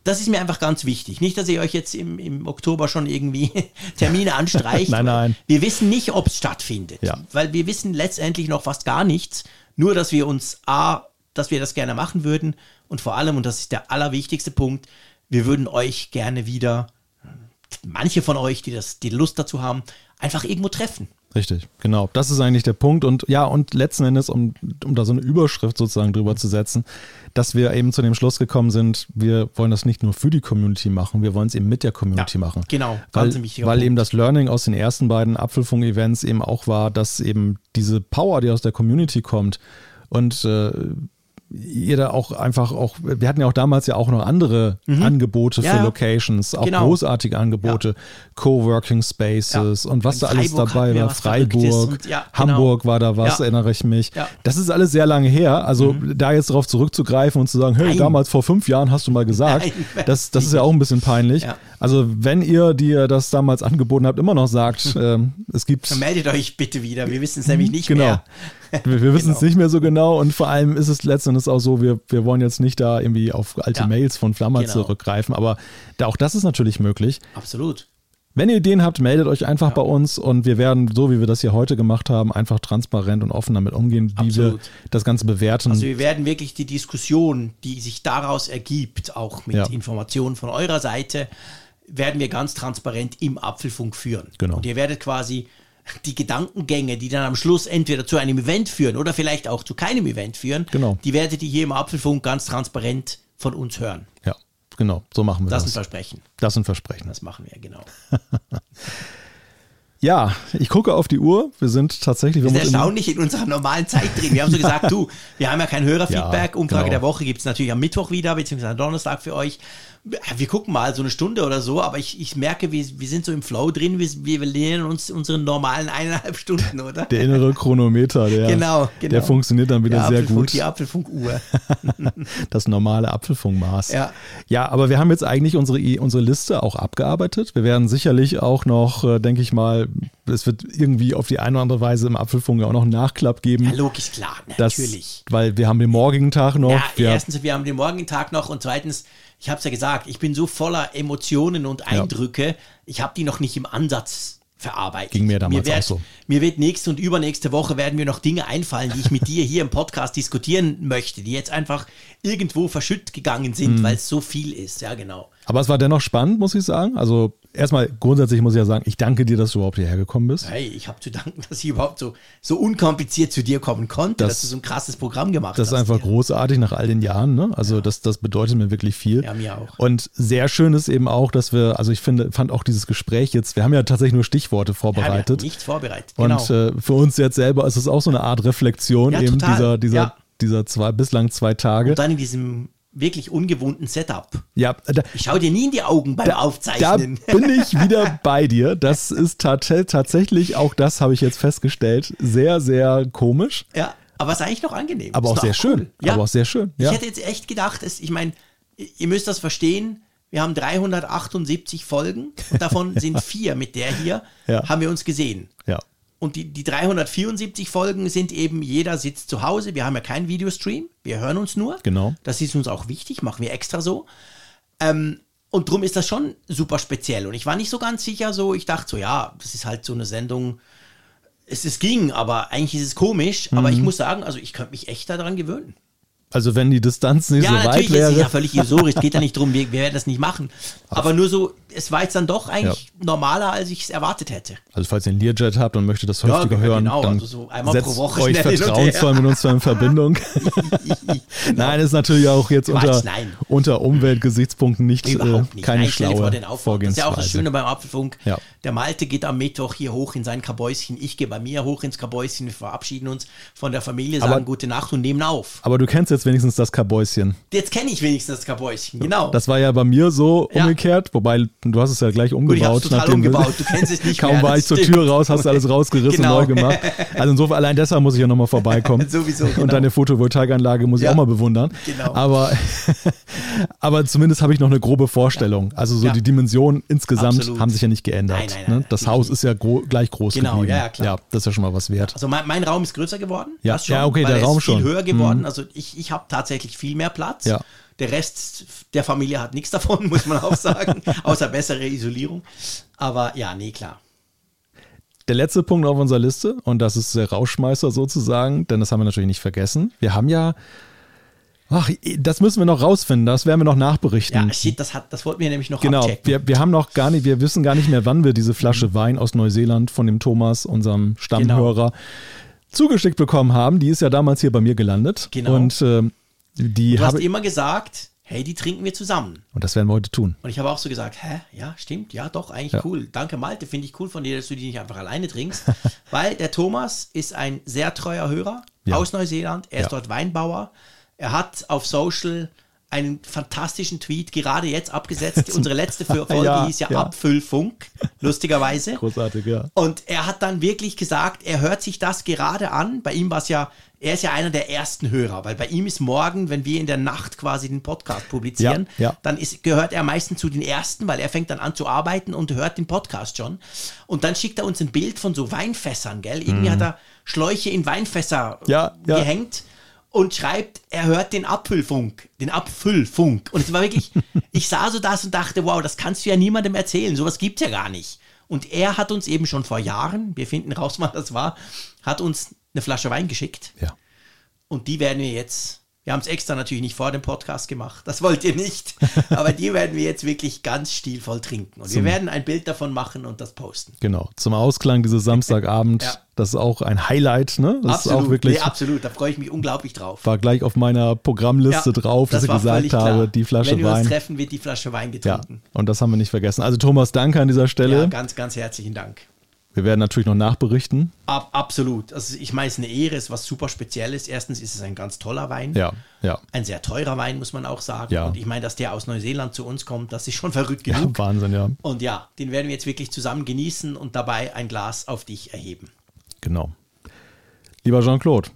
Das ist mir einfach ganz wichtig. Nicht, dass ihr euch jetzt im, im Oktober schon irgendwie *laughs* Termine anstreicht. *laughs* Nein, nein. Wir wissen nicht, ob es stattfindet. Ja. Weil wir wissen letztendlich noch fast gar nichts. Nur, dass wir uns A, dass wir das gerne machen würden und vor allem, und das ist der allerwichtigste Punkt, wir würden euch gerne wieder, manche von euch, die das, die Lust dazu haben, einfach irgendwo treffen. Richtig, genau. Das ist eigentlich der Punkt. Und ja, und letzten Endes, um, um da so eine Überschrift sozusagen drüber zu setzen, dass wir eben zu dem Schluss gekommen sind, wir wollen das nicht nur für die Community machen, wir wollen es eben mit der Community Ja, machen. genau, Weil, weil Punkt. eben das Learning aus den ersten beiden Apfelfunk-Events eben auch war, dass eben diese Power, die aus der Community kommt und äh, ihr da auch einfach auch, wir hatten ja auch damals ja auch noch andere Angebote Mhm. Ja, für ja. Locations, auch Genau. großartige Angebote, Coworking Spaces Ja. und was In da alles dabei war, Freiburg, und ja, genau. Hamburg war da was, Ja. erinnere ich mich. Ja. Mhm. Das ist alles sehr lange her, also da jetzt darauf zurückzugreifen und zu sagen, hey, Nein. damals vor fünf Jahren hast du mal gesagt, Nein, *laughs* das, das ist ja auch ein bisschen peinlich. Ja. Also wenn ihr, die ihr das damals angeboten habt, immer noch sagt, *laughs* ähm, es gibt Dann meldet euch bitte wieder. Wir wissen es nämlich nicht Genau. mehr. Wir, wir wissen es Genau. nicht mehr so genau und vor allem ist es letztendlich auch so, wir, wir wollen jetzt nicht da irgendwie auf alte Ja. Mails von Flammer Genau. zurückgreifen, aber da, auch das ist natürlich möglich. Absolut. Wenn ihr Ideen habt, meldet euch einfach bei uns und wir werden, so wie wir das hier heute gemacht haben, einfach transparent und offen damit umgehen, wie Absolut. wir das Ganze bewerten. Also wir werden wirklich die Diskussion, die sich daraus ergibt, auch mit Ja. Informationen von eurer Seite, werden wir ganz transparent im Apfelfunk führen. Genau. Und ihr werdet quasi die Gedankengänge, die dann am Schluss entweder zu einem Event führen oder vielleicht auch zu keinem Event führen, Genau. die werdet ihr hier im Apfelfunk ganz transparent von uns hören. ja, genau, so machen wir Das das. ist ein Versprechen. Das sind Versprechen. Das machen wir, genau. *laughs* Ja, ich gucke auf die Uhr. Wir sind tatsächlich. Wir sind erstaunlich in unserer normalen Zeit drin. Wir haben so gesagt, *laughs* du, wir haben ja kein Hörerfeedback. Ja, Umfrage genau. der Woche gibt es natürlich am Mittwoch wieder, beziehungsweise am Donnerstag für euch. Wir gucken mal so eine Stunde oder so, aber ich, ich merke, wir, wir sind so im Flow drin. Wir, wir lehnen uns unseren normalen eineinhalb Stunden, oder? der innere Chronometer, der, Genau, genau. der funktioniert dann wieder Der sehr Apfelfunk, gut. Die Apfelfunkuhr. *laughs* das normale Apfelfunkmaß. Ja. ja, aber wir haben jetzt eigentlich unsere, unsere Liste auch abgearbeitet. Wir werden sicherlich auch noch, äh, denke ich mal, es wird irgendwie auf die eine oder andere Weise im Apfelfunk auch noch einen Nachklapp geben. Ja, logisch, klar, natürlich. Weil wir haben den morgigen Tag noch. Ja, wir, erstens, wir haben den morgigen Tag noch und zweitens, ich habe es ja gesagt, ich bin so voller Emotionen und Eindrücke, ich habe die noch nicht im Ansatz verarbeitet. Ging mir damals wird, auch so. Mir wird nächste und übernächste Woche werden mir noch Dinge einfallen, die ich mit dir hier im Podcast diskutieren möchte, die jetzt einfach irgendwo verschütt gegangen sind, weil es so viel ist. Ja, genau. Aber es war dennoch spannend, muss ich sagen. Also erstmal grundsätzlich muss ich ja sagen, ich danke dir, dass du überhaupt hierher gekommen bist. Hey, ich habe zu danken, *laughs* dass ich überhaupt so, so unkompliziert zu dir kommen konnte, Das- dass du so ein krasses Programm gemacht Das ist hast. einfach hier. großartig nach all den Jahren. Ne? Also das, das bedeutet mir wirklich viel. Ja, mir auch. Und sehr schön ist eben auch, dass wir, also ich finde, fand auch dieses Gespräch jetzt, wir haben ja tatsächlich nur Stichworte Ja, wir vorbereitet. hatten nichts vorbereitet. Und genau. äh, für uns jetzt selber ist es auch so eine Art Reflexion Ja, eben total. dieser, dieser, Ja. dieser zwei, bislang zwei Tage. Und dann in diesem wirklich ungewohnten Setup. Ja, da, Ich schaue dir nie in die Augen beim da Aufzeichnen. bin ich *laughs* wieder bei dir. Das ist tat tatsächlich, auch das habe ich jetzt festgestellt, sehr, sehr komisch, ja, aber es ist eigentlich noch angenehm. aber Ist auch sehr cool. schön. Ja. Aber auch sehr schön. Ja. Ich hätte jetzt echt gedacht, es, ich meine, ihr müsst das verstehen. Wir haben 378 Folgen und davon sind *laughs* vier mit der hier, Ja. haben wir uns gesehen. ja. Und die, die 374 Folgen sind eben, jeder sitzt zu Hause. Wir haben ja keinen Videostream. Wir hören uns nur. Genau. Das ist uns auch wichtig, machen wir extra so. Ähm, und drum ist das schon super speziell. Und ich war nicht so ganz sicher, so, ich dachte so, ja, das ist halt so eine Sendung. Es, es ging, aber eigentlich ist es komisch. Aber Mhm. ich muss sagen, also ich könnte mich echt daran gewöhnen. Also wenn die Distanz nicht Ja, so weit natürlich, wäre. das ist ja völlig illusorisch. Geht ja nicht drum, wir, wir werden das nicht machen. Aber nur so, es war jetzt dann doch eigentlich normaler, als ich es erwartet hätte. Also falls ihr einen Learjet habt und möchtet das häufiger Ja, hören, genau, dann also so einmal setzt pro Woche euch vertrauensvoll mit uns in Verbindung. *laughs* Nein, ist natürlich auch jetzt unter, nein. unter Umweltgesichtspunkten nicht, Überhaupt äh, nicht. keine Nein, schlaue vor den Aufwand. Das ist ja auch das. Schöne beim Apfelfunk. Ja. Der Malte geht am Mittwoch hier hoch in sein Kabäuschen. Ich gehe bei mir hoch ins Kabäuschen. Wir verabschieden uns von der Familie, sagen Aber- gute Nacht und nehmen auf. Aber du kennst jetzt wenigstens das Kabäuschen. Jetzt kenne ich wenigstens das Kabäuschen. Genau. Das war ja bei mir so Ja. umgekehrt, wobei du hast es ja gleich Gut, umgebaut. ich habe total umgebaut. Du kennst es nicht *laughs* Kaum mehr. war das ich zur. Tür raus, hast du alles rausgerissen Genau. und neu gemacht. *laughs* Also insofern, allein deshalb muss ich ja nochmal vorbeikommen. *laughs* Sowieso, genau. Und deine Photovoltaikanlage muss ich Ja. auch mal bewundern. Genau. Aber, aber zumindest habe ich noch eine grobe Vorstellung. Also so die Dimensionen insgesamt Absolut. haben sich ja nicht geändert. Nein, nein, nein, ne? Das natürlich Haus ist ja gro gleich groß Genau, geblieben. ja, klar. Ja, das ist ja schon mal was wert. Also mein, mein Raum ist größer geworden. Ja, das schon, ja, okay, der er Raum ist viel schon. Mhm. höher geworden. Also ich, ich ich habe tatsächlich viel mehr Platz. Ja. Der Rest der Familie hat nichts davon, *laughs* muss man auch sagen, *laughs* außer bessere Isolierung. Aber ja, nee, klar. Der letzte Punkt auf unserer Liste, und das ist der Rauschmeißer sozusagen, denn das haben wir natürlich nicht vergessen. Wir haben ja, ach, das müssen wir noch rausfinden, das werden wir noch nachberichten. Ja, shit, das, hat, das wollten wir nämlich noch Genau, abchecken. wir, wir haben noch gar nicht, wir wissen gar nicht mehr, wann wir diese Flasche Wein aus Neuseeland von dem Thomas, unserem Stammhörer, zugeschickt bekommen haben. Die ist ja damals hier bei mir gelandet. Genau. Und äh, die du hast immer gesagt, hey, die trinken wir zusammen. und das werden wir heute tun. Und ich habe auch so gesagt, hä, ja, stimmt, ja, doch, eigentlich Ja. cool. Danke, Malte, finde ich cool von dir, dass du die nicht einfach alleine trinkst. *laughs* weil der Thomas ist ein sehr treuer Hörer Ja. aus Neuseeland. Er ist Ja. dort Weinbauer. Er hat auf Social einen fantastischen Tweet gerade jetzt abgesetzt. *laughs* Unsere letzte Folge Ja, hieß ja, ja. Abfüllfunk, lustigerweise. *laughs* Großartig, ja. Und er hat dann wirklich gesagt, er hört sich das gerade an. Bei ihm war es ja, er ist ja einer der ersten Hörer, weil bei ihm ist morgen, wenn wir in der Nacht quasi den Podcast publizieren, Ja, dann ist, gehört er meistens zu den ersten, weil er fängt dann an zu arbeiten und hört den Podcast schon. Und dann schickt er uns ein Bild von so Weinfässern, gell? Irgendwie hat er Schläuche in Weinfässer Mhm. Ja, gehängt und schreibt, er hört den Apfelfunk, den Apfelfunk. Und es war wirklich, *laughs* ich sah so das und dachte, wow, das kannst du ja niemandem erzählen, sowas gibt's ja gar nicht. Und er hat uns eben schon vor Jahren, wir finden raus, wann das war, hat uns eine Flasche Wein geschickt. Ja. Und die werden wir jetzt, wir haben es extra natürlich nicht vor dem Podcast gemacht, das wollt ihr nicht, *laughs* aber die werden wir jetzt wirklich ganz stilvoll trinken. Und wir werden ein Bild davon machen und das posten. Genau. Zum Ausklang dieses Samstagabend. *laughs* Ja. Das ist auch ein Highlight, ne? Das ist auch wirklich. nee, absolut, da freue ich mich unglaublich drauf. war gleich auf meiner Programmliste Ja, drauf, dass das ich gesagt habe, die Flasche Wenn wir uns Wein. treffen, wird die Flasche Wein Ja, getrunken. und das haben wir nicht vergessen. Also Thomas, danke an dieser Stelle. Ja, ganz, ganz herzlichen Dank. Wir werden natürlich noch nachberichten. Ab, absolut. Also ich meine, es ist eine Ehre, es ist was super Spezielles. Erstens ist es ein ganz toller Wein. Ja, ja. Ein sehr teurer Wein, muss man auch sagen. Ja. Und ich meine, dass der aus Neuseeland zu uns kommt, das ist schon verrückt Ja, genug. Wahnsinn, ja. Und ja, den werden wir jetzt wirklich zusammen genießen und dabei ein Glas auf dich erheben. Genau. Lieber Jean-Claude,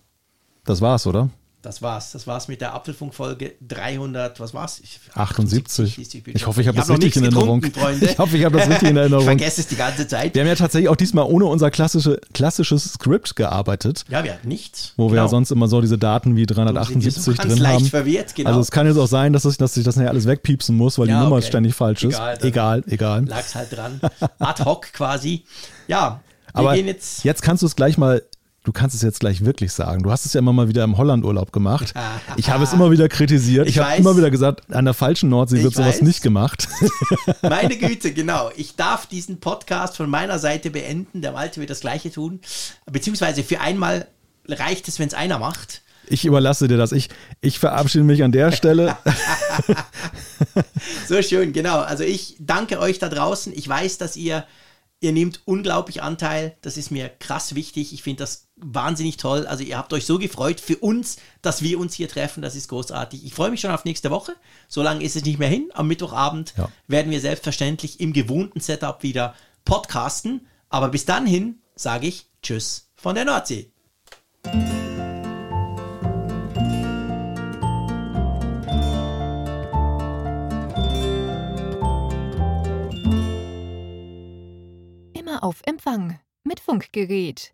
das war's, oder? Das war's. Das war's mit der Apfelfunk-Folge 300, was war's? Ich, 78. ist die Ich hoffe, ich habe das noch richtig in Erinnerung. Freunde. Ich hoffe, ich habe das richtig in *laughs* Erinnerung. Ich vergesse es die ganze Zeit. Wir haben ja tatsächlich auch diesmal ohne unser klassische, klassisches Skript gearbeitet, Ja, wir hatten nichts. wo wir Genau. ja sonst immer so diese Daten wie sind wir 378 so ganz drin leicht haben. verwirrt, genau. Also es kann jetzt auch sein, dass ich, dass ich das nachher alles wegpiepsen muss, weil Ja, die Nummer okay. ständig falsch ist. Egal, dann- egal, egal. lag's halt dran. Ad hoc quasi. Ja, wir Aber gehen jetzt. jetzt kannst du es gleich mal, du kannst es jetzt gleich wirklich sagen. Du hast es ja immer mal wieder im Hollandurlaub gemacht. *laughs* Ich habe es immer wieder kritisiert. Ich, Ich habe immer wieder gesagt, an der falschen Nordsee wird sowas weiß. nicht gemacht. *laughs* *laughs* Meine Güte, genau. Ich darf diesen Podcast von meiner Seite beenden. Der Malte wird das Gleiche tun. Beziehungsweise für einmal reicht es, wenn es einer macht. Ich überlasse dir das. Ich, ich verabschiede mich an der Stelle. So schön, genau. Also ich danke euch da draußen. Ich weiß, dass ihr, ihr nehmt unglaublich Anteil. Das ist mir krass wichtig. Ich finde das wahnsinnig toll. Also ihr habt euch so gefreut für uns, dass wir uns hier treffen. Das ist großartig. Ich freue mich schon auf nächste Woche. So lange ist es nicht mehr hin. Am Mittwochabend Ja. werden wir selbstverständlich im gewohnten Setup wieder podcasten. Aber bis dann hin sage ich Tschüss von der Nordsee. Immer auf Empfang mit Funkgerät,